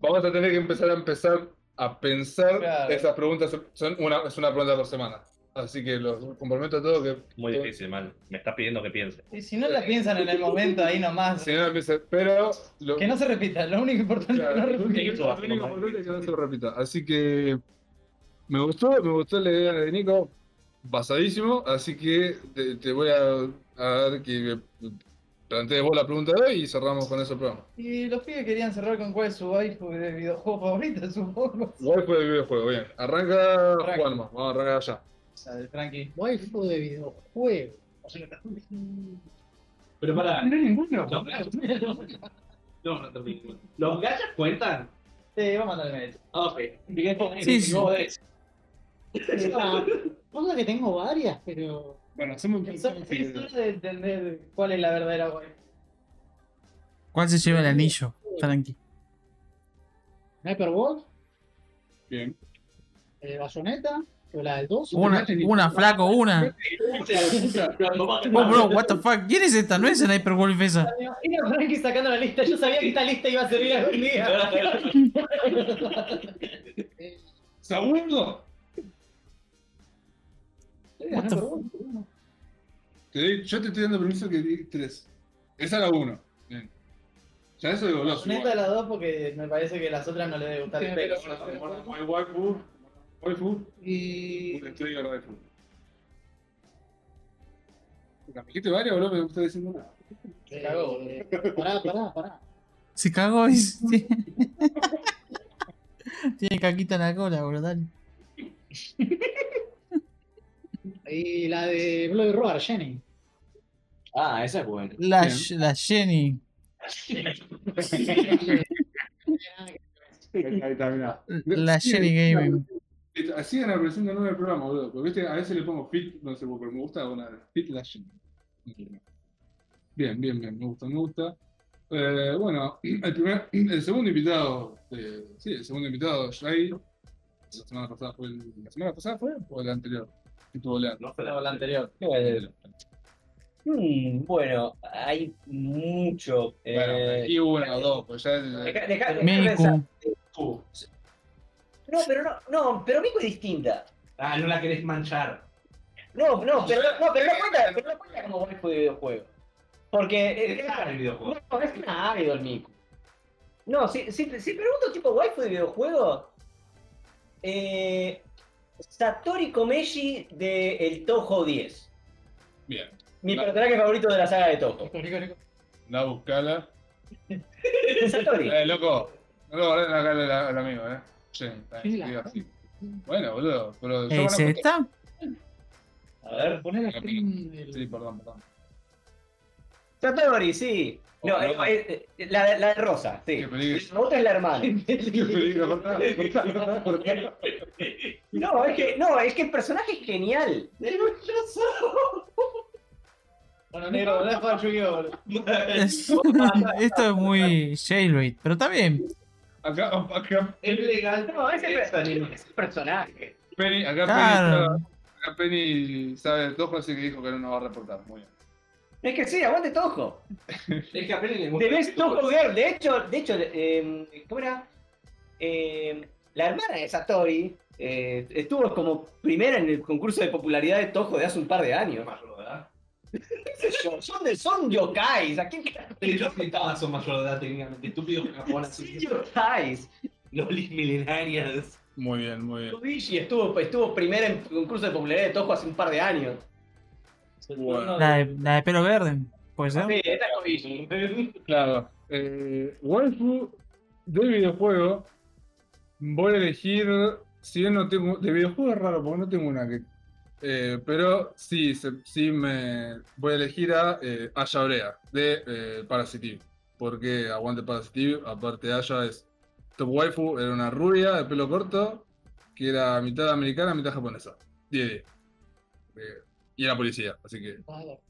Vamos a tener que empezar a empezar a pensar Claro. esas preguntas. Son una, es una pregunta por semana. Así que los comprometo a todos que. Muy difícil, mal. Me estás pidiendo que piense. Y si no la piensan en el momento, ahí nomás. Si no, empiece- pero. lo- Que no se repita, lo único importante es que no repita. lo único importante es que no se repita. Así que me gustó, me gustó la idea de Nico, basadísimo, así que te, te voy a, a dar que plantees vos la pregunta de hoy y cerramos con ese programa. Y los pibes querían cerrar con cuál es su waifu de videojuego favorito, [LAUGHS] supongo. Fue el videojuego, bien. Arranca Arranca. Juanma, vamos a arrancar allá. Sea, de Frankie. Waifu de videojuego. Pero para. No hay ninguno. Los gachas. No, no termino. ¿Los gachas cuentan? Sí, vamos a mandarme eso. Ah, Ok. Sí, sí. Cosa que tengo varias, pero. Bueno, hacemos un Es hora de entender cuál es la verdadera waifu. ¿Cuál se lleva el anillo? Tranqui. Sniper Wolf, Bien. eh, Bayonetta, o la del 2. Una, una flaco, una. Oh, bro, what the fuck. ¿Quién es esta? No es Sniper Wolf esa. Era Frankie sacando la lista. Yo sabía que esta lista iba a servir algún día. Eh, [LAUGHS] ¿Segundo? Te doy- yo te estoy dando permiso que di tres. Esa era uno. Bien. Ya eso de goloso. Neta de las dos porque me parece que las otras no le debe gustar el pelo. Hay waifu. Waifu. Y. Estoy de waifu. ¿Me dijiste varias o no me gusta diciendo nada? Se cagó, boludo. Pará, pará, pará. Se cagó y [LAUGHS] tiene... caquita en la cola, bro. Dale. [LAUGHS] Y la de Bloody Roar, Jenny. Ah, esa es buena. La, la Jenny. La Jenny Gaming. Así van apareciendo nueve programas, boludo. Porque viste, a veces le pongo fit, no sé por qué, pero me gusta una fit la Jenny. Bien, bien, bien, me gusta, me gusta. Eh, bueno, el primer, el segundo invitado, eh, sí, el segundo invitado, Jay. La semana pasada fue el, ¿La semana pasada fue? ¿O la anterior? Que estuvo Leandro. No fue No, la anterior. Hmm, bueno, hay mucho. Bueno, eh, aquí una o dos, pues ya el- deja- deja- deja. No, pero no, no, pero Miku es distinta. Ah, no la querés manchar. No, no, pero no, pero no cuenta, pero no cuenta como waifu de videojuego. Porque eh, Es el videojuego. no, es una idol Miku. No, si, si, si pregunto tipo waifu de videojuego, eh, Satoshi Komeshi de el Toho 10. Bien, Mi No. personaje favorito de la saga de Toho. Rico, rico, rico. la buscala. Satoshi. Eh, loco, no lo guardé en la cara al- al amigo, eh. Sí, está la- digo así. Bueno, boludo, pero yo ¿Es a esta? A ver. Poné la La screen del. Sí, perdón, perdón. Satori, sí. No, Oh, no. eh, eh, la, la de rosa, sí. La otra es la hermana. [LAUGHS] No, es que, no, es que el personaje es genial. Bueno, negro, volvés a jugar Yu-Gi-Oh! boludo. Es- [LAUGHS] Esto es muy jailbait, pero está bien. Acá, acá, Es legal. No, es el, Es el personaje. Penny, acá Claro. Penny, acá Penny sabe de todo, así que dijo que no nos va a reportar. Muy bien. Es que sí, aguante Toho. Es que a Penny le gusta. De Best Toho Girl. De hecho, de hecho, eh, ¿cómo era? Eh, la hermana de Satori eh, estuvo como primera en el concurso de popularidad de Toho de hace un par de años. mayor de edad. ¿Qué sé yo? Son, de, son yokais. ¿A quién sí todas son mayor de edad técnicamente. Estúpidos japoneses. Son yokais. Lolis milenarias. Muy bien, muy bien. Kobishi estuvo, estuvo primera en el concurso de popularidad de Toho hace un par de años. Bueno. La de, la de pelo verde. ¿Puede ser? Sí, esta es. Claro. Eh, waifu del videojuego. Voy a elegir. Si bien no tengo. De videojuego es raro porque no tengo una que. eh, pero sí, se- sí me. Voy a elegir a eh, Aya Orea de eh, Parasitive. Porque aguante Parasitive. Aparte, Aya es top waifu. Era una rubia de pelo corto. Que era mitad americana, mitad japonesa. 10 10. Y era policía, así que.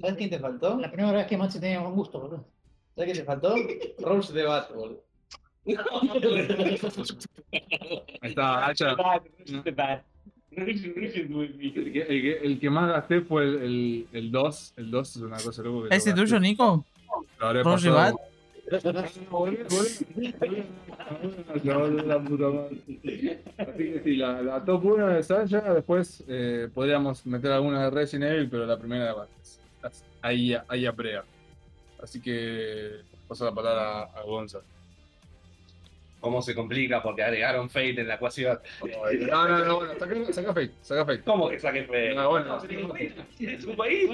¿Sabes quién te faltó? La primera vez que Maxi tenía buen gusto, boludo. ¿Sabes quién te faltó? [LAUGHS] Rose de Bat, boludo. Ahí está, Aya. El que, el que- el que más gasté fue el, el, 2. El 2 es una cosa loco. que ¿Ese tuyo, Nico? Lo habré pasado. La top 1 de Sasha, después eh, podríamos meter alguna de Resident Evil, pero la primera es- ahí, ahí a Prea. Así que paso la palabra a, a Gonza. Cómo se complica porque agregaron Fate en la ecuación. No, no, no, bueno, saca, saca Fate, saca Fate. ¿Cómo que saque Fate? No, bueno. Es un país.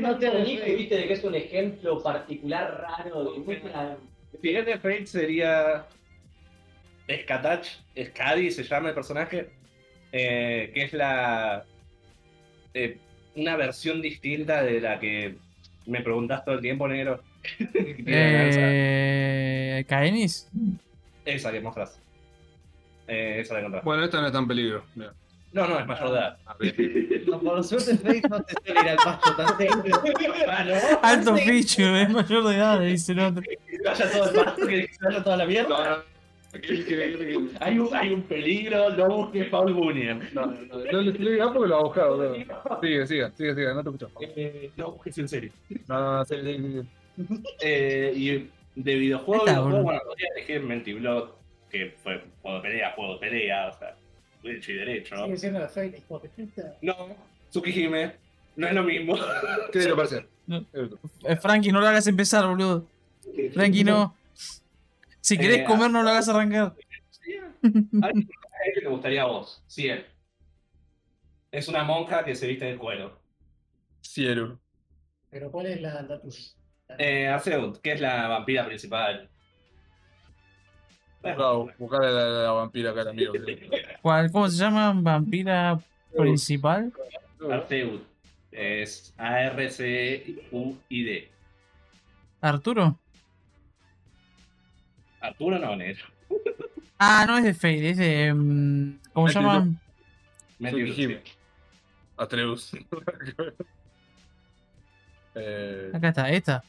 No te viste de que es un ejemplo particular raro de Fate sería. Skatach, Skadi se llama el personaje. eh, que es la. eh, una versión distinta de la que me preguntas todo el tiempo, negro. [LAUGHS] Eh, ¿Kaenis? Esa que mostras. Eh, esa la encontrás. Bueno, esta no está en peligro. Mira. No, no, es mayor de edad. Ah. [LAUGHS] No, por suerte Fate no te suele ir al pasto tan seguido. Ah. [LAUGHS] Alto bicho, es mayor de edad, dice el otro. Que vaya todo el pasto, que vaya toda la mierda. Hay un, hay un peligro, no busques Paul Bunyan. No, no, no, no le porque lo ha buscado. Sigue, sigue, sigue, sigue, no te escucho. Eh, no busques en serio. No, no, no. Eh, y de videojuego, Está, videojuego, boludo. bueno, podría elegir Mentiblot, que fue juego de pelea, juego de pelea, o sea, derecho y derecho. Sigue siendo puta. No, Tsukihime, no es lo mismo. ¿Qué te parece? No. Eh, Frankie, no lo hagas empezar, boludo. Frankie, no. Si querés Eh, comer, no lo hagas arrancar. Personaje que te gustaría a vos, Ciel. Es una monja que se viste de cuero. Cielo. Pero ¿cuál es la, la tuya? Eh, Arceut, que es la vampira principal. Buscale la, la vampira acá, amigo. [LAUGHS] ¿Cuál, ¿Cómo se llama? ¿Vampira principal? Arceut. Es A-R-C-U-I-D. ¿Arturo? Arturo no, negro. Ah, no es de Fade, es de. mm, ¿Cómo se llama? Tsukihime. Atreus. [LAUGHS] eh, Acá está, esta.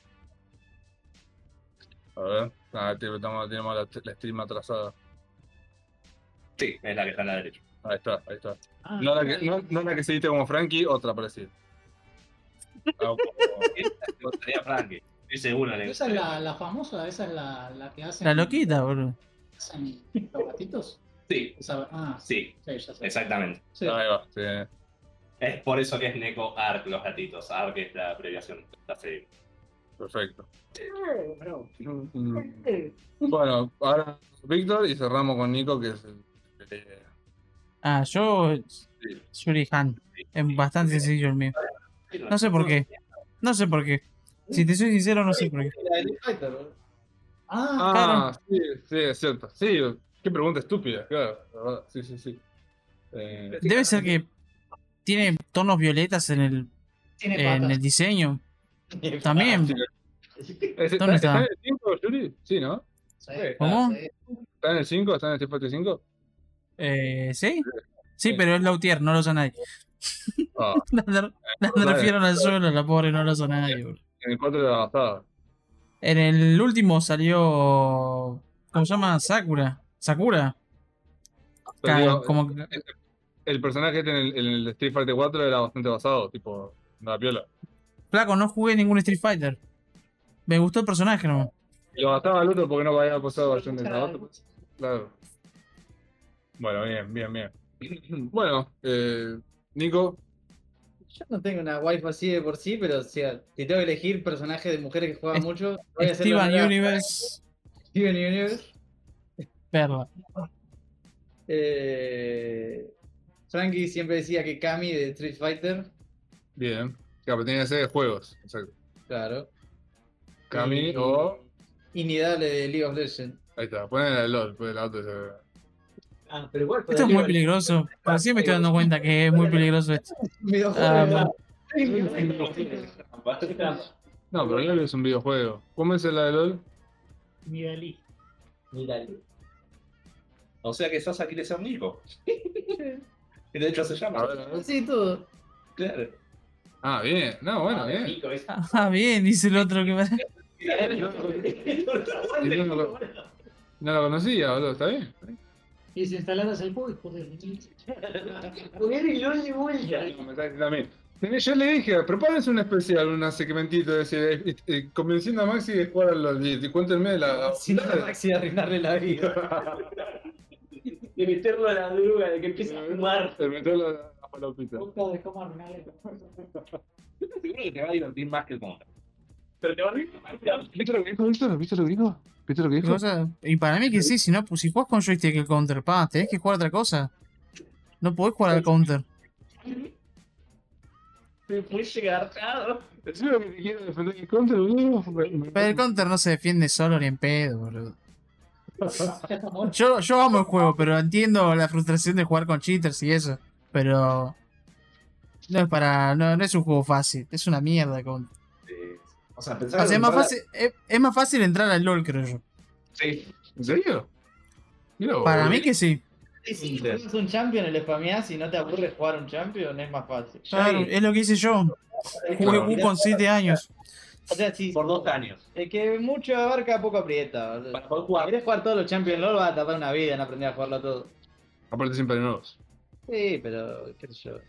A ver. Ah, tenemos la, la stream atrasada. Sí, es la que está a la derecha. Ahí está, ahí está. Ah, No la que, no, no la que se viste como Frankie, otra parecida. [LAUGHS] Ah, como- Frankie. Estoy seguro. Esa es la, la famosa, esa es la, la que hacen. La loquita, boludo. hacen los gatitos. Sí, Esa- ah, sí, sí, ya sé. exactamente. Sí. Ahí va, sí. Es por eso que es Neko Arc, los gatitos. Arc es la abreviación de la serie. Perfecto. Bueno, ahora Víctor y cerramos con Nico, que es el. el- Ah, yo. Sí. Yuri Han. Es bastante sencillo el mío. No sé por qué. No sé por qué. Si te soy sincero, no sé por qué. Ah, Ah, sí, sí, es cierto. Sí, qué pregunta estúpida, claro. la verdad, Sí, sí, sí. Eh, Debe ser que tiene tonos violetas en el, en el diseño. [LAUGHS] También. ¿es- ¿Dónde ¿está, está? en el 5, Yuri? Sí, ¿no? Sí. ¿Cómo? ¿Está en el 5? ¿Está en el Street Fighter 5? Eh, ¿Sí? Sí, pero es Lautier, no lo usa nadie. Ah, La, la- la Vale. refiero al suelo, la pobre no lo usa nadie, boludo. en el 4 de la bastada. En el último salió. ¿Cómo se llama? Sakura. Sakura. Digo, como el personaje este en el, en el Street Fighter 4 era bastante basado, tipo, una piola. Flaco, no jugué ningún Street Fighter. Me gustó el personaje, ¿no? Lo basaba al otro porque no había pasado a John de. Claro. Bueno, bien, bien, bien. [CLEARS THROAT] Bueno, eh, Nico, Yo no tengo una wife así de por sí, pero o sea, si tengo que elegir personajes de mujeres que juegan Es- mucho, voy a hacer Steven Universe. Steven Universe. Perla. Eh, Frankie siempre decía que Kami de Street Fighter. bien. Claro, pero tiene que ser de juegos. Exacto. Claro. Kami Y- o. Inidable de League of Legends. Ahí está, ponele el LOL, pues la otra Ah, pero igual Esto es muy peligroso. Recién me estoy dando cuenta que es muy peligroso esto. [LAUGHS] Videojuego. Ah, No, pero LOL es un videojuego. ¿Cómo es la de LOL? Nidalí. Mira, O sea que le sea un Nico. Que de hecho se llama. A ver, a ver. Sí, todo. Claro. Ah, bien. No, bueno, bien. Nico, es- Ah, bien, dice el otro que [LAUGHS] me. [LAUGHS] Y no, lo, no lo conocía, boludo. ¿Está bien? Y si instalaras el juego, joder. Poner el LOL de vuelta. A Yo le dije, prepárense un especial, un segmentito de ese, eh, convenciendo a Maxi de jugar a LOL. Y, y cuéntenme la. la- [LAUGHS] Si no, Maxi de arruinarle la vida. De meterlo a la droga, de que empiece a fumar. de meterlo a la, la palopita. Puta de cómo arruinarle. [LAUGHS] Yo estoy seguro que te va a divertir más que el Contra. Pero te van ¿Viste lo que dijo Víctor? ¿Viste lo que dijo? ¿Viste lo que ¿Qué dijo? Y para mí que sí, si no, pues si jugás con joystick el counter, pa, tenés que jugar otra cosa. No podés jugar al counter. Muy llegartado. Decime que te quiero defender el counter, boludo. Me- me- Pero el counter no se defiende solo ni en pedo, boludo. [LAUGHS] Yo, yo amo el juego, pero entiendo la frustración de jugar con cheaters y eso. Pero. No es para. No, no es un juego fácil. Es una mierda. Con... O sea, pensar O sea, es más, fácil, es, es más fácil entrar al LOL, creo yo. Sí. ¿En serio? Mira, Para mí que sí. Si juegas un champion, el spameás y no te aburre jugar un champion, es más fácil. Claro, es lo que hice yo. Jugué. U con 7 años. O sea, si Por dos años. el que mucho abarca, poco aprieta. Para poder Si jugar. querés jugar todos los Champions LOL, vas a tardar una vida en aprender a jugarlo todo. Aparte siempre nuevos. Sí, pero qué sé yo.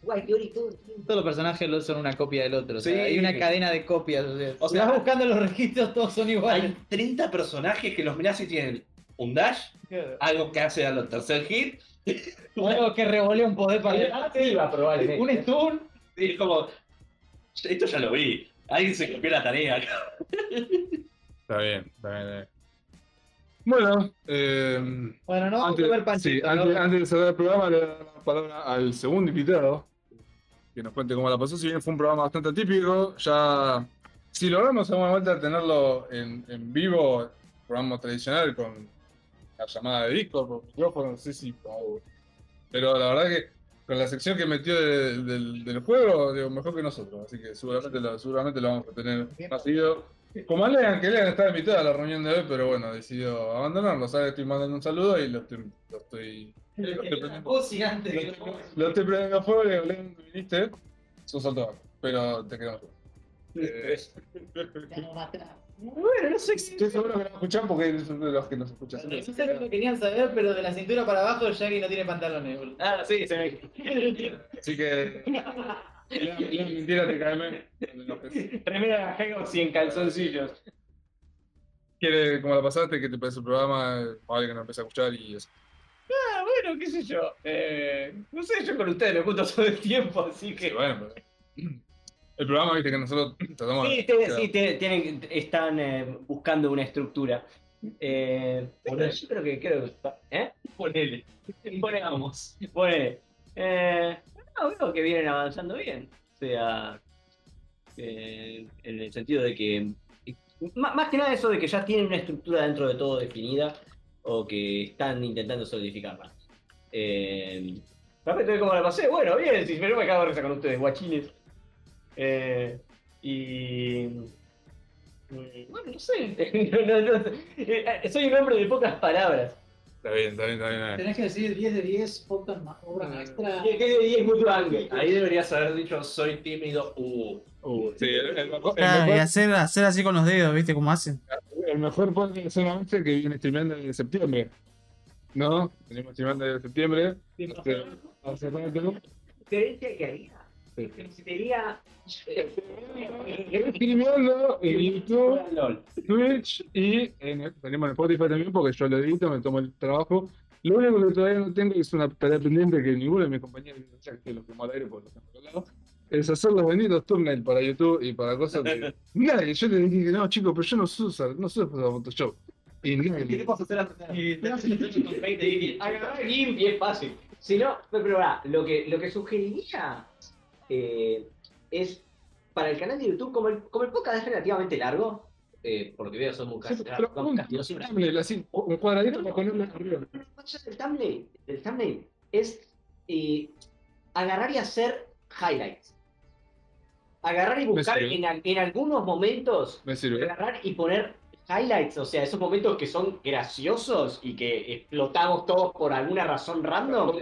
Todos los personajes son una copia del otro. O sea, Sí. hay una cadena de copias. O sea, O si sea, vas buscando los registros, todos son iguales. Hay 30 personajes que los mirás y tienen un dash, algo que hace al tercer hit, [LAUGHS] Algo que revolea un poder para Activa, probablemente. Un stun. y es como. Esto ya lo vi. Alguien se copió la tarea. Está bien, está bien. está bien. Bueno, eh, Bueno, no antes, comer sí, panchito. antes, ¿no? antes de cerrar el programa, le dar la palabra al segundo invitado. Que nos cuente cómo la pasó. Si bien fue un programa bastante típico, ya. Si logramos alguna vuelta tenerlo en, en vivo, programa tradicional con la llamada de Discord, por micrófono, no sé si. oh, Pero la verdad que con la sección que metió de- del, del juego, digo, mejor que nosotros. Así que seguramente lo, seguramente lo vamos a tener más seguido. Como Lean, que Lean estaba invitado a la reunión de hoy, pero bueno, decidió abandonarlo. ¿sabes? Estoy mandando un saludo y lo estoy. Lo estoy, lo estoy prendiendo- Vos gigante. lo estoy- lo estoy prendiendo fuego y le digo, Lean, viniste. Sos salto pero te quedamos. Eh, [LAUGHS] Bueno, no sé. estoy seguro que lo escuchan porque es uno de los que nos escuchan. No sé lo que querían saber, pero de la cintura para abajo Shaggy no tiene pantalones, boludo. Ah, sí, se ve. Así que. [LAUGHS] Lean, Lean, mentira, te caeme. Remera de y en calzoncillos. ¿Quiere, como la pasaste, que te parece el programa? Vale, que no empiece a escuchar y eso. Ah, bueno, qué sé yo. Eh, no sé, yo con ustedes me junto todo el tiempo, así que. Sí, bueno, pero. El programa, viste, que nosotros tratamos Sí, de- sí, tienen, están eh, buscando una estructura. Eh, pero yo creo que creo que. ¿Eh? Ponele. Ponemos. Ponele. Eh, no, veo que vienen avanzando bien. O sea. eh, en el sentido de que. Más, que nada eso de que ya tienen una estructura dentro de todo definida. O que están intentando solidificarla. Eh, de cómo la pasé, bueno, bien, si me cago de risa con ustedes, guachines. Eh, y. mm, Bueno, no sé. [LAUGHS] Eh, Soy un hombre de pocas palabras. Está bien, está bien, está bien. está bien. Tenés que decir 10 de 10, podcast ma- obra maestra. ¿Qué qué de 10 Mutuang? Ahí deberías haber dicho soy tímido. Uh. Uh, sí, el, el mejor, el y mejor- hacer, hacer así con los dedos, ¿viste cómo hacen? el mejor podcast solamente que viene streameando desde septiembre. ¿No? Venimos streameando desde septiembre. Hace- hace rato. Diferencia que haría. Sería. Streameando en YouTube, LOL. Twitch y en, tenemos en Spotify también porque yo lo edito, me tomo el trabajo. Lo único que todavía no tengo es una tarea pendiente que ninguno de mis compañeros, que lo al aire lo colgado, es hacer los benditos thumbnails para YouTube y para cosas que [LAUGHS] nadie, yo le dije que no chicos, pero yo no sé usar, no sé usar Photoshop. Y nadie. Agarrar GIMP y es fácil. Si no, pero, pero lo que, lo que sugeriría eh, es para el canal de YouTube, como el, como el podcast es relativamente largo, eh, por lo que veo son muy casi, un cuadradito arriba. Más allá del thumbnail, el thumbnail es eh, agarrar y hacer highlights. Agarrar y buscar en, en algunos momentos, agarrar y poner highlights, o sea, esos momentos que son graciosos y que explotamos todos por alguna razón random,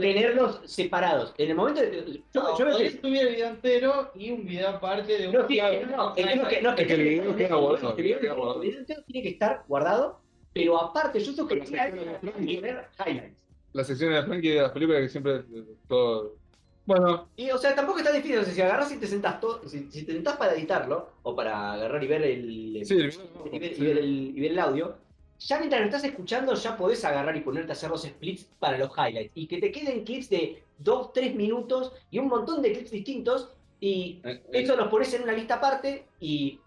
tenerlos separados. En el momento de- yo, yo que- subir el video entero y un video aparte de un no, sí, no, no, el es que- no, Es que el video queda guardado, el video- queda guardado. el video entero tiene que estar guardado, pero aparte yo en el poner highlights. La sección de Frankie de las películas que siempre eh, todo. Bueno, Y, o sea, tampoco está difícil. O sea, si agarras y te sentás todo, si, si te sentás para editarlo, o para agarrar y ver el, sí, el y, ver, video. y ver el, y ver el audio, ya mientras lo estás escuchando, ya podés agarrar y ponerte a hacer los splits para los highlights. Y que te queden clips de 2, 3 minutos y un montón de clips distintos. Y Eh, eh, eso los pones en una lista aparte y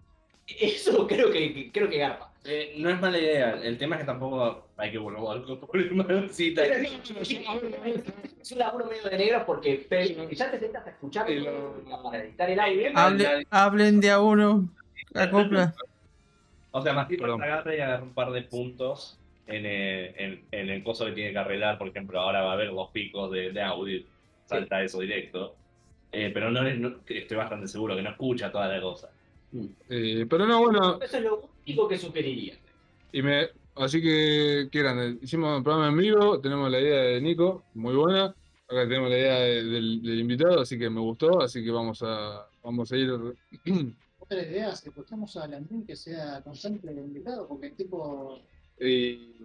[LAUGHS] Eso creo que, creo que garpa. Eh, no es mala idea. El tema es que tampoco hay que volver al problema. [LAUGHS] Sí, tal- Es un laburo medio de negro porque ya te sentas a escuchar para editar el aire. Hable- hablen de a uno. Acopla. O sea, más Perdón. agarre y agarra un par de puntos en, eh, en, en el coso que tiene que arreglar. Por ejemplo, ahora va a haber los picos de, de audio. Salta eso directo. Eh, pero no, no- estoy bastante seguro que no escucha toda la cosa. Eh, pero no, bueno, Eso es lo único que sugeriría. y me, así que, ¿qué grande? Hicimos un programa en vivo, tenemos la idea de Nico, muy buena. Acá tenemos la idea de- del, del invitado, así que me gustó, así que vamos a, vamos a ir. [CLEARS THROAT] Otra idea escuchamos a Landín que sea constante el invitado, porque el tipo y-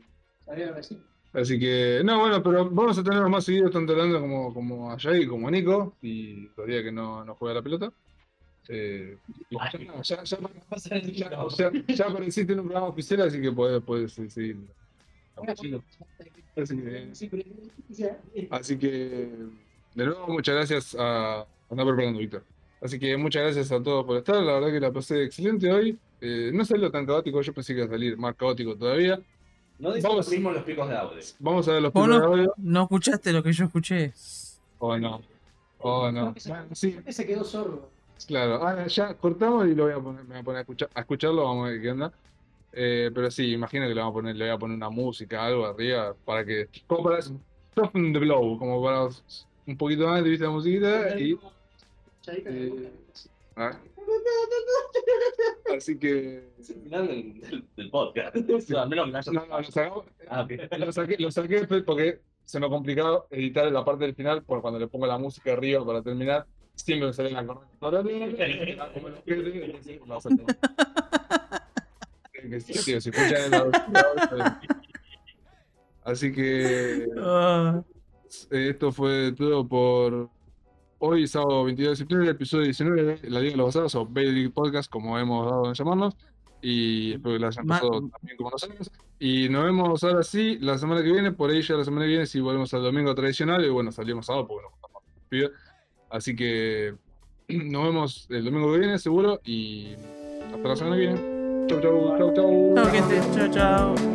sabía decir. así que, no, bueno, pero vamos a tener más seguidos tanto Leandro como, como a Jay como a Nico, y los días que no, no juega la pelota. Eh, ya, ya, ya, apareciste en un programa oficial, así que puedes, puedes seguir. Así que, así que, de nuevo, muchas gracias a. Anda preparando, Víctor. Así que muchas gracias a todos por estar. La verdad que la pasé excelente hoy. Eh, no salió tan caótico, yo pensé que iba a salir más caótico todavía. No Vamos. mismo los picos de audio. Vamos a ver los ¿Vos picos de audio. no escuchaste lo que yo escuché? O no. O no. Bueno, sí, Creo que se quedó sordo. Claro. Ahora ya cortamos y lo voy a poner, me voy a poner a, escuchar, a escucharlo, vamos a ver qué onda. Eh, pero sí, imagino que le, vamos a poner, le voy a poner una música, algo arriba, para que. Como para. Soften the blow, como para un poquito más de vista la musiquita y. Eh, ah. Así que. Es el final del, del- del podcast. [LAUGHS] Que no No, lo sacamos- Ah, ok. lo saqué, lo saqué porque se me complicado editar la parte del final, por cuando le pongo la música arriba para terminar, Así que Ah, eh, esto fue todo por hoy, sábado 22 de septiembre, episodio 19 de La Liga de los Basados o Baby Podcast, como hemos dado en llamarnos. Y espero que la hayan pasado también como nosotros. Y nos vemos ahora sí, la semana que viene, por ahí ya la semana que viene, si volvemos al domingo tradicional. Y bueno, salimos sábado porque nos juntamos con los pibes. Así que [CLEARS THROAT] nos vemos el domingo que viene, seguro. Y hasta la semana que viene. Chau, chau, chau, chau. Chao, chao.